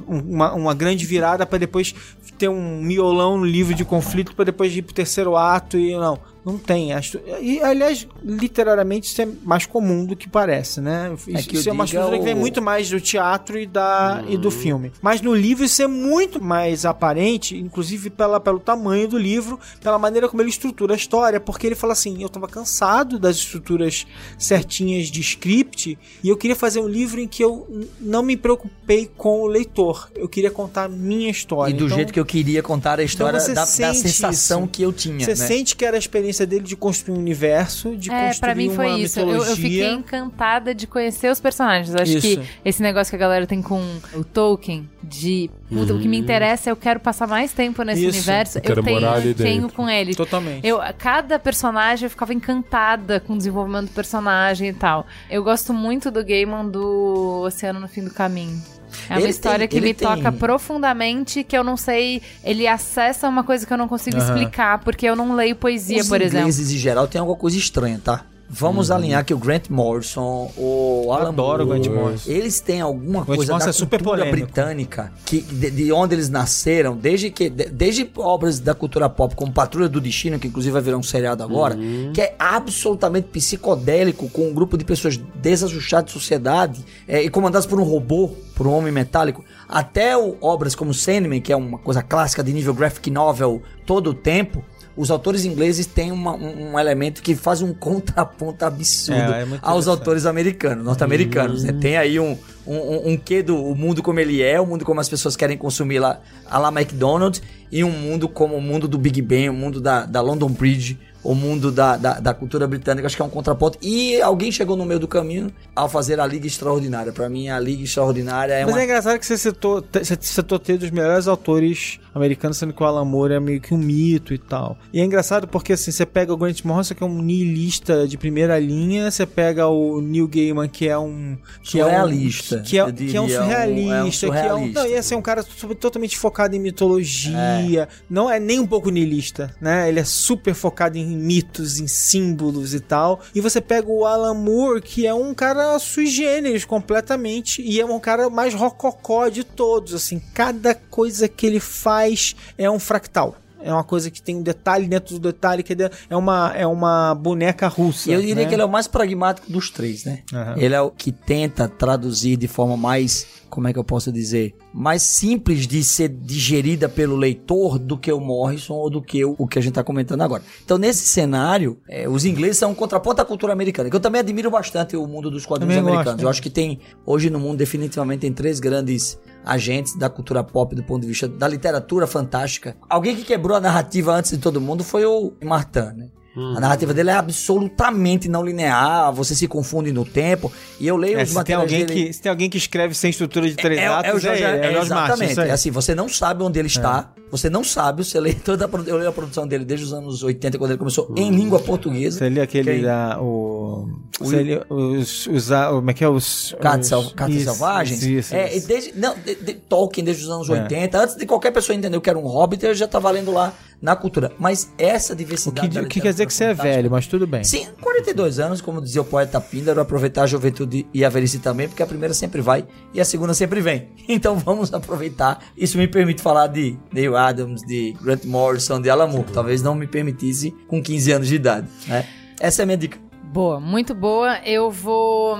uma, uma grande virada para depois ter um miolão no livro de conflito para depois ir pro terceiro ato e não. Não tem. Acho- E, aliás, literariamente, isso é mais comum do que parece, né? Isso, que eu isso é uma estrutura que vem muito mais do teatro e, da, e do filme. Mas no livro isso é muito mais aparente, inclusive pela, pelo tamanho do livro, pela maneira como ele estrutura a história, porque ele fala assim: eu tava cansado das estruturas certinhas de script e eu queria fazer um livro em que eu não me preocupei com o leitor. Eu queria contar a minha história. E do Então, jeito que eu queria contar a história você da, da sensação isso. que eu tinha. Você né? sente que era a experiência dele de construir um universo, de É, construir pra mim foi uma isso. Eu, mitologia. eu fiquei encantada de conhecer os personagens. Eu acho Isso. que esse negócio que a galera tem com o Tolkien, de puta, o que me interessa, eu quero passar mais tempo nesse Isso. universo, Eu eu tenho, tenho com ele. Totalmente. Eu, cada personagem eu ficava encantada com o desenvolvimento do personagem e tal. Eu gosto muito do Gaiman do Oceano no Fim do Caminho. É uma Ele história tem- que me tem- toca profundamente, que eu não sei. Ele acessa uma coisa que eu não consigo explicar, porque eu não leio poesia, Os por exemplo. ingleses, em geral, tem alguma coisa estranha, tá? Vamos alinhar que o Grant Morrison, o Alan Adoro o Moore, Grant Morrison. eles têm alguma coisa da é super cultura polêmico. britânica, que, de, de onde eles nasceram, desde que de- desde obras da cultura pop, como Patrulha do Destino, que inclusive vai virar um seriado agora, que é absolutamente psicodélico, com um grupo de pessoas desajustadas de sociedade é, e comandadas por um robô, por um homem metálico, até o- obras como Sandman, que é uma coisa clássica de nível graphic novel todo o tempo, os autores ingleses têm uma- um, um elemento que faz um contraponto absurdo É, é aos autores americanos, norte-americanos. né? Tem aí um, um, um, um quê do o mundo como ele é, o mundo como as pessoas querem consumir lá, a lá McDonald's, e um mundo como o mundo do Big Ben, o mundo da, da London Bridge, o mundo da, da, da cultura britânica, acho que é um contraponto. E alguém chegou no meio do caminho ao fazer a Liga Extraordinária. Pra mim, a Liga Extraordinária é Mas uma... é engraçado que você citou, você citou ter dos melhores autores americanos, sendo que o Alan Moore é meio que um mito e tal. E é engraçado porque assim, você pega o Grant Morrison, que é um nihilista de primeira linha, você pega o Neil Gaiman, que é um... Que Surrealista, É um, que, é, que é um um- surrealista, é um que é um... surrealista. Não, e assim, é um cara to- totalmente focado em mitologia, não é nem um pouco nihilista, né? Ele é super focado em mitos, em símbolos e tal. E você pega o Alan Moore, que é um cara sui generis completamente, e é um cara mais rococó de todos, assim, cada coisa que ele faz é um fractal. É uma coisa que tem um detalhe dentro do detalhe, que é é uma, é uma boneca russa. Eu diria né? que ele é o mais pragmático dos três, né? Aham. Ele é o que tenta traduzir de forma mais, como é que eu posso dizer, mais simples de ser digerida pelo leitor do que o Morrison ou do que o, o que a gente tá comentando agora. Então, nesse cenário, é, os ingleses são um contraponto à cultura americana, que eu também admiro bastante o mundo dos quadrinhos Também gosto, americanos. né? Eu acho que tem, hoje no mundo, definitivamente, tem três grandes agentes da cultura pop do ponto de vista da literatura fantástica. Alguém que quebrou a narrativa antes de todo mundo foi o Martin, né? A narrativa dele é absolutamente não linear, você se confunde no tempo. E eu leio É, os se, tem materiais alguém dele. que, se tem alguém que escreve sem estrutura de três É, é, atos, o Jorge, é, é, o Jorge Martin, exatamente. isso aí. É assim, você não sabe onde ele está, você não sabe, você lê toda a, eu leio a produção dele desde os anos 80, quando ele começou em língua portuguesa. Você lê aquele Quem? da. O. Os. os como é que é? Os. Cartas, os- isso, Selvagens. Isso, isso, é, isso. desde, não, de, de- Tolkien desde os anos É. 80. Antes de qualquer pessoa entender o que era um hobbit, eu já estava lendo lá na cultura. Mas essa diversidade. que, da o que quer dizer que você é velho, mas tudo bem. Sim, 42 anos, como dizia o poeta Píndaro, aproveitar a juventude e a velhice também, porque a primeira sempre vai e a segunda sempre vem. Então vamos aproveitar. Isso me permite falar de Neil Adams, de Grant Morrison, de Alan Moore. Talvez não me permitisse com 15 anos de idade, né? Essa é a minha dica. Boa, muito boa. Eu vou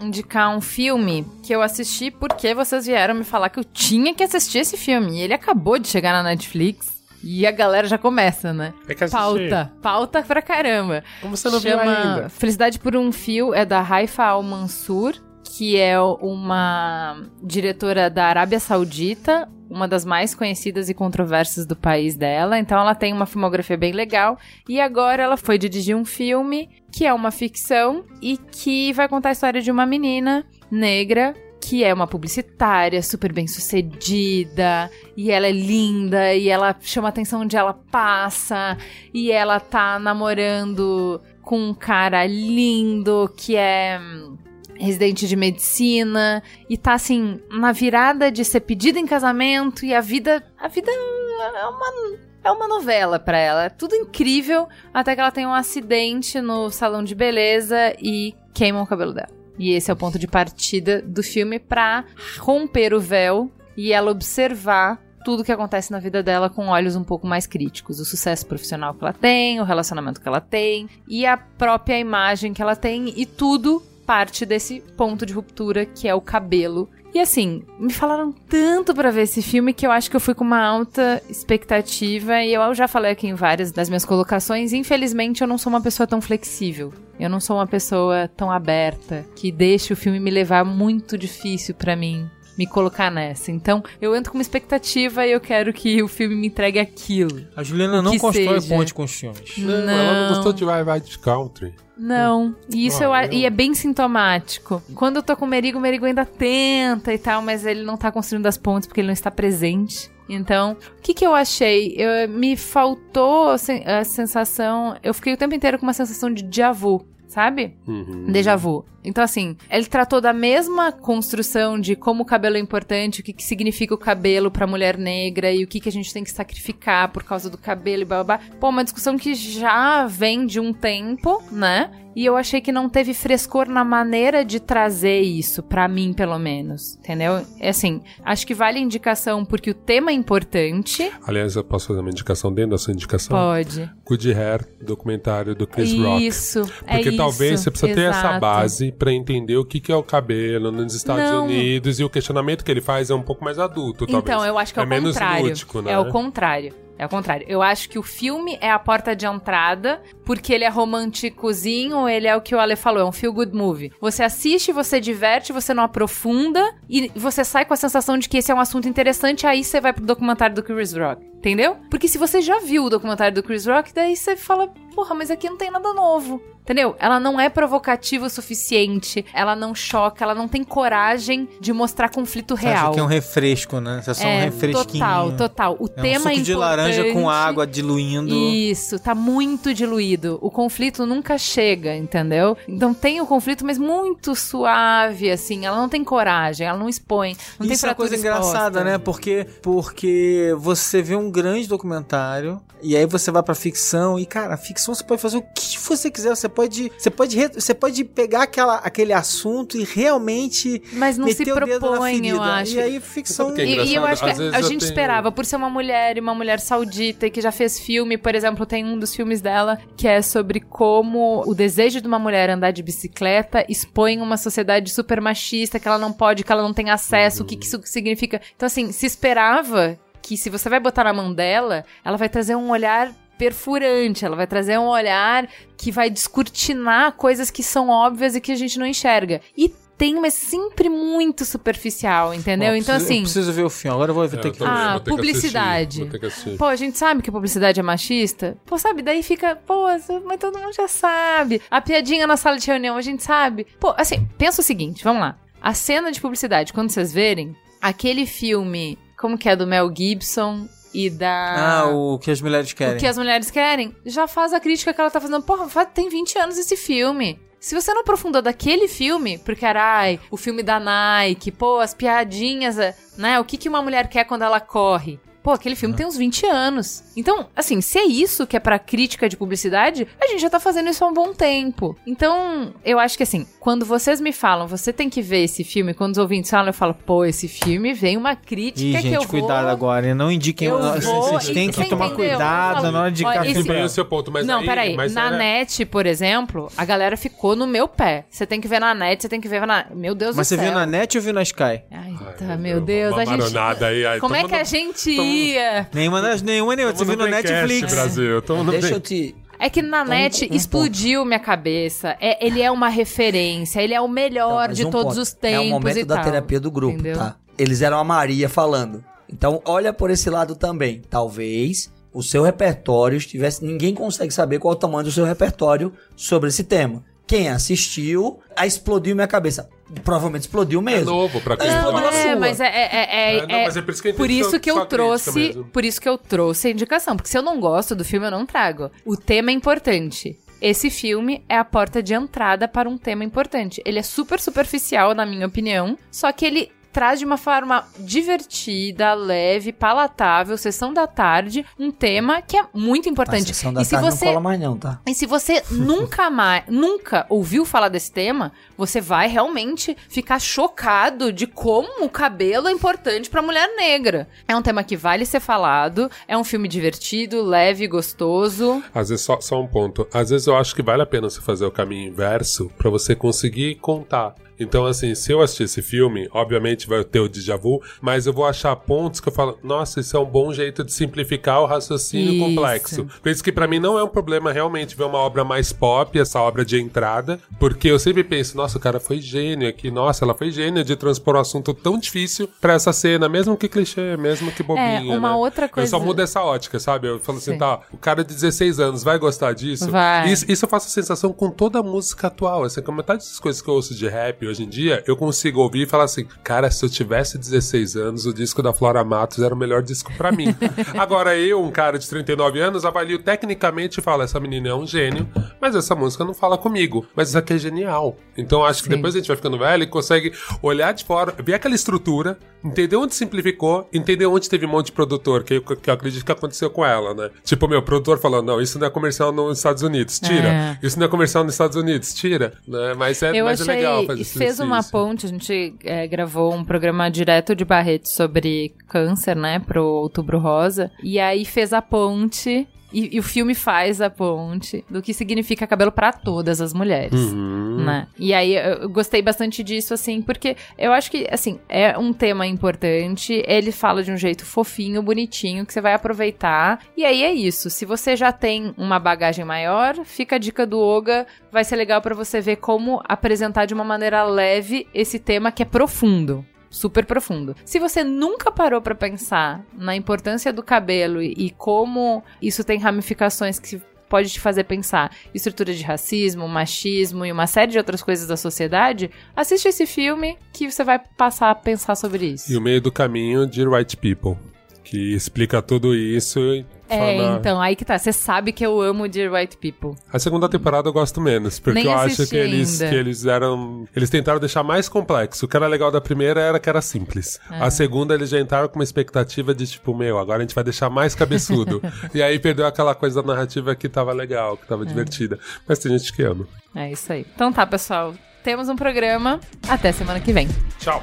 indicar um filme que eu assisti porque vocês vieram me falar que eu tinha que assistir esse filme. E ele acabou de chegar na Netflix. E a galera já começa, né? É que assistir. Pauta. Pauta pra caramba. Como você não viu Chama ainda? Felicidade por um Fio, é da Haifa Al-Mansur, que é uma diretora da Arábia Saudita, uma das mais conhecidas e controversas do país dela. Então ela tem uma filmografia bem legal. E agora ela foi dirigir um filme que é uma ficção e que vai contar a história de uma menina negra que é uma publicitária super bem sucedida, e ela é linda, e ela chama atenção onde ela passa, e ela tá namorando com um cara lindo que é hum, residente de medicina, e tá assim, na virada de ser pedida em casamento, e a vida. A vida é uma. É uma novela pra ela, é tudo incrível, até que ela tem um acidente no salão de beleza e queima o cabelo dela. E esse é o ponto de partida do filme pra romper o véu e ela observar tudo que acontece na vida dela com olhos um pouco mais críticos. O sucesso profissional que ela tem, o relacionamento que ela tem e a própria imagem que ela tem e tudo parte desse ponto de ruptura que é o cabelo. E assim, me falaram tanto pra ver esse filme que eu acho que eu fui com uma alta expectativa e eu já falei aqui em várias das minhas colocações, infelizmente eu não sou uma pessoa tão flexível. Eu não sou uma pessoa tão aberta que deixa o filme me levar muito difícil pra mim me colocar nessa. Então, eu entro com uma expectativa e eu quero que o filme me entregue aquilo. A Juliana não constrói seja. ponte com os filmes. Não, ela não gostou de Vai Vai de Country. Não, e isso Ah, eu, eu- e é bem sintomático. Quando eu tô com o Merigo, o Merigo ainda tenta e tal, mas ele não tá construindo as pontes porque ele não está presente. Então, o que que eu achei? Eu- me faltou a sensação. Eu fiquei o tempo inteiro com uma sensação de déjà vu, sabe? Uhum. Déjà vu. Então, assim, ele tratou da mesma construção de como o cabelo é importante, o que, que significa o cabelo pra mulher negra e o que, que a gente tem que sacrificar por causa do cabelo e blá blá blá. Pô, uma discussão que já vem de um tempo, né? E eu achei que não teve frescor na maneira de trazer isso, pra mim, pelo menos. Entendeu? É assim, acho que vale a indicação porque o tema é importante. Aliás, eu posso fazer uma indicação dentro da sua indicação? Pode. Good Hair, documentário do Chris Rock. Isso. Porque é talvez isso, você precisa ter essa exato. base pra entender o que, que é o cabelo nos Estados Não. Unidos e o questionamento que ele faz é um pouco mais adulto, talvez. Então, eu acho que é, o menos contrário. lúdico, né? É o contrário. É o contrário. Eu acho que o filme é a porta de entrada, porque ele é românticozinho, ele é o que o Ale falou, é um feel good movie. Você assiste, você diverte, você não aprofunda e você sai com a sensação de que esse é um assunto interessante, aí você vai pro documentário do Chris Rock. Entendeu? Porque se você já viu o documentário do Chris Rock, daí você fala, porra, mas aqui não tem nada novo. Entendeu? Ela não é provocativa o suficiente, ela não choca, ela não tem coragem de mostrar conflito Você real. acha que é um refresco, né? Você é só um refresquinho. Total, total. O É um tema suco de laranja com água diluindo. Isso, tá muito diluído. O conflito nunca chega, entendeu? Então tem o conflito, mas muito suave, assim. Ela não tem coragem, ela não expõe. Não tem Isso é uma coisa fratura exposta. engraçada, né? Porque, porque você vê um, um grande documentário e aí você vai pra ficção e cara, a ficção você pode fazer o que você quiser, você pode, você pode, re- você pode pegar aquela, aquele assunto e realmente Mas não se meter na propõe, eu acho. E aí ficção é E, e eu acho que às a gente tenho- esperava, por ser uma mulher e uma mulher saudita e que já fez filme, por exemplo, tem um dos filmes dela que é sobre como o desejo de uma mulher andar de bicicleta expõe uma sociedade super machista, que ela não pode, que ela não tem acesso, o que, que isso significa. Então, assim, se esperava que se você vai botar na mão dela, ela vai trazer um olhar perfurante, ela vai trazer um olhar que vai descortinar coisas que são óbvias e que a gente não enxerga. E tem, mas sempre muito superficial, entendeu? Então, preciso- assim. eu preciso ver o filme. Agora eu vou É, ter eu que Ah, vou ter que publicidade. assistir, vou ter que assistir. Pô, a gente sabe que publicidade é machista? Pô, sabe? Daí fica, pô, mas todo mundo já sabe. A piadinha na sala de reunião, a gente sabe. Pô, assim, pensa o seguinte, vamos lá. A cena de publicidade, quando vocês verem, aquele filme, como que é, do Mel Gibson e da... Ah, o que as mulheres querem. O que as mulheres querem, já faz a crítica que ela tá fazendo. Porra, tem 20 anos esse filme. Se você não aprofundou daquele filme, porque era ai, o filme da Nike, pô, as piadinhas, é, né? O que, que uma mulher quer quando ela corre? Pô, aquele filme tem uns 20 anos. Então, assim, se é isso que é pra crítica de publicidade, a gente já tá fazendo isso há um bom tempo. Então, eu acho que assim, quando vocês me falam, você tem que ver esse filme, quando os ouvintes falam, eu falo, pô, esse filme vem uma crítica Ih, que eu gente, vou... cuidado agora. Não indiquem. Eu vocês vou- vocês têm que você tomar entendeu? cuidado falo, na hora de indicar esse- filme. o seu ponto, mas não, aí, peraí. mas na era- net, por exemplo, a galera ficou no meu pé. Você tem que ver na net, você tem que ver na. Meu Deus Mas do você céu. viu na net ou viu na Sky? Ai, tá, meu Deus. Uma a gente. aí, aí. Como é que a no- gente tamo- ia? Nenhuma, das- nenhuma, nenhuma. Você viu no Netflix. Brasil. Deixa eu te. É que na net um explodiu minha cabeça. É, ele é uma referência, ele é o melhor Mas de um todos ponto. os tempos. É o momento e da tal. terapia do grupo, Entendeu? tá? Eles eram a Maria falando. Então, olha por esse lado também. Talvez o seu repertório estivesse. Ninguém consegue saber qual é o tamanho do seu repertório sobre esse tema. Quem assistiu, a explodiu minha cabeça. Provavelmente explodiu É mesmo. novo pra quem Não, não não É, sua. mas é, é, é, É, não, é- mas é por isso que eu por isso que eu trouxe, por isso que eu trouxe a indicação, porque se eu não gosto do filme eu não trago. O tema é importante. Esse filme é a porta de entrada para um tema importante. Ele é super superficial, na minha opinião, só que ele traz de uma forma divertida, leve, palatável, sessão da tarde, um tema que é muito A importante. sessão da e se tarde você não cola mais não, tá? e se você nunca mais, nunca ouviu falar desse tema, você vai realmente ficar chocado de como o cabelo é importante pra mulher negra. É um tema que vale ser falado, é um filme divertido, leve, gostoso. Às vezes, só, só um ponto. Às vezes eu acho que vale a pena você fazer o caminho inverso pra você conseguir contar. Então, assim, se eu assistir esse filme, obviamente vai ter o déjà vu, mas eu vou achar pontos que eu falo, nossa, isso é um bom jeito de simplificar o raciocínio Isso. complexo. Por isso que pra mim não é um problema realmente ver uma obra mais pop, essa obra de entrada, porque eu sempre penso, nossa, o cara foi gênio aqui, nossa, ela foi gênia de transpor um assunto tão difícil pra essa cena, mesmo que clichê, mesmo que bobinha, uma né? outra Eu coisa- só mudo essa ótica, sabe? Eu falo assim, Sim. tá, o cara de 16 anos vai gostar disso? Vai. Isso, isso eu faço a sensação com toda a música atual. Assim, com metade das coisas que eu ouço de rap hoje em dia, eu consigo ouvir e falar assim: cara, se eu tivesse 16 anos, o disco da Flora Matos era o melhor disco pra mim. Agora eu, um cara de 39 anos, avalio tecnicamente e falo: essa menina é um gênio, mas essa música não fala comigo. Mas isso aqui é genial. Então acho que Sim. depois a gente vai ficando velho e consegue olhar de fora, ver aquela estrutura, entender onde simplificou, entender onde teve um monte de produtor, que eu, que eu acredito que aconteceu com ela, né? Tipo, meu produtor falou: não, isso não é comercial nos Estados Unidos, tira. É. Isso não é comercial nos Estados Unidos, tira. Né? Mas é, Eu mas achei, é legal fazer esse fez uma ponte, a gente é, gravou um programa direto de Barreto sobre câncer, né, pro Outubro Rosa, e aí fez a ponte e, e o filme faz a ponte do que significa cabelo pra todas as mulheres, Uhum. né? E aí eu gostei bastante disso, assim, porque eu acho que, assim, é um tema importante, ele fala de um jeito fofinho, bonitinho, que você vai aproveitar, e aí é isso. Se você já tem uma bagagem maior, fica a dica do Oga, vai ser legal pra você ver como apresentar de uma maneira leve esse tema que é profundo. Super profundo. Se você nunca parou pra pensar na importância do cabelo e, e como isso tem ramificações que pode te fazer pensar estrutura de racismo, machismo e uma série de outras coisas da sociedade, assiste esse filme que você vai passar a pensar sobre isso. E o meio do caminho de Right People, que explica tudo isso É, Fala- então, aí que tá. Você sabe que eu amo Dear White People. A segunda temporada eu gosto menos, porque Nem eu acho que eles, que eles eram. Eles tentaram deixar mais complexo. O que era legal da primeira era que era simples. É. A segunda eles já entraram com uma expectativa de tipo, meu, agora a gente vai deixar mais cabeçudo. e aí perdeu aquela coisa da narrativa que tava legal, que É. tava divertida. Mas tem gente que ama. É isso aí. Então tá, pessoal. Temos um programa. Até semana que vem. Tchau!